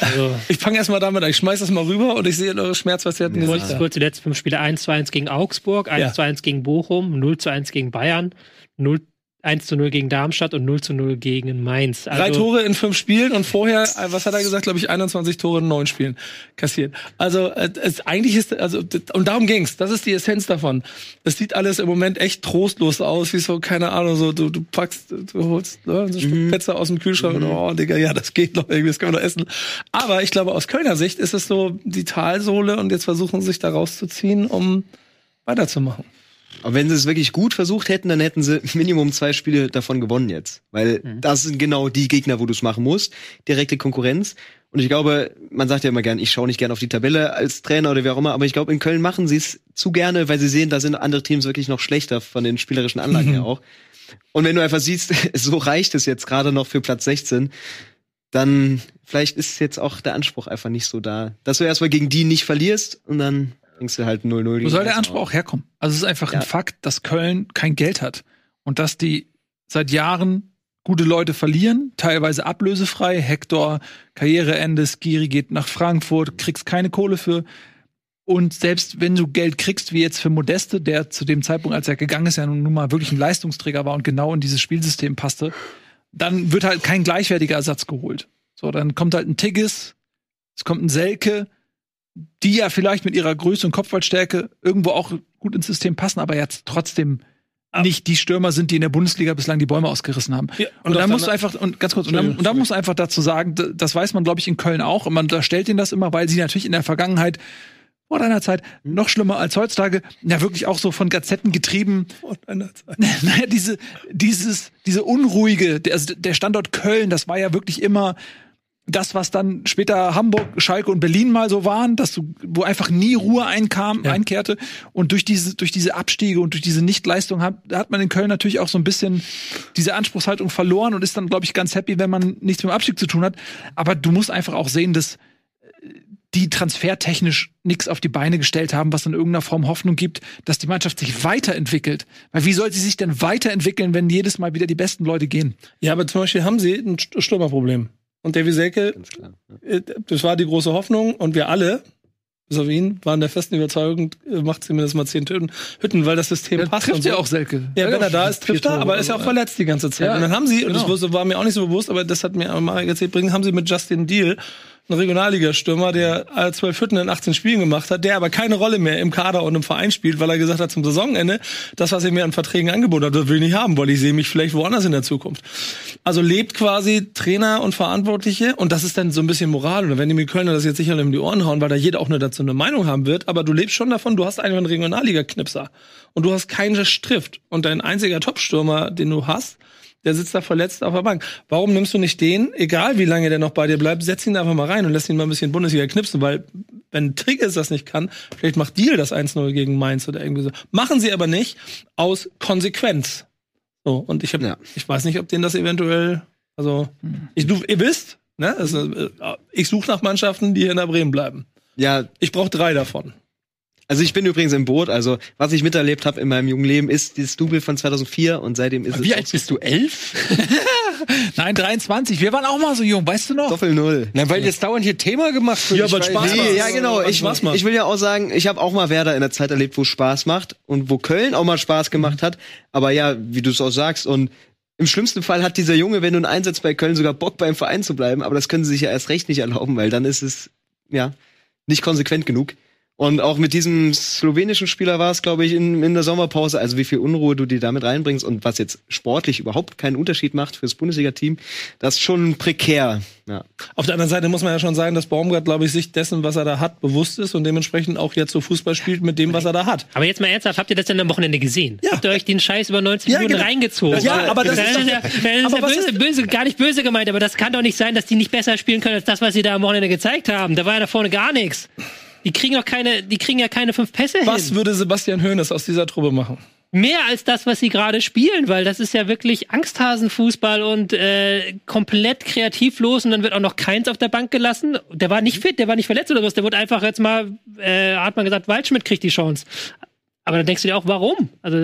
also, [LAUGHS]
Ich fange erst mal damit an. Ich schmeiß das mal rüber und ich sehe eure schmerzverzerrten
kurz,
Gesichter.
kurz die letzten fünf Spiele. 1 zu 1 gegen Augsburg, 1
Ja.
zu 1 gegen Bochum, 0 zu 1 gegen Bayern, 0, 1 zu 0 gegen Darmstadt und 0 zu 0 gegen Mainz.
Drei
Also,
Tore in fünf Spielen und vorher, äh, was hat er gesagt, glaube ich, 21 Tore in neun Spielen kassiert. Also äh, es, eigentlich ist, also und darum ging's. Das ist die Essenz davon. Es sieht alles im Moment echt trostlos aus, wie so, keine Ahnung, so du, du packst, du holst ne, so ein Stück Pizza aus dem Kühlschrank und oh, Digga, ja, das geht noch irgendwie, das können wir noch essen. Aber ich glaube, aus Kölner Sicht ist es so die Talsohle und jetzt versuchen sie sich da rauszuziehen, um weiterzumachen.
Aber wenn sie es wirklich gut versucht hätten, dann hätten sie Minimum zwei Spiele davon gewonnen jetzt. Weil das sind genau die Gegner, wo du es machen musst. Direkte Konkurrenz. Und ich glaube, man sagt ja immer gern, ich schaue nicht gern auf die Tabelle als Trainer oder wie auch immer, aber ich glaube, in Köln machen sie es zu gerne, weil sie sehen, da sind andere Teams wirklich noch schlechter von den spielerischen Anlagen her [LAUGHS] auch. Und wenn du einfach siehst, [LAUGHS] so reicht es jetzt gerade noch für Platz 16, dann vielleicht ist jetzt auch der Anspruch einfach nicht so da. Dass du erstmal gegen die nicht verlierst und dann bringst du halt 0-0
Wo soll der Anspruch auch herkommen? Also es ist einfach
Ja.
ein Fakt, dass Köln kein Geld hat und dass die seit Jahren gute Leute verlieren, teilweise ablösefrei. Hector, Karriereende, Skiri geht nach Frankfurt, kriegst keine Kohle für. Und selbst wenn du Geld kriegst, wie jetzt für Modeste, der zu dem Zeitpunkt, als er gegangen ist, ja nun mal wirklich ein Leistungsträger war und genau in dieses Spielsystem passte, dann wird halt kein gleichwertiger Ersatz geholt. So, dann kommt halt ein Tigges, es kommt ein Selke, die ja vielleicht mit ihrer Größe und Kopfballstärke irgendwo auch gut ins System passen, aber jetzt trotzdem nicht die Stürmer sind, die in der Bundesliga bislang die Bäume ausgerissen haben.
Ja,
und,
und auf
musst du einfach, und ganz kurz, und dann, und dann musst du einfach dazu sagen, das weiß man, glaube ich, in Köln auch, und man unterstellt ihnen das immer, weil sie natürlich in der Vergangenheit vor deiner Zeit noch schlimmer als heutzutage, ja wirklich auch so von Gazetten getrieben,
Vor deiner Zeit. [LAUGHS]
naja, diese, dieses, diese unruhige, der, also der Standort Köln, das war ja wirklich immer das, was dann später Hamburg, Schalke und Berlin mal so waren, dass du, wo einfach nie Ruhe einkam, einkehrte. Und durch diese, durch diese Abstiege und durch diese Nichtleistung hat, hat man in Köln natürlich auch so ein bisschen diese Anspruchshaltung verloren und ist dann, glaube ich, ganz happy, wenn man nichts mit dem Abstieg zu tun hat. Aber du musst einfach auch sehen, dass die transfertechnisch nichts auf die Beine gestellt haben, was in irgendeiner Form Hoffnung gibt, dass die Mannschaft sich weiterentwickelt. Weil wie soll sie sich denn weiterentwickeln, wenn jedes Mal wieder die besten Leute gehen?
Ja, aber zum Beispiel haben sie ein St- Stürmerproblem. Und Davy Selke,
klar.
äh, das war die große Hoffnung und wir alle, bis auf ihn, waren der festen Überzeugung, äh, macht zumindest mal zehn Hütten, Hütten weil das System
Ja,
passt.
trifft
und so.
ja auch Selke.
Ja, wenn er da ist, trifft er, aber er ist ja auch verletzt die ganze Zeit.
Ja,
und dann haben sie, und das
genau.
wusste- war mir auch nicht so bewusst, aber das hat mir Marek erzählt, bringen, haben sie mit Justin Deal einen Regionalligastürmer, der zwölf Hütten in 18 Spielen gemacht hat, der aber keine Rolle mehr im Kader und im Verein spielt, weil er gesagt hat zum Saisonende, das, was er mir an Verträgen angeboten hat, das will ich nicht haben, weil ich sehe mich vielleicht woanders in der Zukunft. Also lebt quasi Trainer und Verantwortliche und das ist dann so ein bisschen Moral. Und werden die mir Kölner das jetzt sicher um die Ohren hauen, weil da jeder auch nur dazu eine Meinung haben wird. Aber du lebst schon davon, du hast einfach einen Regionalliga-Knipser und du hast keinen Strift. Und dein einziger Topstürmer, den du hast, der sitzt da verletzt auf der Bank. Warum nimmst du nicht den, egal wie lange der noch bei dir bleibt, setz ihn da einfach mal rein und lässt ihn mal ein bisschen Bundesliga knipsen, weil wenn Triggers das nicht kann, vielleicht macht Deal das 1-0 gegen Mainz oder irgendwie so. Machen sie aber nicht aus Konsequenz. So, und ich hab,
Ja.
ich weiß nicht, ob denen das eventuell, also, ich, du, ihr wisst, ne, also, äh, ich suche nach Mannschaften, die hier in der Bremen bleiben.
Ja,
Ich brauche drei davon.
Also ich bin übrigens im Boot. Also was ich miterlebt habe in meinem jungen Leben ist dieses Double von 2004 und seitdem ist
Wie
es
alt bist du? Elf? [LAUGHS]
Nein, 23. Wir waren auch mal so jung, weißt du noch?
Doppel Null.
Na, weil jetzt dauernd hier Thema gemacht wird.
Ja,
weiß
Spaß
nicht.
macht.
Nee, ja genau. Ich,
Spaß macht.
ich will ja auch sagen, ich habe auch mal Werder in der Zeit erlebt, wo es Spaß macht und wo Köln auch mal Spaß gemacht hat. Aber ja, wie du es auch sagst und im schlimmsten Fall hat dieser Junge, wenn du einen Einsatz bei Köln, sogar Bock beim Verein zu bleiben, aber das können sie sich ja erst recht nicht erlauben, weil dann ist es, ja, nicht konsequent genug. Und auch mit diesem slowenischen Spieler war es, glaube ich, in, in der Sommerpause, also wie viel Unruhe du dir damit reinbringst und was jetzt sportlich überhaupt keinen Unterschied macht fürs Bundesliga-Team, das ist schon prekär. Ja.
Auf der anderen Seite muss man ja schon sagen, dass Baumgart, glaube ich, sich dessen, was er da hat, bewusst ist und dementsprechend auch jetzt so Fußball spielt mit dem, was er da hat.
Aber jetzt mal ernsthaft, habt ihr das denn am Wochenende gesehen?
Ja.
Habt ihr euch den Scheiß über 90
Ja,
Minuten
genau.
reingezogen?
Ja, aber das
das
ist
ist,
doch-
ja, das ist
aber
ja
was
böse,
ist-
böse, gar nicht böse gemeint, aber das kann doch nicht sein, dass die nicht besser spielen können als das, was sie da am Wochenende gezeigt haben. Da war ja da vorne gar nichts. Die kriegen doch keine, die kriegen ja keine fünf Pässe
Was
hin.
würde Sebastian Hoeneß aus dieser Truppe machen?
Mehr als das, was sie gerade spielen, weil das ist ja wirklich Angsthasenfußball und äh, komplett kreativlos und dann wird auch noch keins auf der Bank gelassen. Der war nicht fit, der war nicht verletzt oder was, der wurde einfach jetzt mal, äh, hat man gesagt, Waldschmidt kriegt die Chance. Aber dann denkst du dir auch, warum? Also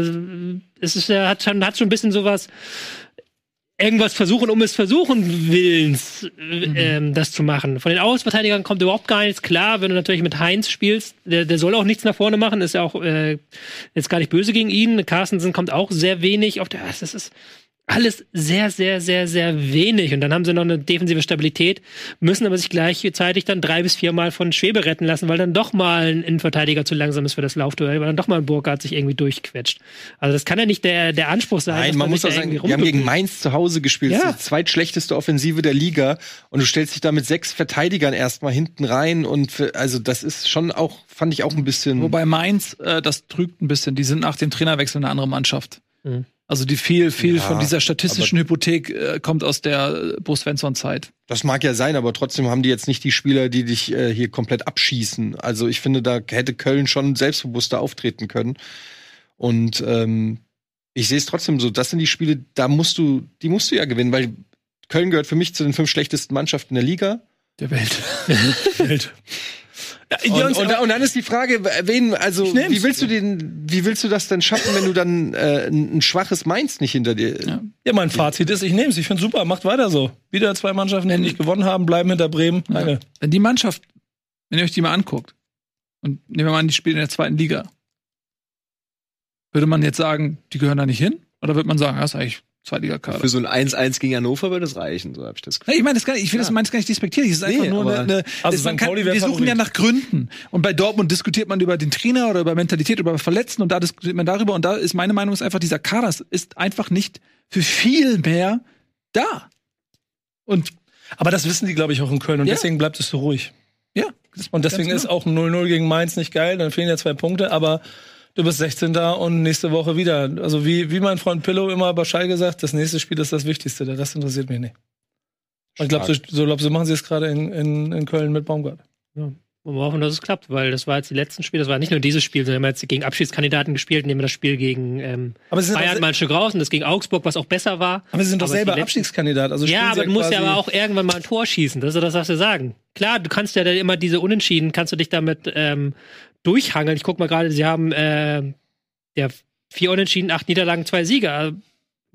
es ist ja, hat schon, hat schon ein bisschen sowas, irgendwas versuchen, um es versuchen Willens, äh, ähm, das zu machen. Von den Außenverteidigern kommt überhaupt gar nichts. Klar, wenn du natürlich mit Heinz spielst, der, der soll auch nichts nach vorne machen, ist ja auch äh, jetzt gar nicht böse gegen ihn. Carstensen kommt auch sehr wenig auf der. Das ist alles sehr, sehr, sehr, sehr wenig. Und dann haben sie noch eine defensive Stabilität, müssen aber sich gleichzeitig dann drei bis viermal von Schwebe retten lassen, weil dann doch mal ein Innenverteidiger zu langsam ist für das Laufduell, weil dann doch mal ein Burkhardt sich irgendwie durchquetscht. Also das kann ja nicht der, der Anspruch sein.
Nein,
dass
man muss auch sagen, wir haben gegen. Mainz zu Hause gespielt.
Ja.
Das ist die zweitschlechteste Offensive der Liga. Und du stellst dich da mit sechs Verteidigern erstmal hinten rein. Und für, also das ist schon auch, fand ich auch ein bisschen.
Wobei Mainz, äh, das trügt ein bisschen. Die sind nach dem Trainerwechsel eine andere Mannschaft.
Mhm.
Also die viel, viel
Ja,
von dieser statistischen Hypothek äh, kommt aus der äh, Bo Svensson-Zeit.
Das mag ja sein, aber trotzdem haben die jetzt nicht die Spieler, die dich äh, hier komplett abschießen. Also ich finde, da hätte Köln schon selbstbewusster auftreten können. Und ähm, ich sehe es trotzdem so, das sind die Spiele, da musst du, die musst du ja gewinnen, weil Köln gehört für mich zu den fünf schlechtesten Mannschaften der Liga.
Der Welt. [LAUGHS] [LAUGHS]
Welt. Ja,
Und, und, und dann ist die Frage, wen, also wie willst du den, wie willst du das denn schaffen, wenn du dann äh, ein, schwaches Mainz nicht hinter dir?
Ja.
ja, mein Fazit ist, ich nehme es. Ich finde super, macht weiter so. Wieder zwei Mannschaften, die nicht gewonnen haben, bleiben hinter Bremen. Danke.
Wenn die Mannschaft, wenn ihr euch die mal anguckt, und nehmen wir mal an, die spielen in der zweiten Liga, würde man jetzt sagen, die gehören da nicht hin? Oder würde man sagen, ja, ist eigentlich Zweitligakader?
Für so ein 1-1 gegen Hannover würde es reichen, so hab ich das Gefühl.
Nee, ich meine, das gar nicht, ich will das meins gar nicht despektierlich. Es ist einfach
Nee,
nur
aber-
eine, eine
Also
es- man kann, wir suchen ja nach Gründen. Und bei Dortmund diskutiert man über den Trainer oder über Mentalität oder über Verletzten und da diskutiert man darüber. Und da ist meine Meinung ist einfach, dieser Kader ist einfach nicht für viel mehr da. Und
Aber das wissen die, glaube ich, auch in Köln. Und
Ja.
deswegen bleibt es so ruhig.
ja,
Und deswegen
Ganz
ist
genau.
auch ein 0-0 gegen Mainz nicht geil. Dann fehlen ja zwei Punkte. Aber du bist 16. und nächste Woche wieder. Also wie, wie mein Freund Pillow immer bei Schalke sagt, das nächste Spiel ist das Wichtigste. Der Rest interessiert mich nicht. Und ich glaube, so, so, glaub, so machen sie es gerade in, in, in Köln mit Baumgart.
Und wir hoffen, dass es klappt, weil das war jetzt die letzten Spiele, das war nicht nur dieses Spiel, sondern wir haben jetzt gegen Abschiedskandidaten gespielt, nehmen wir das Spiel gegen ähm,
Aber sie sind,
Bayern mal ein Stück raus und das gegen Augsburg, was auch besser war.
aber sie sind doch
aber
selber Abstiegskandidat. Also
Ja, aber du musst ja aber auch irgendwann mal ein Tor schießen. Das ist ja das, was wir sagen. Klar, du kannst ja dann immer diese Unentschieden, kannst du dich damit ähm, durchhangeln. Ich guck mal gerade, sie haben äh, ja, vier Unentschieden, acht Niederlagen, zwei Siege.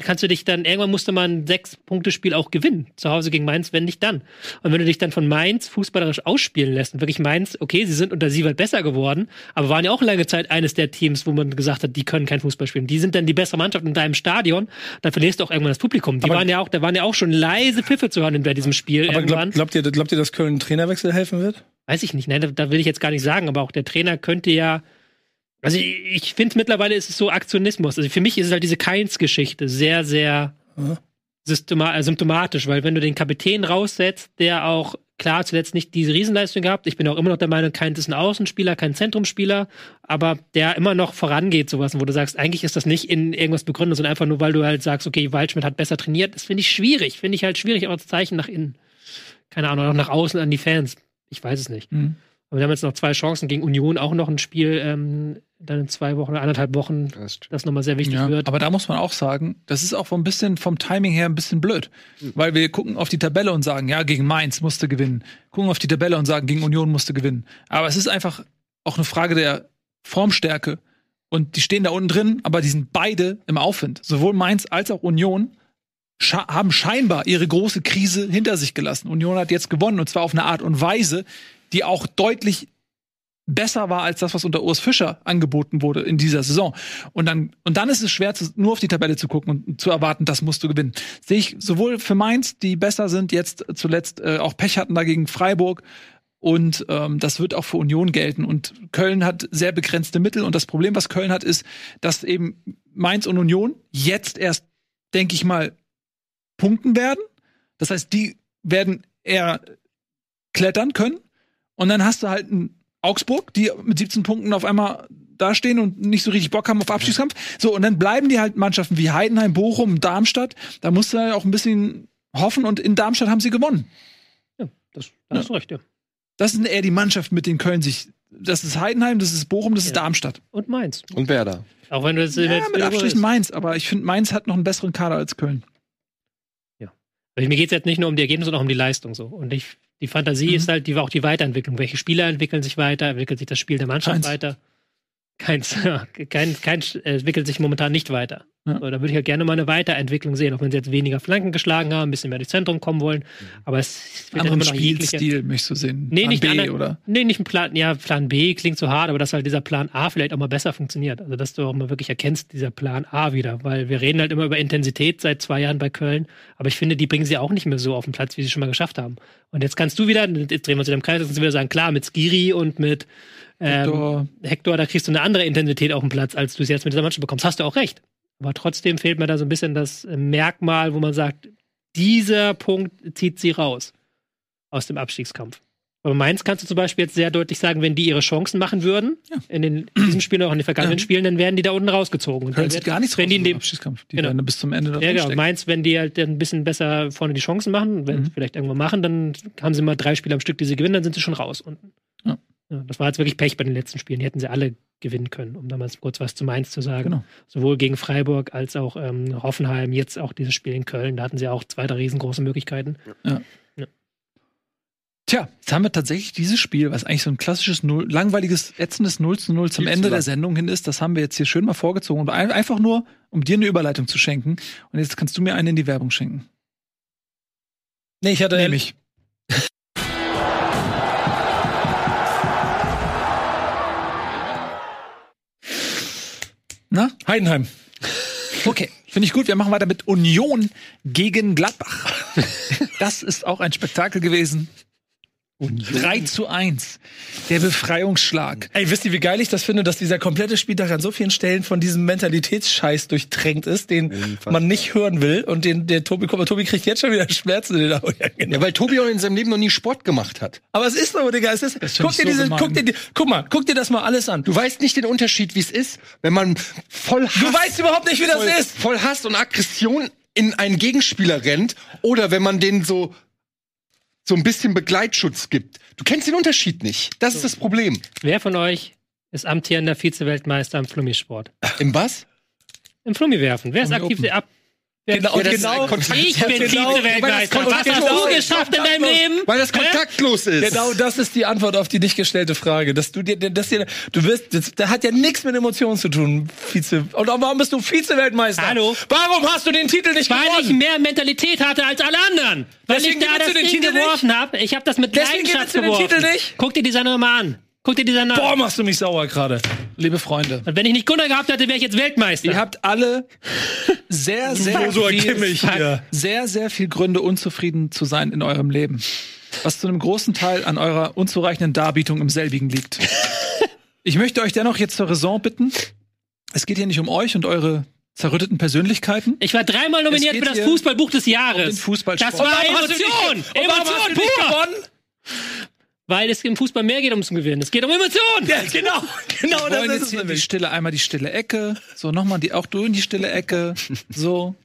Kannst du dich dann, irgendwann musste man ein Sechs-Punkte-Spiel auch gewinnen. Zu Hause gegen Mainz, wenn nicht dann. Und wenn du dich dann von Mainz fußballerisch ausspielen lässt und wirklich Mainz, okay, sie sind unter Sievert besser geworden, aber waren ja auch lange Zeit eines der Teams, wo man gesagt hat, die können kein Fußball spielen. Die sind dann die bessere Mannschaft in deinem Stadion, dann verlierst du auch irgendwann das Publikum. Die
Aber-
waren ja auch, da waren ja auch schon leise Pfiffe zu hören bei diesem Spiel
Aber glaub, glaubt, ihr, glaubt ihr, dass Köln Trainerwechsel helfen wird?
Weiß ich nicht, ne? da, da will ich jetzt gar nicht sagen, aber auch der Trainer könnte ja. Also ich, ich finde mittlerweile ist es so Aktionismus. Also für mich ist es halt diese Keins-Geschichte sehr, sehr
Mhm.
symptomatisch, weil wenn du den Kapitän raussetzt, der auch klar zuletzt nicht diese Riesenleistung gehabt, ich bin auch immer noch der Meinung, Keins ist ein Außenspieler, kein Zentrumspieler, aber der immer noch vorangeht, sowas, wo du sagst, eigentlich ist das nicht in irgendwas begründet, sondern einfach nur, weil du halt sagst, okay, Waldschmidt hat besser trainiert, das finde ich schwierig, finde ich halt schwierig, aber als Zeichen nach innen. Keine Ahnung, auch nach außen an die Fans. Ich weiß es nicht.
Mhm.
Aber wir haben jetzt noch zwei Chancen gegen Union, auch noch ein Spiel, ähm, dann in zwei Wochen oder anderthalb Wochen,
Das
nochmal sehr wichtig
Ja,
wird.
aber da muss man auch sagen, das ist auch ein bisschen vom Timing her ein bisschen blöd. Weil wir gucken auf die Tabelle und sagen, ja, gegen Mainz musste gewinnen. Gucken auf die Tabelle und sagen, gegen Union musste gewinnen. Aber es ist einfach auch eine Frage der Formstärke. Und die stehen da unten drin, aber die sind beide im Aufwind. Sowohl Mainz als auch Union haben scheinbar ihre große Krise hinter sich gelassen. Union hat jetzt gewonnen und zwar auf eine Art und Weise, die auch deutlich besser war als das, was unter Urs Fischer angeboten wurde in dieser Saison. Und dann, und dann ist es schwer, zu, nur auf die Tabelle zu gucken und zu erwarten, das musst du gewinnen. Sehe ich sowohl für Mainz, die besser sind, jetzt zuletzt äh, auch Pech hatten dagegen Freiburg. Und ähm, das wird auch für Union gelten. Und Köln hat sehr begrenzte Mittel. Und das Problem, was Köln hat, ist, dass eben Mainz und Union jetzt erst, denke ich mal, punkten werden. Das heißt, die werden eher klettern können. Und dann hast du halt einen Augsburg, die mit 17 Punkten auf einmal dastehen und nicht so richtig Bock haben auf Abstiegskampf. So, und dann bleiben die halt Mannschaften wie Heidenheim, Bochum, Darmstadt. Da musst du halt auch ein bisschen hoffen und in Darmstadt haben sie gewonnen.
Das, da hast du recht, ja.
Das sind eher die Mannschaften, mit denen Köln sich. Das ist Heidenheim, das ist Bochum, das ist
Ja.
Darmstadt.
Und Mainz.
Und Werder.
Auch wenn du das
Ja,
jetzt
mit Abstrichen
ist.
Mainz, aber ich finde, Mainz hat noch einen besseren Kader als Köln.
Weil Mir geht es jetzt nicht nur um die Ergebnisse, sondern auch um die Leistung so. Und ich, die Fantasie
Mhm.
ist halt die, auch die Weiterentwicklung. Welche Spieler entwickeln sich weiter? Entwickelt sich das Spiel der Mannschaft
Keins.
weiter? Keins, [LAUGHS] kein, kein äh, entwickelt sich momentan nicht weiter.
Ja.
So, da würde ich halt gerne mal eine Weiterentwicklung sehen, auch wenn sie jetzt weniger Flanken geschlagen haben, ein bisschen mehr durchs Zentrum kommen wollen. Aber es wird
Anderen
immer noch jegliche.
Spielstil möchtest du sehen.
Nee,
Plan
nicht
B,
anderen-
oder?
Nee, nicht ein Plan, ja, Plan B klingt so hart, aber dass halt dieser Plan A vielleicht auch mal besser funktioniert. Also, dass du auch mal wirklich erkennst, dieser Plan A wieder. Weil wir reden halt immer über Intensität seit zwei Jahren bei Köln, aber ich finde, die bringen sie auch nicht mehr so auf den Platz, wie sie schon mal geschafft haben. Und jetzt kannst du wieder, jetzt drehen wir uns wieder im Kreis, jetzt kannst du wieder sagen, klar, mit Skiri und mit ähm,
Hector.
Hector, da kriegst du eine andere Intensität auf den Platz, als du es jetzt mit dieser Mannschaft bekommst. Hast du auch recht. Aber trotzdem fehlt mir da so ein bisschen das äh, Merkmal, wo man sagt, dieser Punkt zieht sie raus aus dem Abstiegskampf. Aber Mainz kannst du zum Beispiel jetzt sehr deutlich sagen, wenn die ihre Chancen machen würden, in, den, in diesem Spiel und auch in den vergangenen
Ja.
Spielen, dann werden die da unten rausgezogen. Und dann wird-
gar nichts
wenn die in dem,
Abstiegskampf. Die
Genau.
werden bis zum Ende da
ja, genau.
drinstecken.
Mainz, wenn die halt ein bisschen besser vorne die Chancen machen, wenn
Mhm.
sie vielleicht irgendwann machen, dann haben sie mal drei Spiele am Stück, die sie gewinnen, dann sind sie schon raus unten.
Ja.
Ja, das war jetzt wirklich Pech bei den letzten Spielen. Die hätten sie alle gewinnen können, um damals kurz was zu Mainz zu sagen.
Genau.
Sowohl gegen Freiburg als auch ähm, Hoffenheim, jetzt auch dieses Spiel in Köln. Da hatten sie auch zwei, drei riesengroße Möglichkeiten.
Tja, jetzt haben wir tatsächlich dieses Spiel, was eigentlich so ein klassisches, Null, langweiliges, ätzendes 0 zu 0 zum
Viel
Ende der. Sendung hin ist. Das haben wir jetzt hier schön mal vorgezogen. Und ein, einfach nur, um dir eine Überleitung zu schenken. Und jetzt kannst du mir eine in die Werbung schenken.
Nee, ich hatte
Nämlich. Na?
Heidenheim.
Okay, finde ich gut. Wir machen weiter mit Union gegen Gladbach. [LAUGHS] Das ist auch ein Spektakel gewesen. 3 zu 1. Der Befreiungsschlag.
Ey, wisst ihr, wie geil ich das finde, dass dieser komplette Spieltag an so vielen Stellen von diesem Mentalitätsscheiß durchtränkt ist, den
Jedenfalls.
man nicht hören will und den der Tobi, guck mal, Tobi kriegt jetzt schon wieder Schmerzen in den Augen. Ja, genau.
Ja, weil Tobi auch in seinem Leben noch nie Sport gemacht hat.
Aber es ist so, Digga, es ist,
find
guck dir
so
diese,
gemein.
guck dir, guck mal, guck dir das mal alles an.
Du weißt nicht den Unterschied, wie es ist, wenn man voll Hass,
Du weißt überhaupt nicht, wie das
voll,
ist.
voll Hass und Aggression in einen Gegenspieler rennt oder wenn man den so so ein bisschen Begleitschutz gibt. Du kennst den Unterschied nicht. Das ist das Problem.
Wer von euch ist amtierender Vize-Weltmeister im Flummisport?
Im was?
Im Flummi werfen. Wer ist aktiv? Ab,
Genau,
Ja,
genau.
ich bin
Genau,
Vize-Weltmeister.
weil das
Was hast
kontaktlos
du
ist.
geschafft in deinem Leben?
Weil das kontaktlos ist.
Genau das ist die Antwort auf die nicht gestellte Frage. Dass du dir, dass dir, du wirst, das, das hat ja nichts mit Emotionen zu tun, Vize. Und warum bist du Vize-Weltmeister?
Hallo?
Warum hast du den Titel nicht
Weil ich
gewonnen?
mehr Mentalität hatte als alle anderen. Weil
Deswegen
ich da das Ding
Titel
geworfen habe. Ich habe das mit
Deswegen
Leidenschaft
du den
geworfen.
Titel nicht?
Guck dir die Sendung mal an. Guck dir die Sendung an.
Boah, machst du mich sauer gerade.
Liebe Freunde,
Und wenn ich nicht Gunnar gehabt hätte, wäre ich jetzt Weltmeister.
ihr habt alle sehr, [LAUGHS] sehr,
so
viel, sehr, sehr viel Gründe, unzufrieden zu sein in eurem Leben. Was zu einem großen Teil an eurer unzureichenden Darbietung im selbigen liegt. [LAUGHS] Ich möchte euch dennoch jetzt zur Raison bitten. Es geht hier nicht um euch und eure zerrütteten Persönlichkeiten.
Ich war dreimal nominiert für das Fußballbuch des Jahres.
Fußballsport.
Das war Emotion. Emotion pur.
gewonnen?
Weil es im Fußball mehr geht ums Gewinnen. Es geht um Emotionen.
Ja, genau. [LAUGHS] Genau
Wir
das
wollen
ist
jetzt
es
hier die
nämlich.
stille, einmal die stille Ecke. So, nochmal die, auch du in die stille Ecke. So.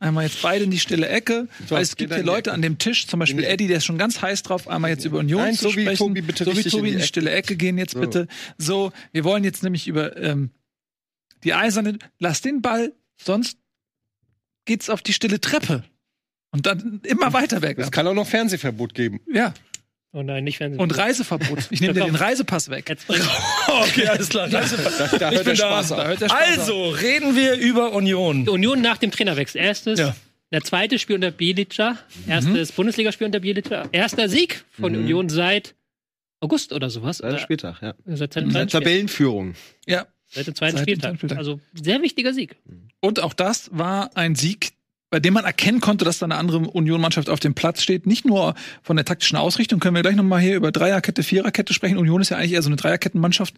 Einmal jetzt beide in die stille Ecke. Weil es gibt hier
in die
Leute an dem Tisch, zum Beispiel Eddie, der ist schon ganz heiß drauf, einmal jetzt über Union
Nein,
zu
so wie
sprechen.
Tobi, bitte
so wie
richtig
Tobi
in
in
die
die stille Ecke gehen jetzt
So.
bitte. So, wir wollen jetzt nämlich über ähm, die eiserne, lass den Ball, sonst geht's auf die stille Treppe. Und dann immer weiter weg.
Es kann auch noch Fernsehverbot geben.
Ja.
Oh nein, nicht Fernsehen.
Und Reiseverbot. Ich nehme [LAUGHS] dir den Reisepass weg.
Jetzt [LAUGHS]
Okay, alles klar.
Da, da
Ich
hört
bin
der
da.
Spaß
Da
auf.
hört der Spaß
Also, reden wir über Union.
Union nach dem Trainerwechsel. Erstes,
Ja.
der zweite Spiel unter Bielica. Erstes Bundesligaspiel unter Bielica. Erster Sieg von Union seit August oder sowas.
Zweiter
Oder
Spieltag, ja.
seit dem zweiten Spiel-
Tabellenführung.
Ja.
Seit dem zweiten
Seit
Spieltag.
zweiten Spieltag.
Also sehr wichtiger Sieg.
Und auch das war ein Sieg, bei dem man erkennen konnte, dass da eine andere Union-Mannschaft auf dem Platz steht. Nicht nur von der taktischen Ausrichtung, können wir gleich nochmal hier über Dreierkette, Viererkette sprechen. Union ist ja eigentlich eher so eine Dreierkettenmannschaft.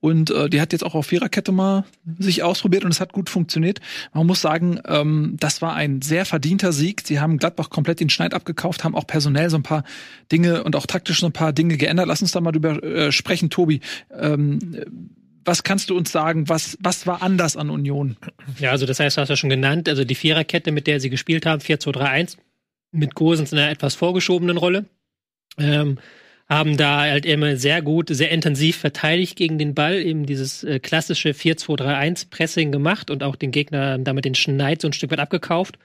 Und äh, die hat jetzt auch auf Viererkette mal sich ausprobiert und es hat gut funktioniert. Man muss sagen, ähm, das war ein sehr verdienter Sieg. Sie haben Gladbach komplett den Schneid abgekauft, haben auch personell so ein paar Dinge und auch taktisch so ein paar Dinge geändert. Lass uns da mal drüber äh, sprechen, Tobi. Ähm, was kannst du uns sagen? Was, was war anders an Union?
Ja, also das heißt, du hast ja schon genannt, also die Viererkette, mit der sie gespielt haben, 4-2-3-1, mit Gosens in einer etwas vorgeschobenen Rolle. Ähm, haben da halt immer sehr gut, sehr intensiv verteidigt gegen den Ball, eben dieses äh, klassische 4-2-3-1-Pressing gemacht und auch den Gegner damit den Schneid so ein Stück weit abgekauft.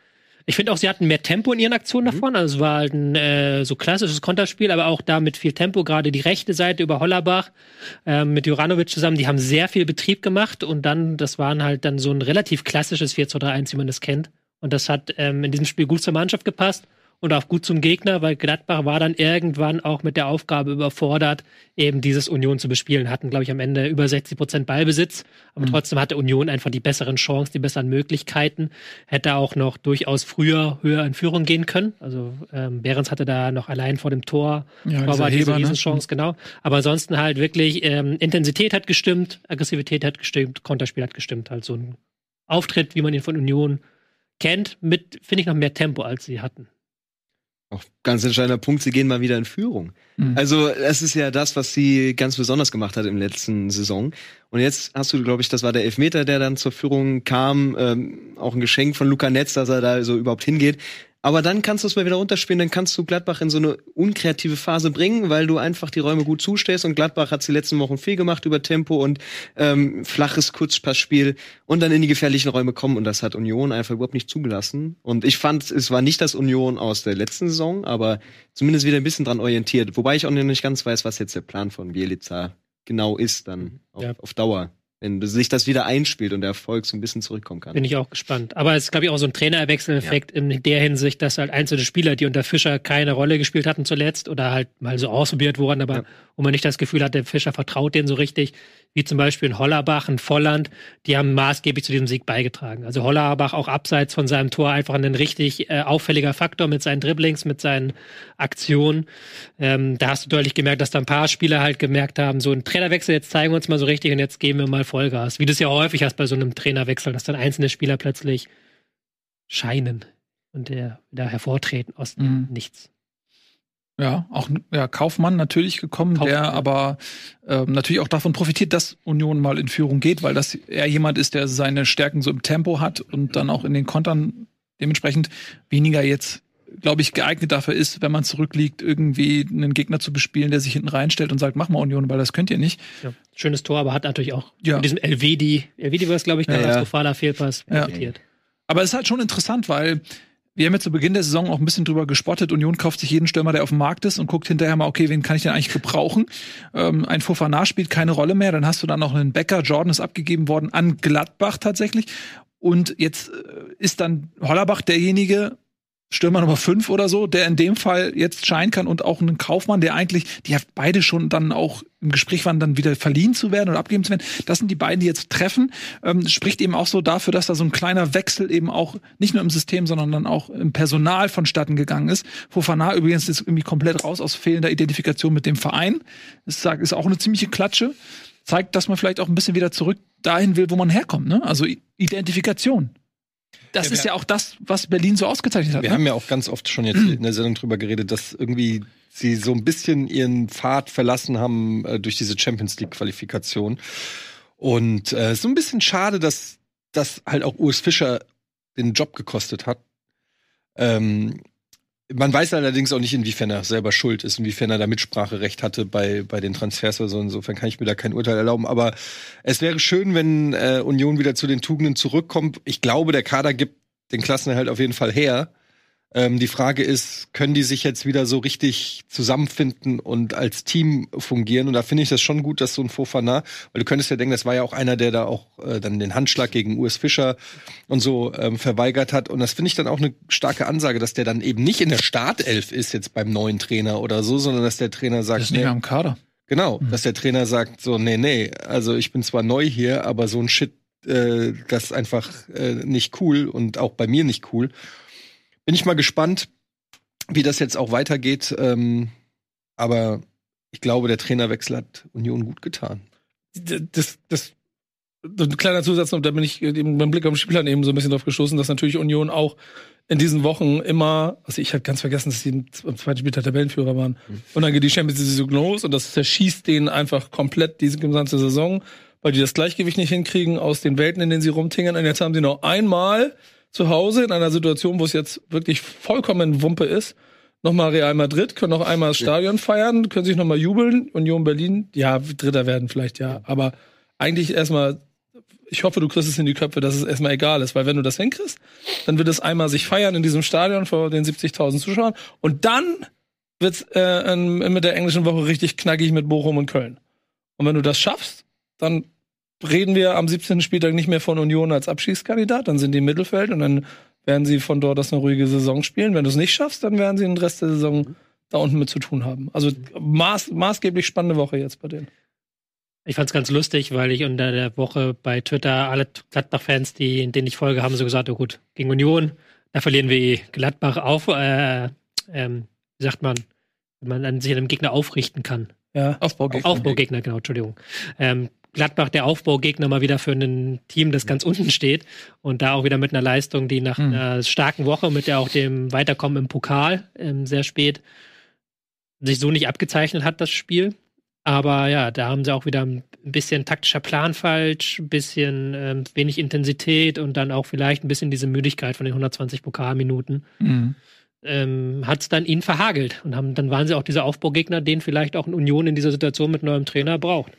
Ich finde auch, sie hatten mehr Tempo in ihren Aktionen davon. Also es war halt ein äh, so klassisches Konterspiel, aber auch da mit viel Tempo. Gerade die rechte Seite über Hollerbach ähm, mit Juranovic zusammen, die haben sehr viel Betrieb gemacht und dann, das waren halt dann so ein relativ klassisches 4-2-3-1, wie man das kennt. Und das hat ähm, in diesem Spiel gut zur Mannschaft gepasst und auch gut zum Gegner, weil Gladbach war dann irgendwann auch mit der Aufgabe überfordert, eben dieses Union zu bespielen. Hatten, glaube ich, am Ende über 60 Prozent Ballbesitz, aber trotzdem hatte Union einfach die besseren Chancen, die besseren Möglichkeiten. Hätte auch noch durchaus früher höher in Führung gehen können. Also ähm, Behrens hatte da noch allein vor dem Tor
Ja,
war
dieser
diese
Heber, ne?
Riesenchance, genau. Aber ansonsten halt wirklich ähm, Intensität hat gestimmt, Aggressivität hat gestimmt, Konterspiel hat gestimmt. Halt so ein Auftritt, wie man ihn von Union kennt, mit, finde ich, noch mehr Tempo, als sie hatten.
Auch ganz entscheidender Punkt, sie gehen mal wieder in Führung.
Mhm.
Also, es ist ja das, was sie ganz besonders gemacht hat im letzten Saison. Und jetzt hast du, glaube ich, das war der Elfmeter, der dann zur Führung kam, ähm, auch ein Geschenk von Luca Netz, dass er da so überhaupt hingeht. Aber dann kannst du es mal wieder runterspielen, dann kannst du Gladbach in so eine unkreative Phase bringen, weil du einfach die Räume gut zustellst und Gladbach hat die letzten Wochen viel gemacht über Tempo und ähm, flaches Kurzpassspiel und dann in die gefährlichen Räume kommen und das hat Union einfach überhaupt nicht zugelassen. Und ich fand, es war nicht das Union aus der letzten Saison, aber zumindest wieder ein bisschen dran orientiert. Wobei ich auch noch nicht ganz weiß, was jetzt der Plan von Bielica genau ist dann auf,
Ja.
auf Dauer. Wenn sich das wieder einspielt und der Erfolg so ein bisschen zurückkommen kann.
Bin ich auch gespannt. Aber es ist, glaube ich, auch so ein Trainerwechseleffekt in der Hinsicht, dass halt einzelne Spieler, die unter Fischer keine Rolle gespielt hatten zuletzt oder halt mal so ausprobiert wurden, aber
Ja.
wo man nicht das Gefühl hat, der Fischer vertraut denen so richtig, wie zum Beispiel in Hollerbach, in Volland, die haben maßgeblich zu diesem Sieg beigetragen. Also Hollerbach auch abseits von seinem Tor einfach ein richtig äh, auffälliger Faktor mit seinen Dribblings, mit seinen Aktionen. Ähm, da hast du deutlich gemerkt, dass da ein paar Spieler halt gemerkt haben, so ein Trainerwechsel, jetzt zeigen wir uns mal so richtig und jetzt geben wir mal Vollgas. Wie du es ja häufig hast bei so einem Trainerwechsel, dass dann einzelne Spieler plötzlich scheinen und der wieder hervortreten aus dem
Mhm.
Nichts.
Ja, auch ja, Kaufmann natürlich gekommen,
Kaufmann,
der
ja.
aber ähm, natürlich auch davon profitiert, dass Union mal in Führung geht, weil das eher jemand ist, der seine Stärken so im Tempo hat und dann auch in den Kontern dementsprechend weniger jetzt, glaube ich, geeignet dafür ist, wenn man zurückliegt, irgendwie einen Gegner zu bespielen, der sich hinten reinstellt und sagt, mach mal Union, weil das könnt ihr nicht.
Ja. Schönes Tor, aber hat natürlich auch
Ja.
mit diesem Elvedi, Elvedi war es, glaube ich,
Ja, ja.
katastrophaler Fehlpass profitiert.
Aber es ist halt schon interessant, weil wir haben ja zu Beginn der Saison auch ein bisschen drüber gespottet. Union kauft sich jeden Stürmer, der auf dem Markt ist und guckt hinterher mal, okay, wen kann ich denn eigentlich gebrauchen? Ähm, ein Fofana spielt keine Rolle mehr. Dann hast du dann noch einen Becker. Jordan ist abgegeben worden an Gladbach tatsächlich. Und jetzt äh, ist dann Hollerbach derjenige, Stürmer Nummer 5 oder so, der in dem Fall jetzt scheinen kann und auch einen Kaufmann, der eigentlich, die hat beide schon dann auch im Gespräch waren, dann wieder verliehen zu werden oder abgeben zu werden. Das sind die beiden, die jetzt treffen. Ähm, spricht eben auch so dafür, dass da so ein kleiner Wechsel eben auch nicht nur im System, sondern dann auch im Personal vonstatten gegangen ist. Fofana übrigens ist irgendwie komplett raus aus fehlender Identifikation mit dem Verein. Das ist auch eine ziemliche Klatsche. Zeigt, dass man vielleicht auch ein bisschen wieder zurück dahin will, wo man herkommt. Ne? Also Identifikation. Das
Ja,
ist ja auch das, was Berlin so ausgezeichnet hat.
Wir
ne?
haben ja auch ganz oft schon jetzt in der Sendung drüber geredet, dass irgendwie sie so ein bisschen ihren Pfad verlassen haben äh, durch diese Champions League Qualifikation. Und äh, so ein bisschen schade, dass das halt auch Urs Fischer den Job gekostet hat. Ähm, man weiß allerdings auch nicht, inwiefern er selber schuld ist, inwiefern er da Mitspracherecht hatte bei, bei den Transfers oder so. Insofern kann ich mir da kein Urteil erlauben. Aber es wäre schön, wenn äh, Union wieder zu den Tugenden zurückkommt. Ich glaube, der Kader gibt den Klassenerhalt auf jeden Fall her. Ähm, die Frage ist, können die sich jetzt wieder so richtig zusammenfinden und als Team fungieren? Und da finde ich das schon gut, dass so ein Fofana, weil du könntest ja denken, das war ja auch einer, der da auch äh, dann den Handschlag gegen Urs Fischer und so ähm, verweigert hat. Und das finde ich dann auch eine starke Ansage, dass der dann eben nicht in der Startelf ist jetzt beim neuen Trainer oder so, sondern dass der Trainer
Das
sagt,
ist nicht
nee,
mehr am Kader.
Genau, dass der Trainer sagt so, nee, nee, also ich bin zwar neu hier, aber so ein Shit, äh, das ist einfach äh, nicht cool und auch bei mir nicht cool. Bin ich mal gespannt, wie das jetzt auch weitergeht. Ähm, aber ich glaube, der Trainerwechsel hat Union gut getan.
das, das, so ein kleiner Zusatz noch, da bin ich beim Blick auf den Spielplan eben so ein bisschen drauf gestoßen, dass natürlich Union auch in diesen Wochen immer, also ich hatte ganz vergessen, dass sie im am zweiten Spieltag Tabellenführer waren. Und dann geht die Champions League Saison los und das zerschießt denen einfach komplett diese gesamte Saison, weil die das Gleichgewicht nicht hinkriegen aus den Welten, in denen sie rumtingern. Und jetzt haben sie noch einmal zu Hause in einer Situation, wo es jetzt wirklich vollkommen Wumpe ist, nochmal Real Madrid, können noch einmal das Stadion feiern, können sich nochmal jubeln. Union Berlin, ja, Dritter werden vielleicht, ja. Aber eigentlich erstmal, ich hoffe, du kriegst es in die Köpfe, dass es erstmal egal ist, weil wenn du das hinkriegst, dann wird es einmal sich feiern in diesem Stadion vor den 70.000 Zuschauern und dann wird's äh, mit der englischen Woche richtig knackig mit Bochum und Köln. Und wenn du das schaffst, dann reden wir am 17. Spieltag nicht mehr von Union als Abschießkandidat, dann sind die im Mittelfeld und dann werden sie von dort aus eine ruhige Saison spielen. Wenn du es nicht schaffst, dann werden sie den Rest der Saison da unten mit zu tun haben. Also maß, maßgeblich spannende Woche jetzt bei denen.
Ich fand's ganz lustig, weil ich unter der Woche bei Twitter alle Gladbach-Fans, die, denen ich folge, haben so gesagt, oh gut, gegen Union, da verlieren wir eh. Gladbach auf, äh, ähm, wie sagt man, wenn man an sich einem Gegner aufrichten kann.
Ja.
Aufbaugegner.
Aufbaugegner, genau, Entschuldigung. Ähm, Gladbach der Aufbaugegner mal wieder für ein Team, das ganz unten steht und da auch wieder mit einer Leistung, die nach
Hm.
einer starken Woche mit der auch dem Weiterkommen im Pokal ähm, sehr spät sich so nicht abgezeichnet hat, das Spiel. Aber ja, da haben sie auch wieder ein bisschen taktischer Plan falsch, ein bisschen ähm, wenig Intensität und dann auch vielleicht ein bisschen diese Müdigkeit von den 120 Pokalminuten.
Mhm.
Ähm, hat es dann ihnen verhagelt und haben, dann waren sie auch dieser Aufbaugegner, den vielleicht auch eine Union in dieser Situation mit neuem Trainer braucht.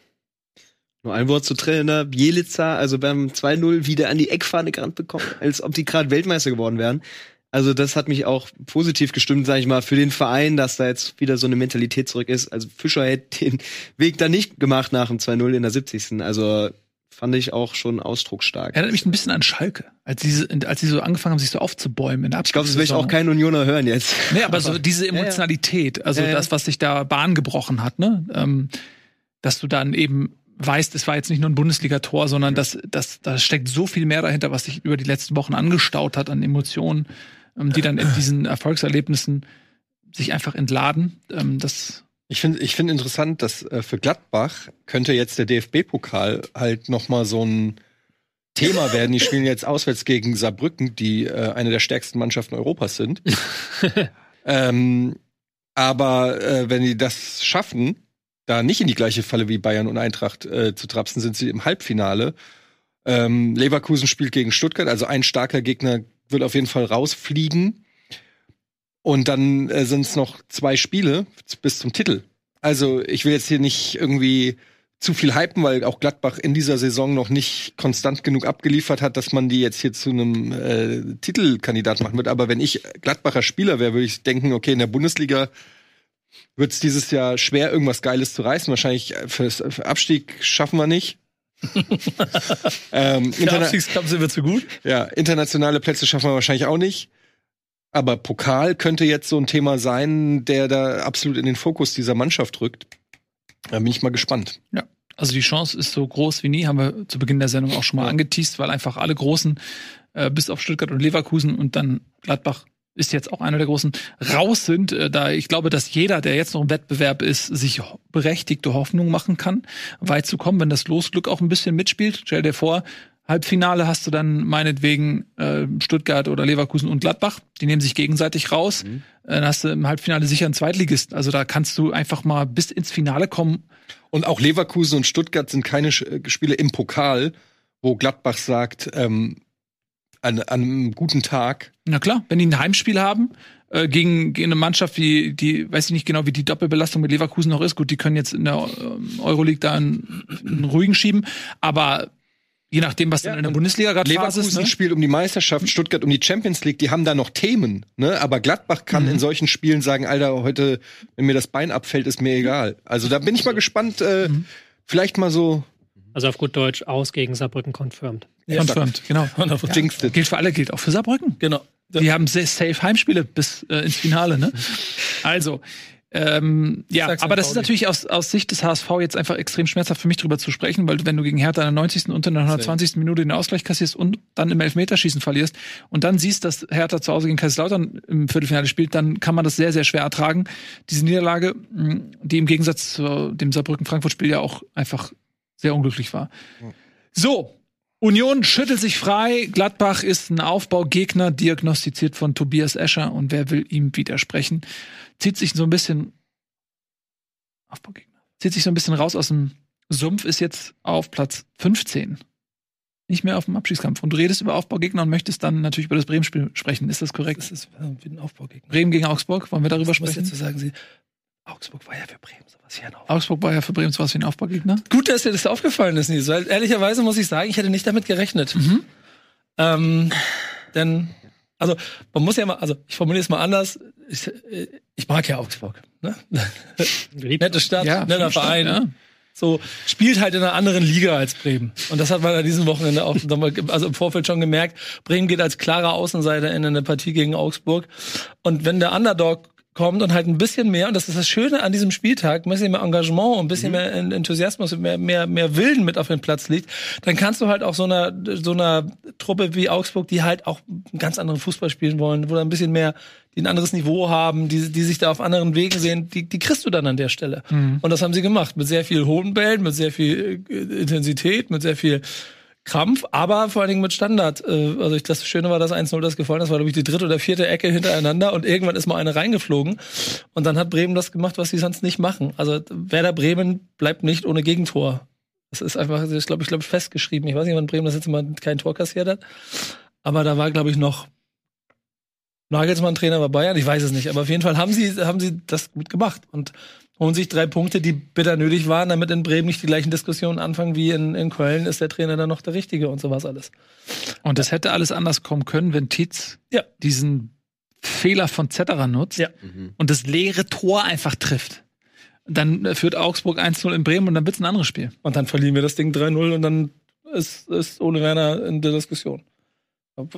Nur ein Wort zu Trainer. Bielica, also beim 2-0 wieder an die Eckfahne gerannt bekommen, als ob die gerade Weltmeister geworden wären. Also das hat mich auch positiv gestimmt, sage ich mal, für den Verein, dass da jetzt wieder so eine Mentalität zurück ist. Also Fischer hätte den Weg da nicht gemacht nach dem 2-0 in der 70. Also fand ich auch schon ausdrucksstark.
Erinnert mich ein bisschen an Schalke, als sie, als sie so angefangen haben, sich so aufzubäumen. In der
Ich glaube, das will ich auch
Abstiegssaison.
kein Unioner hören jetzt.
Nee, aber so [LAUGHS] diese Emotionalität, also
Ja, ja.
das, was sich da Bahn gebrochen hat, ne? Ähm, dass du dann eben weißt, es war jetzt nicht nur ein Bundesligator, sondern das, das, da steckt so viel mehr dahinter, was sich über die letzten Wochen angestaut hat an Emotionen, ähm, die dann in diesen Erfolgserlebnissen sich einfach entladen. Ähm, das
Ich finde ich finde interessant, dass äh, für Gladbach könnte jetzt der DFB-Pokal halt noch mal so ein Thema [LAUGHS] werden. Die spielen jetzt auswärts gegen Saarbrücken, die äh, eine der stärksten Mannschaften Europas sind. [LAUGHS] ähm, aber äh, wenn die das schaffen, da nicht in die gleiche Falle wie Bayern und Eintracht äh, zu trapsen, sind sie im Halbfinale. Ähm, Leverkusen spielt gegen Stuttgart, also ein starker Gegner wird auf jeden Fall rausfliegen. Und dann äh, sind es noch zwei Spiele bis zum Titel. Also ich will jetzt hier nicht irgendwie zu viel hypen, weil auch Gladbach in dieser Saison noch nicht konstant genug abgeliefert hat, dass man die jetzt hier zu einem äh, Titelkandidat machen wird. Aber wenn ich Gladbacher Spieler wäre, würde ich denken, okay, in der Bundesliga wird es dieses Jahr schwer, irgendwas Geiles zu reißen. Wahrscheinlich fürs, für Abstieg schaffen wir nicht. [LAUGHS] ähm, interna
Abstiegskampf sind wir zu gut.
ja, internationale Plätze schaffen wir wahrscheinlich auch nicht. Aber Pokal könnte jetzt so ein Thema sein, der da absolut in den Fokus dieser Mannschaft rückt. Da bin ich mal gespannt.
Ja, also die Chance ist so groß wie nie, haben wir zu Beginn der Sendung auch schon mal angeteased, weil einfach alle Großen, äh, bis auf Stuttgart und Leverkusen und dann Gladbach ist jetzt auch einer der Großen, raus sind. Äh, da ich glaube, dass jeder, der jetzt noch im Wettbewerb ist, sich berechtigte Hoffnung machen kann, weit zu kommen, wenn das Losglück auch ein bisschen mitspielt. Stell dir vor, Halbfinale hast du dann meinetwegen äh, Stuttgart oder Leverkusen und Gladbach. Die nehmen sich gegenseitig raus. Äh, Dann hast du im Halbfinale sicher einen Zweitligisten. Also da kannst du einfach mal bis ins Finale kommen
Und auch Leverkusen und Stuttgart sind keine äh, Spiele im Pokal, wo Gladbach sagt, ähm, an, an einem guten Tag.
Na klar, wenn die ein Heimspiel haben äh, gegen, gegen eine Mannschaft, wie die, weiß ich nicht genau, wie die Doppelbelastung mit Leverkusen noch ist. Gut, die können jetzt in der ähm, Euroleague da einen, einen ruhigen schieben, aber je nachdem, was dann in der Bundesliga gerade
Leverkusen
ist, ne?
spielt um die Meisterschaft, Stuttgart um die Champions League, die haben da noch Themen, ne? Aber Gladbach kann
Mhm.
in solchen Spielen sagen, Alter, heute, wenn mir das Bein abfällt, ist mir egal. Also da bin ich mal gespannt, äh,
Mhm.
vielleicht mal so
Also auf gut Deutsch aus gegen Saarbrücken confirmed.
Confirmed, genau.
it.
Gilt für alle, gilt auch für Saarbrücken.
Genau.
Die haben sehr safe Heimspiele bis äh, ins Finale, ne? [LAUGHS] Also, Ähm, ja, aber das ist natürlich aus, aus Sicht des HSV jetzt einfach extrem schmerzhaft für mich drüber zu sprechen, weil wenn du gegen Hertha in der 90. und in der 120. Minute den Ausgleich kassierst und dann im Elfmeterschießen verlierst und dann siehst, dass Hertha zu Hause gegen Kaiserslautern im Viertelfinale spielt, dann kann man das sehr, sehr schwer ertragen. Diese Niederlage, mh, die im Gegensatz zu dem Saarbrücken-Frankfurt-Spiel ja auch einfach sehr unglücklich war. So, Union schüttelt sich frei. Gladbach ist ein Aufbaugegner, diagnostiziert von Tobias Escher. Und wer will ihm widersprechen? Zieht sich so ein bisschen Aufbaugegner. Zieht sich so ein bisschen raus aus dem Sumpf, ist jetzt auf Platz 15. Nicht mehr auf dem Abschiedskampf. Und du redest über Aufbaugegner und möchtest dann natürlich über das Bremen-Spiel sprechen. Ist das korrekt?
Das ist äh, wie ein Aufbaugegner.
Bremen gegen Augsburg, wollen wir darüber
muss
sprechen?
jetzt so sagen, sie, Augsburg war ja für Bremen sowas hier ein Aufbau.
Augsburg war ja für Bremen sowas wie ein Aufbaugegner.
Gut, dass dir das aufgefallen ist, Nils, weil ehrlicherweise muss ich sagen, ich hätte nicht damit gerechnet.
Mhm.
Ähm, denn, also, man muss ja mal, also, ich formuliere es mal anders. Ich, äh, ich mag ja Augsburg. Ne? Nette Stadt, netter Verein.
Ja.
So, spielt halt in einer anderen Liga als Bremen. Und das hat man an diesem Wochenende auch nochmal, also im Vorfeld schon gemerkt. Bremen geht als klarer Außenseiter in eine Partie gegen Augsburg. Und wenn der Underdog kommt und halt ein bisschen mehr, und das ist das Schöne an diesem Spieltag, ein bisschen mehr Engagement, ein bisschen mehr En- Enthusiasmus, mehr, mehr, mehr Wilden mit auf den Platz liegt, dann kannst du halt auch so einer, so einer Truppe wie Augsburg, die halt auch einen ganz anderen Fußball spielen wollen, wo da ein bisschen mehr, die ein anderes Niveau haben, die, die sich da auf anderen Wegen sehen, die, die kriegst du dann an der Stelle. Und das haben sie gemacht. Mit sehr viel hohen Bällen, mit sehr viel äh, Intensität, mit sehr viel Krampf, aber vor allen Dingen mit Standard. Äh, Also ich, das Schöne war, dass 1-0 das gefallen. Das war, glaube ich, die dritte oder vierte Ecke hintereinander und irgendwann ist mal eine reingeflogen. Und dann hat Bremen das gemacht, was sie sonst nicht machen. Also Werder Bremen bleibt nicht ohne Gegentor. Das ist einfach, das ist, glaube ich, glaube ich, festgeschrieben. Ich weiß nicht, wann Bremen das jetzt mal kein Tor kassiert hat. Aber da war, glaube ich, noch Nagelsmann Trainer bei Bayern. Ich weiß es nicht. Aber auf jeden Fall haben sie, haben sie das gut gemacht und holen sich drei Punkte, die bitter nötig waren, damit in Bremen nicht die gleichen Diskussionen anfangen wie in, in Köln. Ist der Trainer dann noch der Richtige und sowas alles.
Und das hätte alles anders kommen können, wenn Tietz
Ja.
diesen Fehler von Zetterer nutzt
Ja.
und das leere Tor einfach trifft. Dann führt Augsburg 1-0 in Bremen und dann wird's ein anderes Spiel.
Und dann verlieren wir das Ding 3-0 und dann ist, ist Ole Werner in der Diskussion.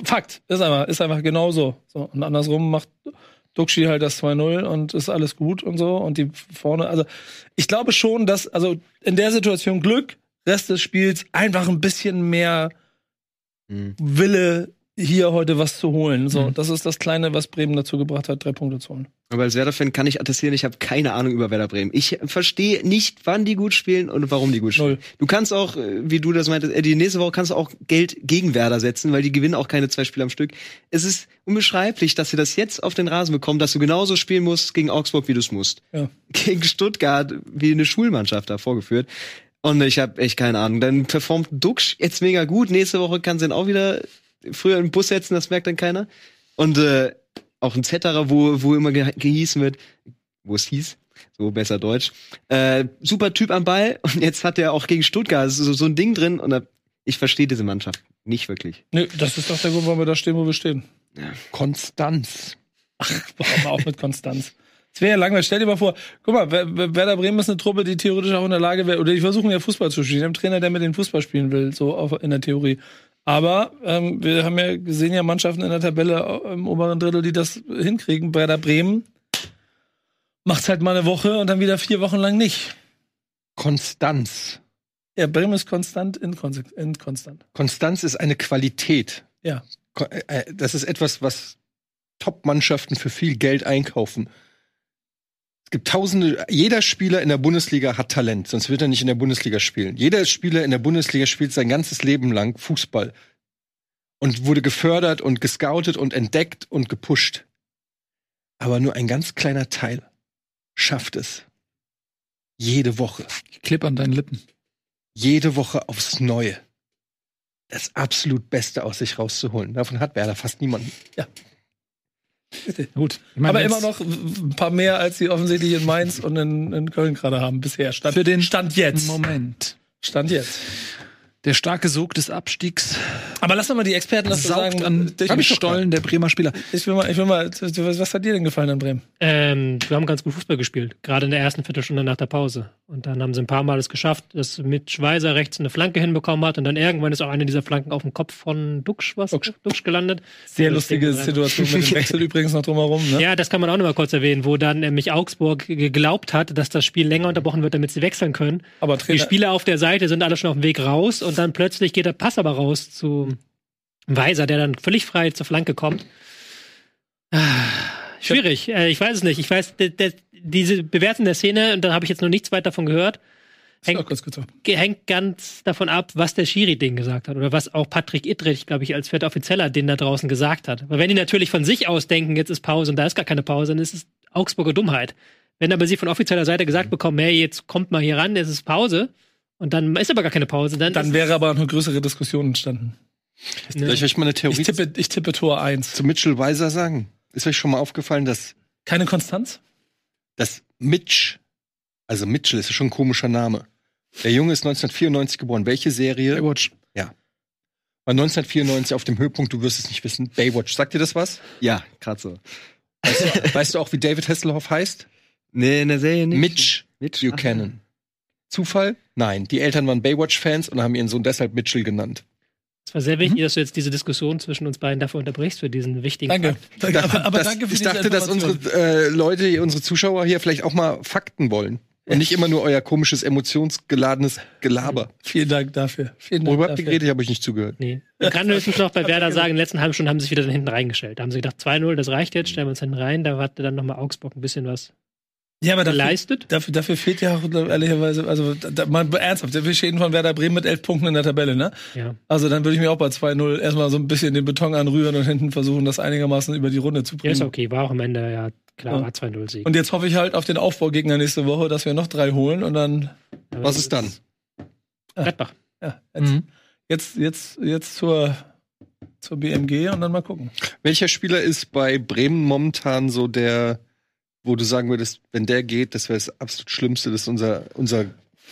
Fakt, ist einfach, ist einfach genau so. so. Und andersrum macht Duxi halt das 2-0 und ist alles gut und so. Und die vorne, also ich glaube schon, dass, also in der Situation Glück, Rest des Spiels einfach ein bisschen mehr
Mhm.
Wille, hier heute was zu holen. So,
Mhm.
das ist das Kleine, was Bremen dazu gebracht hat, drei Punkte zu holen.
Aber als Werder-Fan kann ich attestieren, ich habe keine Ahnung über Werder Bremen. Ich verstehe nicht, wann die gut spielen und warum die gut spielen.
Null.
Du kannst auch, äh, wie du das meintest, äh, die nächste Woche kannst du auch Geld gegen Werder setzen, weil die gewinnen auch keine zwei Spiele am Stück. Es ist unbeschreiblich, dass sie das jetzt auf den Rasen bekommen, dass du genauso spielen musst gegen Augsburg, wie du es musst.
Ja.
Gegen Stuttgart, wie eine Schulmannschaft da vorgeführt. Und ich habe echt keine Ahnung. Dann performt Duxch jetzt mega gut. Nächste Woche kann sie ihn auch wieder früher in den Bus setzen, das merkt dann keiner. Und äh, auch ein Zetterer, wo, wo immer ge gehießen wird, wo es hieß, so besser Deutsch. Äh, super Typ am Ball [LAUGHS] und jetzt hat er auch gegen Stuttgart so, so ein Ding drin und da, ich verstehe diese Mannschaft nicht wirklich.
Nö, das ist doch der Grund, warum wir da stehen, wo wir stehen.
Konstanz.
Aber auch mit Konstanz. Es wäre ja langweilig. Stell dir mal vor, guck mal, Wer- Wer- Werder Bremen ist eine Truppe, die theoretisch auch in der Lage wäre, oder die versuchen ja Fußball zu spielen. Die haben einen Trainer, der mit den Fußball spielen will, so in der Theorie. Aber ähm, wir haben ja gesehen, ja Mannschaften in der Tabelle äh, im oberen Drittel, die das hinkriegen. Werder Bremen macht's halt mal eine Woche und dann wieder vier Wochen lang nicht.
Konstanz.
Ja, Bremen ist konstant, inkonstant.
Konstanz ist eine Qualität.
Ja.
Ko- äh, Das ist etwas, was Top-Mannschaften für viel Geld einkaufen. Es gibt tausende, jeder Spieler in der Bundesliga hat Talent, sonst wird er nicht in der Bundesliga spielen. Jeder Spieler in der Bundesliga spielt sein ganzes Leben lang Fußball und wurde gefördert und gescoutet und entdeckt und gepusht. Aber nur ein ganz kleiner Teil schafft es. Jede Woche
Klipp an deinen Lippen.
jede Woche aufs Neue das absolut Beste aus sich rauszuholen. Davon hat Werder fast niemanden.
Gut. Ich meine,
Aber immer noch ein paar mehr, als sie offensichtlich in Mainz und in, in Köln gerade haben bisher. Stand,
Für den
Stand jetzt.
Moment.
Stand jetzt.
Der starke Sog des Abstiegs
Aber lass doch mal die Experten das sagen.
an
ich,
den Stollen der Bremer Spieler.
ich will mal, ich will mal, was hat dir denn gefallen an Bremen?
Ähm, wir haben ganz gut Fußball gespielt, gerade in der ersten Viertelstunde nach der Pause. Und dann haben sie ein paar Mal es geschafft, dass mit Schweizer rechts eine Flanke hinbekommen hat. Und dann irgendwann ist auch eine dieser Flanken auf dem Kopf von Duxch, was?
Duxch.
Duxch gelandet.
Sehr
Das
lustige. Situation mit dem [LAUGHS] Wechsel übrigens noch drumherum. Ne?
Ja, das kann man auch noch mal kurz erwähnen, wo dann nämlich Augsburg geglaubt hat, dass das Spiel länger unterbrochen wird, damit sie wechseln können.
Aber
Die
Trainer,
Spieler auf der Seite sind alle schon auf dem Weg raus und dann plötzlich geht der Pass aber raus zu Weiser, der dann völlig frei zur Flanke kommt. Ah, Schwierig, äh, ich weiß es nicht. Ich weiß, diese Bewertung der Szene, und da habe ich jetzt noch nichts weiter davon gehört, hängt, hängt ganz davon ab, was der Schiri-Ding gesagt hat oder was auch Patrick Ittrich, glaube ich, als vierter Offizieller den da draußen gesagt hat. Weil wenn die natürlich von sich aus denken, jetzt ist Pause und da ist gar keine Pause, dann ist es Augsburger Dummheit. Wenn aber sie von offizieller Seite gesagt bekommen, hey, jetzt kommt mal hier ran, es ist Pause und dann ist aber gar keine Pause, dann,
Dann wäre aber eine größere Diskussion entstanden.
ne,
Soll ich euch mal eine
Ich
Theorie
tippe, ich tippe Tor 1.
zu Mitchell Weiser sagen? Ist euch schon mal aufgefallen, dass,
Keine Konstanz?
Dass Mitch, also Mitchell ist ja schon ein komischer Name. Der Junge ist 1994 geboren. Welche Serie
Baywatch.
war 1994 auf dem Höhepunkt? Du wirst es nicht wissen. Baywatch. Sagt dir das was?
Ja, grad so. [LAUGHS]
Weißt du auch, wie David Hasselhoff heißt?
Nee, in der Serie nicht.
Mitch
Mitch
Buchanan. Zufall? Nein. Die Eltern waren Baywatch-Fans und haben ihren Sohn deshalb Mitchell genannt.
Es war sehr wichtig, dass du jetzt diese Diskussion zwischen uns beiden dafür unterbrichst für diesen wichtigen
Danke.
Fakt.
danke. Aber, aber
das,
danke für
ich dachte, dass unsere äh, Leute, unsere Zuschauer hier vielleicht auch mal Fakten wollen. Und nicht immer nur euer komisches, emotionsgeladenes Gelaber.
Vielen Dank dafür. Vielen Dank
Worüber habt ihr geredet? Habe ich nicht zugehört.
Nee. Man kann höchstens noch bei Werder sagen, in den letzten halben Stunden haben sie sich wieder dann hinten reingestellt. Da haben sie gedacht, 2-0, das reicht jetzt, stellen wir uns hinten rein. Da hat dann nochmal Augsburg ein bisschen was
Ja, aber dafür,
geleistet.
dafür, dafür fehlt ja auch ehrlicherweise, also da, mal ernsthaft, wir stehen von Werder Bremen mit elf Punkten in der Tabelle, ne?
Ja.
Also dann würde ich mir auch bei 2-0 erstmal so ein bisschen den Beton anrühren und hinten versuchen, das einigermaßen über die Runde zu
ja,
bringen.
ist okay. War auch am Ende ja klar,
Ja.
war 2-0-Sieg.
Und jetzt hoffe ich halt auf den Aufbaugegner nächste Woche, dass wir noch drei holen und dann
Was ist dann?
Gladbach.
ja, jetzt,
Mhm.
jetzt, jetzt, jetzt zur, zur BMG und dann mal gucken.
Welcher Spieler ist bei Bremen momentan so der, wo du sagen würdest, wenn der geht, das wäre das absolut Schlimmste, das ist unser, unser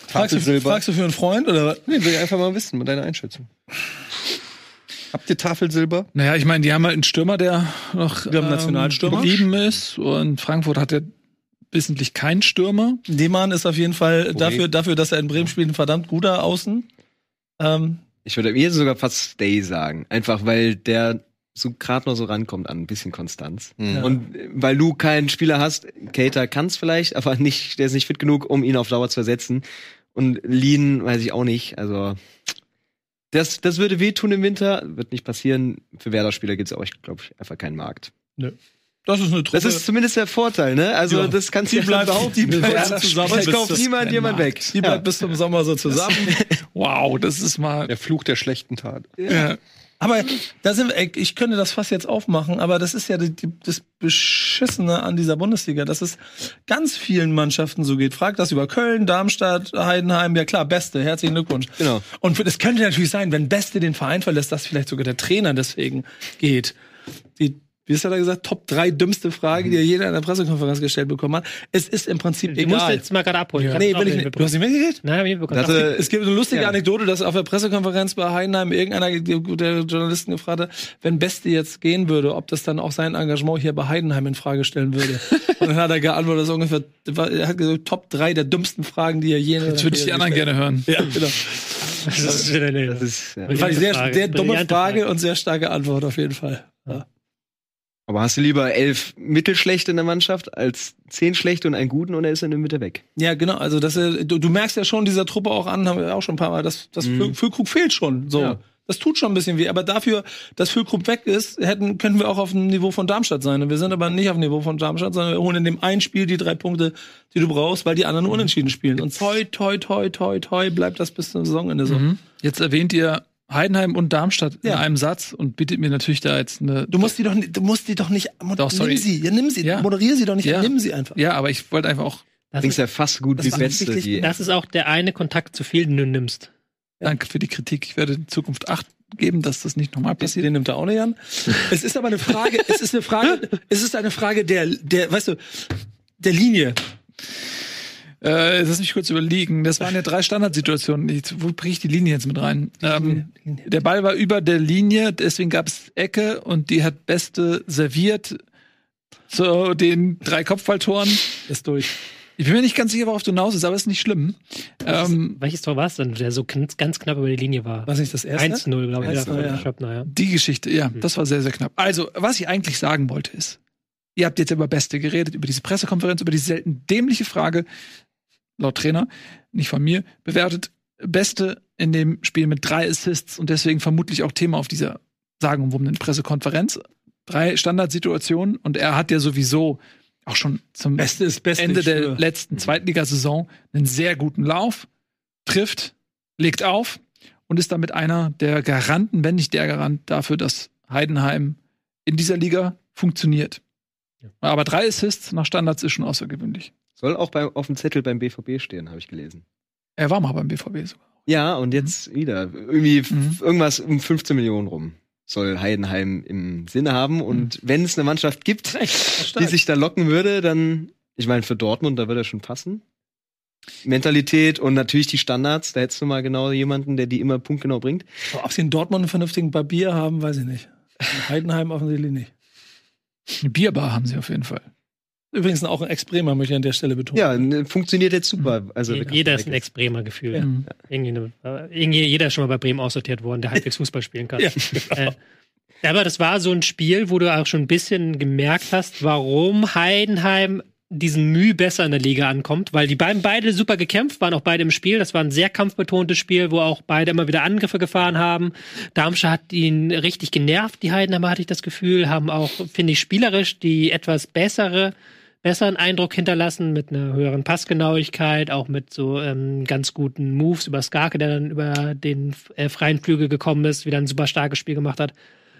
Fragst du, fragst du für einen Freund oder was?
Nee, will ich einfach mal wissen, mit deiner Einschätzung. Habt ihr Tafelsilber?
Naja, ich meine, die haben halt einen Stürmer, der noch
einen Nationalstürmer.
geblieben ist. Und Frankfurt hat ja wissentlich keinen Stürmer.
Demann ist auf jeden Fall dafür, dafür, dass er in Bremen spielt, ein verdammt guter Außen. Ähm,
Ich würde mir sogar fast Stay sagen. Einfach weil der so gerade noch so rankommt an ein bisschen Konstanz.
Ja.
Und äh, weil du keinen Spieler hast, Cater kann es vielleicht, aber nicht, der ist nicht fit genug, um ihn auf Dauer zu ersetzen. Und Lean weiß ich auch nicht. Also das, das würde wehtun im Winter, wird nicht passieren. Für Werder-Spieler gibt es auch, glaube ich, einfach keinen Markt.
das ist eine Truppe.
Das ist zumindest der Vorteil, ne? Also
Ja.
das kannst
Die
du
bleibt-
behaupten.
die bleibt zusammen bis
kauft niemand jemand weg.
die bleibt
Ja.
bis zum Sommer so zusammen. [LAUGHS]
Wow, das ist mal.
Der Fluch der schlechten Tat.
Ja.
Aber da sind ich könnte das fast jetzt aufmachen, aber das ist ja die, die, das Beschissene an dieser Bundesliga, dass es ganz vielen Mannschaften so geht. Frag das über Köln, Darmstadt, Heidenheim, ja klar, Beste, herzlichen Glückwunsch.
Genau.
Und es könnte natürlich sein, wenn Beste den Verein verlässt, dass vielleicht sogar der Trainer deswegen geht. Die, wie ist er da gesagt, Top 3 dümmste Frage, die er jeder in der Pressekonferenz gestellt bekommen hat. Es ist im Prinzip
Du musst
egal.
jetzt mal gerade abholen. Hab
nee, will ich
nicht
nicht. Du hast nicht mitgekriegt?
Nein, hab ich nicht mitbekommen.
Das, äh,
Es gibt eine lustige
Ja.
Anekdote, dass auf der Pressekonferenz bei Heidenheim irgendeiner der Journalisten gefragt hat, wenn Beste jetzt gehen würde, ob das dann auch sein Engagement hier bei Heidenheim in Frage stellen würde. [LAUGHS] Und dann hat er geantwortet, das ist ungefähr, er hat gesagt, Top 3 der dümmsten Fragen, die er je in
Jetzt würde ich die anderen gerne hören.
Ja, genau.
das ist
Das ist, ja.
Das fand ich sehr, sehr dumme Frage,
Frage.
und sehr starke Antwort auf jeden Fall. Ja.
Aber hast du lieber elf mittelschlechte in der Mannschaft als zehn schlechte und einen guten und er ist in der Mitte weg?
Ja, genau. Also das, äh, du, du merkst ja schon dieser Truppe auch an, haben wir auch schon ein paar Mal, dass das
Mhm.
Füllkrug fehlt schon. So.
Ja.
Das tut schon ein bisschen weh. Aber dafür, dass Füllkrug weg ist, hätten, könnten wir auch auf dem Niveau von Darmstadt sein. Und wir sind aber nicht auf dem Niveau von Darmstadt, sondern wir holen in dem einen Spiel die drei Punkte, die du brauchst, weil die anderen unentschieden spielen. Und toi, toi, toi, toi, toi, bleibt das bis zum Saisonende so.
Mhm. Jetzt erwähnt ihr Heidenheim und Darmstadt in
Ja.
einem Satz und bietet mir natürlich da jetzt eine.
Du musst die doch, nicht- du musst die doch nicht,
Doch, sorry.
nimm sie, ja, nimm sie,
Ja.
moderier sie doch nicht,
Ja.
nimm sie einfach.
Ja, aber ich wollte einfach auch.
das,
Dings
ist,
ja fast gut
Das
wie
wirklich-
Die,
das ist auch der eine Kontakt zu viel, den du nimmst.
Danke für die Kritik. Ich werde in Zukunft Acht geben, dass das nicht nochmal passiert.
Den nimmt er auch nicht an. es ist aber eine Frage, es ist eine Frage, es ist eine Frage der, der, weißt du, der Linie.
Äh, lass mich kurz überlegen. Das waren ja drei Standardsituationen. Ich, wo bringe ich die Linie jetzt mit rein? Ähm, der Ball war über der Linie, deswegen gab es Ecke und die hat Beste serviert zu den drei Kopfballtoren.
Ist durch.
Ich bin mir nicht ganz sicher, worauf du hinaus ist, aber ist nicht schlimm. Ähm,
Welches Tor war es denn, der so ganz knapp über die Linie war?
Was nicht das erste?
1-0, glaube ich.
1-0,
ja, von
ja.
Schöppner, ja.
die Geschichte, ja, das war sehr, sehr knapp. Also, was ich eigentlich sagen wollte ist, ihr habt jetzt über Beste geredet, über diese Pressekonferenz, über diese selten dämliche Frage, laut Trainer, nicht von mir, bewertet Beste in dem Spiel mit drei Assists und deswegen vermutlich auch Thema auf dieser sagenumwobenen Pressekonferenz. Drei Standardsituationen und er hat ja sowieso auch schon zum
Beste Beste.
Ende der
schwöre.
letzten Zweitligasaison einen sehr guten Lauf, trifft, legt auf und ist damit einer der Garanten, wenn nicht der Garant dafür, dass Heidenheim in dieser Liga funktioniert. Aber drei Assists nach Standards ist schon außergewöhnlich.
Soll auch bei, auf dem Zettel beim BVB stehen, habe ich gelesen.
Er war mal beim BVB sogar.
Ja, und jetzt wieder. Irgendwie
Mhm.
irgendwas um 15 Millionen rum soll Heidenheim im Sinne haben. Und wenn es eine Mannschaft gibt, die sich da locken würde, dann, ich meine, für Dortmund, da würde er schon passen. Mentalität und natürlich die Standards, da hättest du mal genau jemanden, der die immer punktgenau bringt.
Ob sie in Dortmund einen vernünftigen Barbier haben, weiß ich nicht. In Heidenheim offensichtlich nicht.
Eine Bierbar haben sie auf jeden Fall.
Übrigens auch ein Ex-Bremer, möchte ich an der Stelle betonen.
Ja, ne, funktioniert jetzt super. Also
Je- Jeder ist ein Ex-Bremer Gefühl.
Ja.
Irgendwie eine, äh, irgendwie jeder ist schon mal bei Bremen aussortiert worden, der halbwegs Fußball spielen kann.
Ja,
Äh, aber das war so ein Spiel, wo du auch schon ein bisschen gemerkt hast, warum Heidenheim diesen Mühe besser in der Liga ankommt, weil die beiden beide super gekämpft waren, auch beide im Spiel. Das war ein sehr kampfbetontes Spiel, wo auch beide immer wieder Angriffe gefahren haben. Darmstadt hat ihn richtig genervt, die Heidenheimer hatte ich das Gefühl, haben auch, finde ich, spielerisch die etwas bessere besseren Eindruck hinterlassen mit einer höheren Passgenauigkeit, auch mit so ähm, ganz guten Moves über Skarke, der dann über den äh, freien Flügel gekommen ist, wieder ein super starkes Spiel gemacht hat.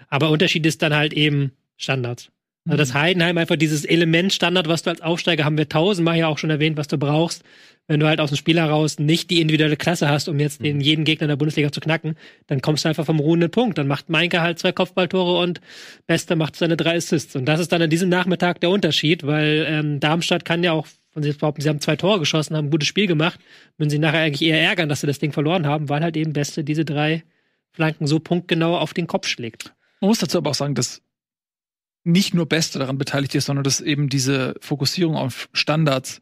Aber Unterschied ist dann halt eben Standards. Also das Heidenheim einfach dieses Element Standard, was du als Aufsteiger haben wir tausendmal ja auch schon erwähnt, was du brauchst, wenn du halt aus dem Spiel heraus nicht die individuelle Klasse hast, um jetzt den jeden Gegner der Bundesliga zu knacken, dann kommst du einfach vom ruhenden Punkt. Dann macht Meinke halt zwei Kopfballtore und Bester macht seine drei Assists. Und das ist dann an diesem Nachmittag der Unterschied, weil ähm, Darmstadt kann ja auch von sich behaupten, sie haben zwei Tore geschossen, haben ein gutes Spiel gemacht, würden sie nachher eigentlich eher ärgern, dass sie das Ding verloren haben, weil halt eben Beste diese drei Flanken so punktgenau auf den Kopf schlägt.
Man muss dazu aber auch sagen, dass nicht nur Beste daran beteiligt ist, sondern dass eben diese Fokussierung auf Standards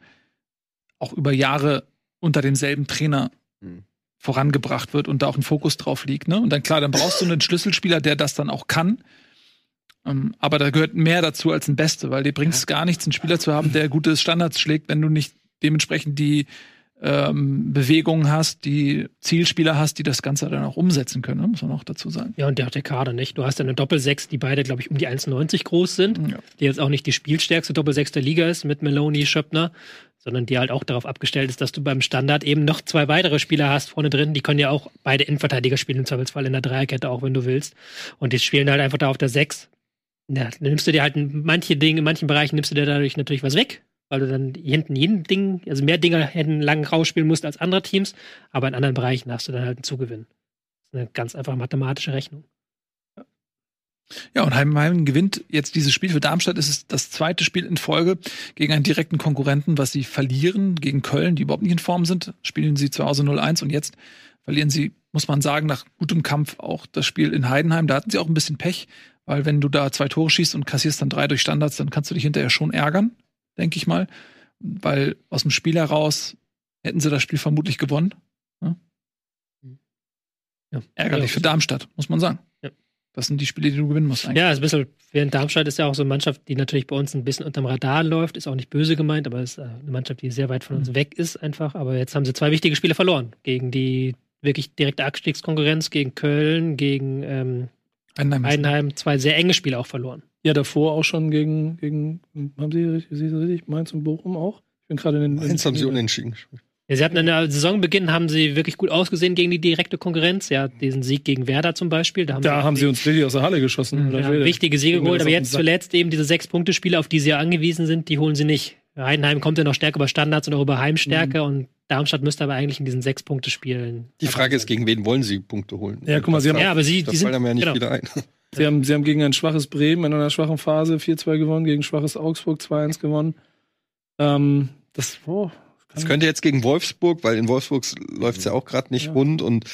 auch über Jahre unter demselben Trainer
Mhm.
vorangebracht wird und da auch ein Fokus drauf liegt. Ne? Und dann klar, dann brauchst du einen Schlüsselspieler, der das dann auch kann. Ähm, aber da gehört mehr dazu als ein Beste, weil dir bringt es gar nichts, einen Spieler zu haben, der gute Standards schlägt, wenn du nicht dementsprechend die ähm, Bewegungen hast, die Zielspieler hast, die das Ganze dann auch umsetzen können, ne? muss man auch dazu sagen.
Ja, und der hat der Kader nicht. Du hast ja eine Doppelsechs, die beide, glaube ich, um die 1,90 groß sind,
Ja.
die jetzt auch nicht die spielstärkste Doppelsechs der Liga ist mit Meloni, Schöppner, sondern die halt auch darauf abgestellt ist, dass du beim Standard eben noch zwei weitere Spieler hast vorne drin. Die können ja auch beide Innenverteidiger spielen, im Zweifelsfall in der Dreierkette, auch wenn du willst. Und die spielen halt einfach da auf der Sechs. Ja, dann nimmst du dir halt manche Dinge, in manchen Bereichen nimmst du dir dadurch natürlich was weg, weil du dann hinten jeden Ding, also mehr Dinge hätten lang rausspielen musst als andere Teams, aber in anderen Bereichen hast du dann halt einen Zugewinn. Das ist eine ganz einfach mathematische Rechnung.
Ja, und Heidenheim gewinnt jetzt dieses Spiel. Für Darmstadt ist es das zweite Spiel in Folge gegen einen direkten Konkurrenten, was sie verlieren gegen Köln, die überhaupt nicht in Form sind. Spielen sie zu Hause 0-1 und jetzt verlieren sie, muss man sagen, nach gutem Kampf auch das Spiel in Heidenheim. Da hatten sie auch ein bisschen Pech, weil wenn du da zwei Tore schießt und kassierst dann drei durch Standards, dann kannst du dich hinterher schon ärgern, denke ich mal. Weil aus dem Spiel heraus hätten sie das Spiel vermutlich gewonnen. Ne?
Ja.
Ärgerlich
Ja,
für Darmstadt, muss man sagen.
Ja.
Das sind die Spiele, die du gewinnen musst eigentlich.
Ja, ist ein bisschen, während Darmstadt ist ja auch so eine Mannschaft, die natürlich bei uns ein bisschen unterm Radar läuft, ist auch nicht böse gemeint, aber ist äh, eine Mannschaft, die sehr weit von uns weg ist einfach. Aber jetzt haben sie zwei wichtige Spiele verloren. Gegen die wirklich direkte Abstiegskonkurrenz, gegen Köln, gegen ähm,
Heidenheim,
zwei sehr enge Spiele auch verloren.
Ja, davor auch schon gegen, gegen haben Sie richtig, Sie richtig Mainz und Bochum auch? Ich bin gerade in den.
Eins haben sie unentschieden gespielt.
Ja, sie hatten in der Saisonbeginn haben sie wirklich gut ausgesehen gegen die direkte Konkurrenz. Ja, diesen Sieg gegen Werder zum Beispiel. Da haben,
Da haben sie uns richtig aus der Halle geschossen.
Mhm.
Ja, wichtige Siege geholt, aber jetzt zuletzt eben diese sechs Punkte Spiele, auf die sie ja angewiesen sind, die holen sie nicht. Heidenheim kommt ja noch stärker über Standards und auch über Heimstärke
Mhm.
und Darmstadt müsste aber eigentlich in diesen sechs Punkte spielen.
Die Frage ist, gegen wen wollen sie Punkte holen?
Ja, guck mal, sie haben
Ja, aber sie, die sind
ja nicht
genau.
wieder ein.
Sie haben, sie haben gegen ein schwaches Bremen in einer schwachen Phase 4-2 gewonnen, gegen schwaches Augsburg 2-1 gewonnen. Ähm, das, oh,
Es könnte jetzt gegen Wolfsburg, weil in Wolfsburg läuft's ja auch gerade nicht
Ja.
rund und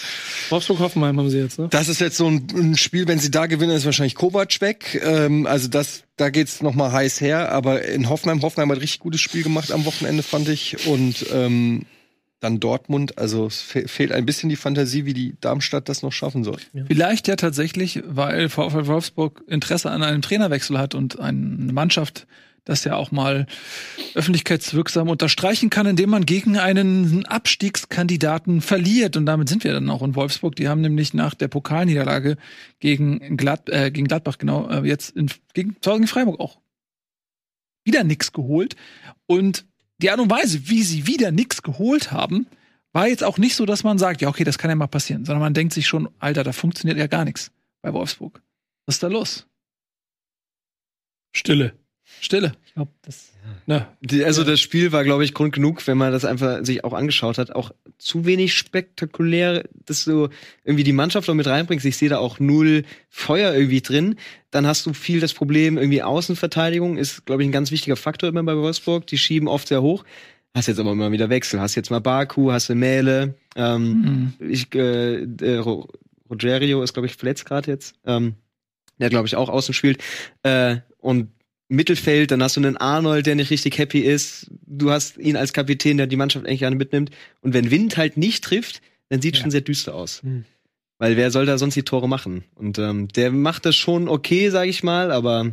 Wolfsburg-Hoffenheim haben sie jetzt, ne?
das ist jetzt so ein, ein Spiel, wenn sie da gewinnen, ist wahrscheinlich Kovac weg. Ähm, also das, da geht's noch mal heiß her. Aber in Hoffenheim, Hoffenheim hat richtig gutes Spiel gemacht am Wochenende, fand ich. Und ähm, dann Dortmund. Also es fe fehlt ein bisschen die Fantasie, wie die Darmstadt das noch schaffen soll.
Vielleicht ja tatsächlich, weil VfL Wolfsburg Interesse an einem Trainerwechsel hat und eine Mannschaft das ja auch mal öffentlichkeitswirksam unterstreichen kann, indem man gegen einen Abstiegskandidaten verliert. Und damit sind wir dann auch in Wolfsburg. Die haben nämlich nach der Pokalniederlage gegen, Glad äh, gegen Gladbach, genau, äh, jetzt in, gegen, zu Hause gegen Freiburg auch wieder nix geholt. Und die Art und Weise, wie sie wieder nix geholt haben, war jetzt auch nicht so, dass man sagt, ja, okay, das kann ja mal passieren, sondern man denkt sich schon, Alter, da funktioniert ja gar nichts bei Wolfsburg. Was ist da los?
Stille.
Stille.
Ich glaube, das.
Na,
Die, also das Spiel war, glaube ich, Grund genug, wenn man das einfach sich auch angeschaut hat, auch zu wenig spektakulär, dass du irgendwie die Mannschaft noch mit reinbringst. Ich sehe da auch null Feuer irgendwie drin. Dann hast du viel das Problem, irgendwie Außenverteidigung ist, glaube ich, ein ganz wichtiger Faktor immer bei Wolfsburg. Die schieben oft sehr hoch. Hast jetzt aber immer wieder Wechsel. Hast jetzt mal Baku, hast du Mähle. Ähm,
Mhm.
ich, äh, äh, Ro- Rogerio ist, glaube ich, verletzt gerade jetzt. Ähm, der, glaube ich, auch außen spielt. Äh, und Mittelfeld, dann hast du einen Arnold, der nicht richtig happy ist. Du hast ihn als Kapitän, der die Mannschaft eigentlich gerne mitnimmt. Und wenn Wind halt nicht trifft, dann sieht
Ja.
schon sehr düster aus.
Hm.
Weil wer soll da sonst die Tore machen? Und ähm, der macht das schon okay, sag ich mal, aber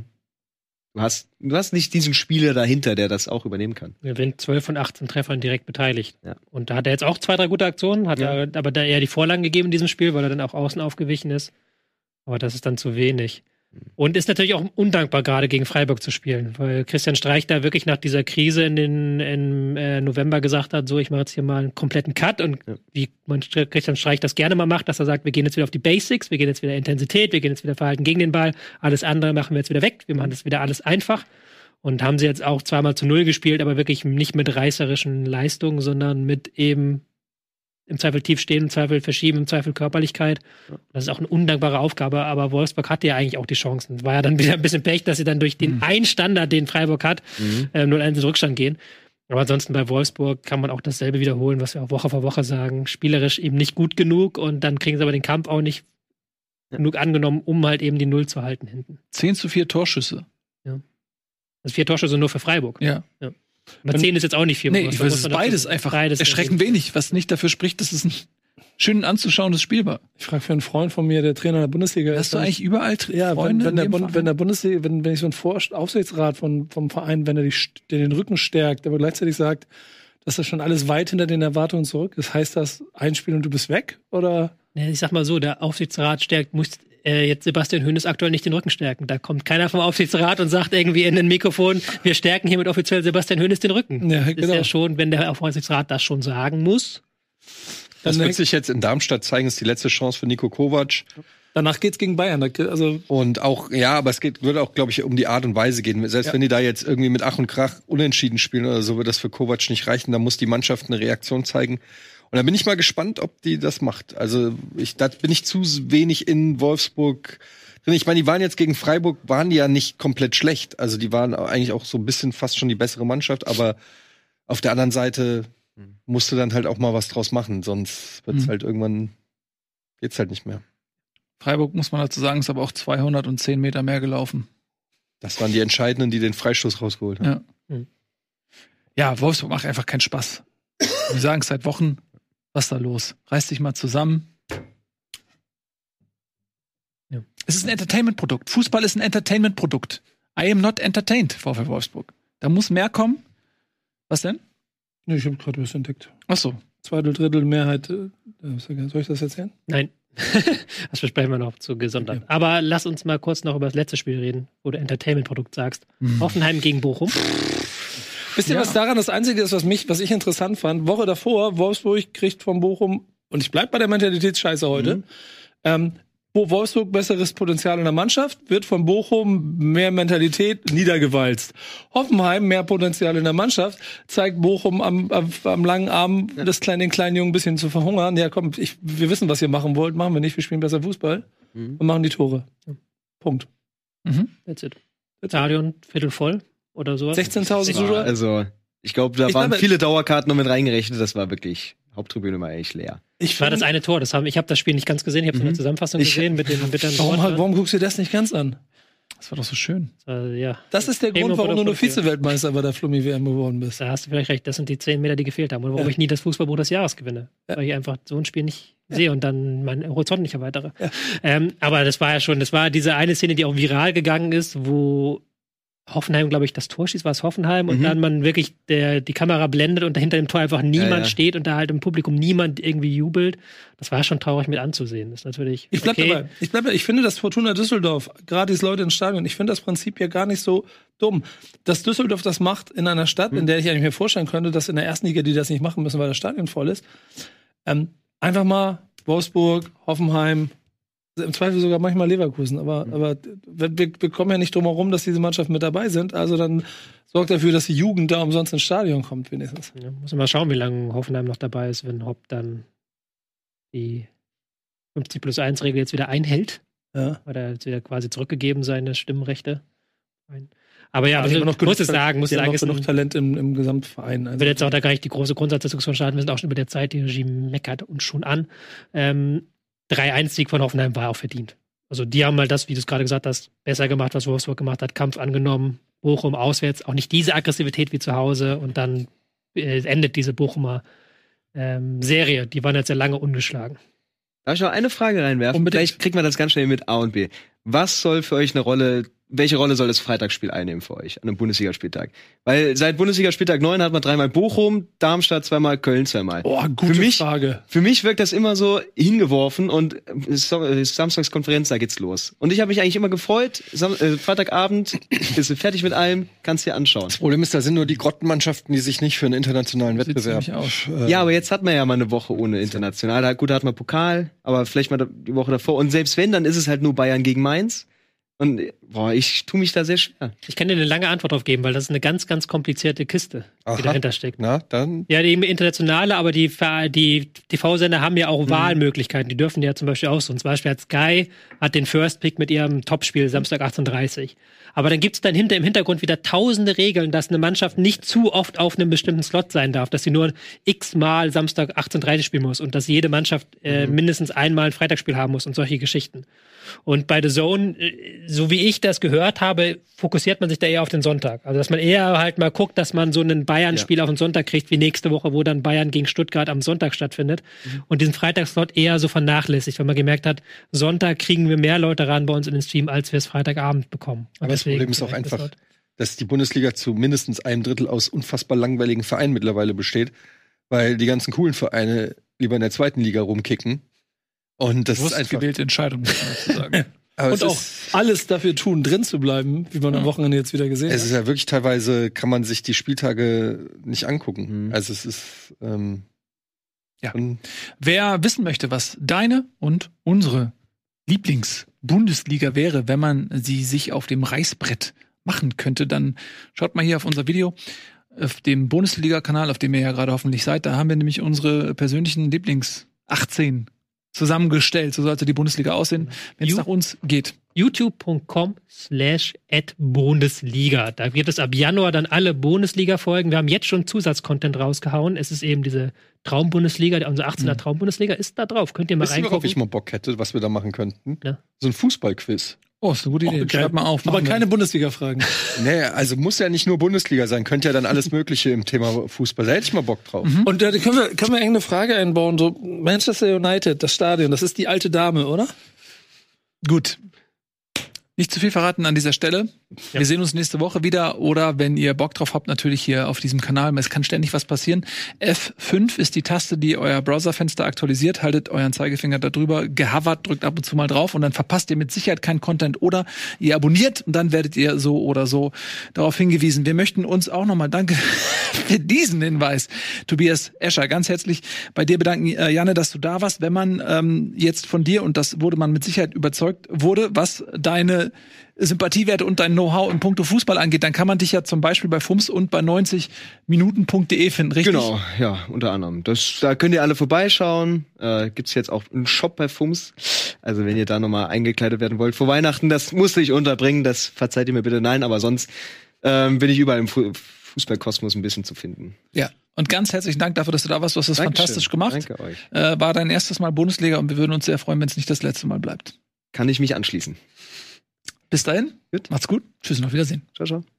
du hast, du hast nicht diesen Spieler dahinter, der das auch übernehmen kann.
Er gewinnt 12 von 18 Treffern direkt beteiligt.
Ja.
Und da hat er jetzt auch zwei, drei gute Aktionen, hat
Ja.
er aber da eher die Vorlagen gegeben in diesem Spiel, weil er dann auch außen aufgewichen ist. Aber das ist dann zu wenig. Und ist natürlich auch undankbar, gerade gegen Freiburg zu spielen, weil Christian Streich da wirklich nach dieser Krise in den im, äh, November gesagt hat, so, ich mache jetzt hier mal einen kompletten Cut und
Ja.
wie man St- Christian Streich das gerne mal macht, dass er sagt, wir gehen jetzt wieder auf die Basics, wir gehen jetzt wieder Intensität, wir gehen jetzt wieder Verhalten gegen den Ball, alles andere machen wir jetzt wieder weg, wir machen das wieder alles einfach. Und haben sie jetzt auch zweimal zu null gespielt, aber wirklich nicht mit reißerischen Leistungen, sondern mit eben im Zweifel tief stehen, im Zweifel verschieben, im Zweifel Körperlichkeit. Das ist auch eine undankbare Aufgabe, aber Wolfsburg hatte ja eigentlich auch die Chancen. War ja dann [LAUGHS] wieder ein bisschen Pech, dass sie dann durch den einen Standard, den Freiburg hat, äh, 0-1 in Rückstand gehen. Aber ansonsten bei Wolfsburg kann man auch dasselbe wiederholen, was wir auch Woche für Woche sagen. Spielerisch eben nicht gut genug und dann kriegen sie aber den Kampf auch nicht genug angenommen, um halt eben die Null zu halten hinten.
10 zu 4 Torschüsse.
Das vier Torschüsse nur für Freiburg.
Ja.
Aber 10 ist jetzt auch nicht viel.
Nee, ich weiß, es ist beides einfach
Beides
erschreckend wenig, was nicht dafür spricht, dass es ein schön anzuschauendes Spiel war.
ich frage für einen Freund von mir, der Trainer der Bundesliga ist.
Hast du
wenn
eigentlich überall
Ja, wenn,
Freunde
wenn,
in
der
dem
Bund,
Verein?
wenn der Bundesliga, wenn, wenn ich so einen Vor Aufsichtsrat von, vom Verein, wenn er die, der den Rücken stärkt, aber gleichzeitig sagt, dass das schon alles weit hinter den Erwartungen zurück ist, heißt das ein Spiel und du bist weg? Oder?
Ich sag mal so, der Aufsichtsrat stärkt, muss äh, jetzt Sebastian Hönes aktuell nicht den Rücken stärken. Da kommt keiner vom Aufsichtsrat und sagt irgendwie in ein Mikrofon, wir stärken hiermit offiziell Sebastian Hönes den Rücken.
Ja,
Das ist
genau.
ja schon, wenn der Aufsichtsrat das schon sagen muss.
Das
Dann
wird sich jetzt in Darmstadt zeigen, ist die letzte Chance für Nico Kovac.
Danach geht's gegen Bayern. Also
Und auch, ja, aber es geht, wird auch, glaube ich, um die Art und Weise gehen. Selbst wenn die da jetzt irgendwie mit Ach und Krach unentschieden spielen oder so, wird das für Kovac nicht reichen. Da muss die Mannschaft eine Reaktion zeigen. Und da bin ich mal gespannt, ob die das macht. Also ich, da bin ich zu wenig in Wolfsburg drin. Ich meine, die waren jetzt gegen Freiburg, waren die ja nicht komplett schlecht. Also die waren eigentlich auch so ein bisschen fast schon die bessere Mannschaft, aber auf der anderen Seite musst du dann halt auch mal was draus machen, sonst wird's
Mhm.
halt irgendwann, geht's halt nicht mehr.
Freiburg, muss man dazu sagen, ist aber auch 210 Meter mehr gelaufen.
Das waren die Entscheidenden, die den Freistoß rausgeholt haben.
Ja.
Mhm.
Ja, Wolfsburg macht einfach keinen Spaß. Wir sagen es seit Wochen. Was ist da los? Reiß dich mal zusammen.
Ja.
Es ist ein Entertainment-Produkt. Fußball ist ein Entertainment-Produkt. I am not entertained, VfL Wolfsburg. Da muss mehr kommen. Was denn?
nee, ich habe gerade was entdeckt.
Ach so.
Zweitel, Drittel Mehrheit. äh, Soll ich das erzählen?
Nein. [LAUGHS] das besprechen wir noch zu gesondert.
Okay.
Aber lass uns mal kurz noch über das letzte Spiel reden, wo du Entertainment-Produkt sagst.
Hm.
Hoffenheim gegen Bochum. [LAUGHS]
Wisst ihr,
Ja.
was daran das Einzige ist, was mich, was ich interessant fand? Woche davor, Wolfsburg kriegt von Bochum, und ich bleib bei der Mentalitätsscheiße heute, ähm, wo Wolfsburg besseres Potenzial in der Mannschaft, wird von Bochum mehr Mentalität niedergewalzt. Hoffenheim mehr Potenzial in der Mannschaft, zeigt Bochum am, am, am langen Arm das kleine, den kleinen Jungen ein bisschen zu verhungern. Ja, komm, ich, wir wissen, was ihr machen wollt, machen wir nicht, wir spielen besser Fußball
Mhm.
und machen die Tore. Punkt.
Mhm.
That's it. Stadion, Viertel voll oder sowas.
16.000
Ja,
Zuschauer.
also Ich glaube, da
Ich
waren
glaube-
viele Dauerkarten noch mit reingerechnet. Das war wirklich, Haupttribüne war eigentlich leer.
Ich
war das eine Tor. Das haben, ich habe das Spiel nicht ganz gesehen. Ich habe es in der Zusammenfassung
Ich-
gesehen mit den, mit den
Warum, warum guckst du dir das nicht ganz an?
Das war doch so schön.
Äh, ja,
Das ist der
Bremen
Grund, warum du nur. Vize-Weltmeister bei der Flummi-WM geworden bist.
da hast du vielleicht recht. Das sind die zehn Meter, die gefehlt haben. Und warum
Ja.
ich nie das Fußballbuch des Jahres gewinne.
Ja.
Weil ich einfach so ein Spiel nicht sehe und dann meinen Horizont nicht erweitere.
Ja.
Ähm, aber das war ja schon, das war diese eine Szene, die auch viral gegangen ist, wo Hoffenheim, glaube ich, das Tor schießt, war es Hoffenheim, und
Mhm.
dann man wirklich der, die Kamera blendet und dahinter dem Tor einfach niemand
Ja, ja.
steht und da halt im Publikum niemand irgendwie jubelt. Das war schon traurig mit anzusehen. Das ist natürlich.
Ich bleib
okay.
dabei. Ich bleib, ich finde, dass Fortuna Düsseldorf, gratis Leute ins Stadion, ich finde das Prinzip ja gar nicht so dumm. Dass Düsseldorf das macht in einer Stadt, in der ich eigentlich mir vorstellen könnte, dass in der ersten Liga die das nicht machen müssen, weil das Stadion voll ist. Ähm, einfach mal Wolfsburg, Hoffenheim, im Zweifel sogar manchmal Leverkusen. Aber, aber wir, wir kommen ja nicht drum herum, dass diese Mannschaften mit dabei sind. Also dann sorgt dafür, dass die Jugend da umsonst ins Stadion kommt, wenigstens.
Ja, muss man mal schauen, wie lange Hoffenheim noch dabei ist, wenn Hopp dann die 50 plus 1 Regel jetzt wieder einhält.
Ja.
Hat er jetzt wieder quasi zurückgegeben, seine Stimmrechte. Aber ja,
Aber
also,
noch
muss es sagen, muss sagen,
noch
ist
genug
ein,
Talent im, im Gesamtverein. Also,
will jetzt auch da gar nicht die große Grundsatzdiskussion starten, wir sind auch schon über der Zeit, die Regie meckert uns schon an. Ähm, 3-1-Sieg von Hoffenheim war auch verdient. Also die haben mal das, wie du es gerade gesagt hast, besser gemacht, was Wolfsburg gemacht hat, Kampf angenommen, Bochum auswärts, auch nicht diese Aggressivität wie zu Hause und dann äh, endet diese Bochumer ähm, Serie. Die waren jetzt sehr lange ungeschlagen.
Darf ich noch eine Frage reinwerfen?
Unbedingt.
Vielleicht kriegt man das ganz schnell mit A und B. Was soll für euch eine Rolle, welche Rolle soll das Freitagsspiel einnehmen für euch an einem Bundesligaspieltag? Weil seit Bundesligaspieltag 9 hat man dreimal Bochum, Darmstadt zweimal, Köln zweimal.
oh, gute
Für mich-
Frage.
Für mich wirkt das immer so hingeworfen und äh, äh, Samstagskonferenz, da geht's los. Und ich habe mich eigentlich immer gefreut, Sam äh, Freitagabend, [COUGHS] bist du fertig mit allem, kannst dir anschauen.
Das Problem ist, da sind nur die Grottenmannschaften, die sich nicht für einen internationalen
Sieht
Wettbewerb. äh,
Ja, aber jetzt hat man ja mal eine Woche ohne international. Da, gut, da hat man Pokal, aber vielleicht mal die Woche davor. Und selbst wenn, dann ist es halt nur Bayern gegen Mainz. Und boah, ich tue mich da sehr schwer.
Ich kann dir eine lange Antwort drauf geben, weil das ist eine ganz, ganz komplizierte Kiste,
Aha.
die dahinter steckt.
Na, dann.
Ja, die internationale, aber die, die TV-Sender haben ja auch Wahlmöglichkeiten. Die dürfen ja zum Beispiel auch so. Und zum Beispiel hat Sky hat den First Pick mit ihrem Topspiel Samstag 18.30 Aber dann gibt es dann hinter im Hintergrund wieder tausende Regeln, dass eine Mannschaft nicht zu oft auf einem bestimmten Slot sein darf, dass sie nur x-mal Samstag 18.30 spielen muss und dass jede Mannschaft äh,
Mhm.
mindestens einmal ein Freitagsspiel haben muss und solche Geschichten. Und bei The Zone, äh, so wie ich das gehört habe, fokussiert man sich da eher auf den Sonntag. Also, dass man eher halt mal guckt, dass man so ein Bayern-Spiel auf den Sonntag kriegt, wie nächste Woche, wo dann Bayern gegen Stuttgart am Sonntag stattfindet. Und diesen Freitagsslot eher so vernachlässigt, weil man gemerkt hat, Sonntag kriegen wir mehr Leute ran bei uns in den Stream, als wir es Freitagabend bekommen.
Aber das Problem ist auch
das
einfach,
Slot.
dass die Bundesliga zu mindestens einem Drittel aus unfassbar langweiligen Vereinen mittlerweile besteht, weil die ganzen coolen Vereine lieber in der zweiten Liga rumkicken. Und das ist
Bewusst
einfach.
gewählte Entscheidung, muss man dazu sagen. [LAUGHS]
Und
es
auch
ist,
alles dafür tun, drin zu bleiben, wie man am Wochenende jetzt wieder gesehen
es ist
hat.
ja wirklich teilweise, kann man sich die Spieltage nicht angucken.
Mhm.
Also es ist. Ähm,
Ja. Wer wissen möchte, was deine und unsere Lieblings-Bundesliga wäre, wenn man sie sich auf dem Reißbrett machen könnte, dann schaut mal hier auf unser Video auf dem Bundesliga-Kanal, auf dem ihr ja gerade hoffentlich seid. Da haben wir nämlich unsere persönlichen Lieblings 18 zusammengestellt. So sollte die Bundesliga aussehen, wenn es nach uns geht.
youtube.com slash at Bundesliga. Da gibt es ab Januar dann alle Bundesliga-Folgen. Wir haben jetzt schon Zusatzcontent rausgehauen. Es ist eben diese Traumbundesliga, unsere 18er Traumbundesliga ist da drauf. Könnt ihr mal
Wisst ihr, worauf
reingucken.
ich mal Bock hätte, was wir da machen könnten?
Ja.
So ein Fußballquiz.
Oh, ist eine gute Idee.
Okay.
Schreibt mal auf.
Aber keine Bundesliga-Fragen. [LAUGHS]
Nee, also muss ja nicht nur Bundesliga sein, könnte ja dann alles Mögliche im Thema Fußball. Da hätte ich mal Bock drauf.
Und da können wir, können wir irgendeine Frage einbauen. So, Manchester United, das Stadion, das ist die alte Dame, oder?
Gut. Nicht zu viel verraten an dieser Stelle.
Ja.
Wir sehen uns nächste Woche wieder oder wenn ihr Bock drauf habt, natürlich hier auf diesem Kanal. Es kann ständig was passieren. F5 ist die Taste, die euer Browserfenster aktualisiert. Haltet euren Zeigefinger da drüber, gehovert, drückt ab und zu mal drauf und dann verpasst ihr mit Sicherheit keinen Content oder ihr abonniert und dann werdet ihr so oder so darauf hingewiesen. Wir möchten uns auch nochmal, danke [LAUGHS] für diesen Hinweis, Tobias Escher, ganz herzlich bei dir bedanken, äh, Janne, dass du da warst. Wenn man ähm, jetzt von dir, und das wurde man mit Sicherheit überzeugt wurde, was deine Sympathiewerte und dein Know-how im Punkto Fußball angeht, dann kann man dich ja zum Beispiel bei FUMS und bei 90minuten.de finden, richtig?
Genau, ja, unter anderem. Das, da könnt ihr alle vorbeischauen. Äh, Gibt jetzt auch einen Shop bei FUMS. Also wenn ihr da nochmal eingekleidet werden wollt vor Weihnachten, das musste ich unterbringen, das verzeiht ihr mir bitte. Nein, aber sonst ähm, bin ich überall im Fu Fußballkosmos ein bisschen zu finden.
Ja, und ganz herzlichen Dank dafür, dass du da warst. Du hast das fantastisch gemacht.
Danke euch.
Äh, war dein erstes Mal Bundesliga und wir würden uns sehr freuen, wenn es nicht das letzte Mal bleibt.
Kann ich mich anschließen.
Bis dahin,
gut.
macht's gut. Tschüss und auf Wiedersehen.
Ciao, ciao.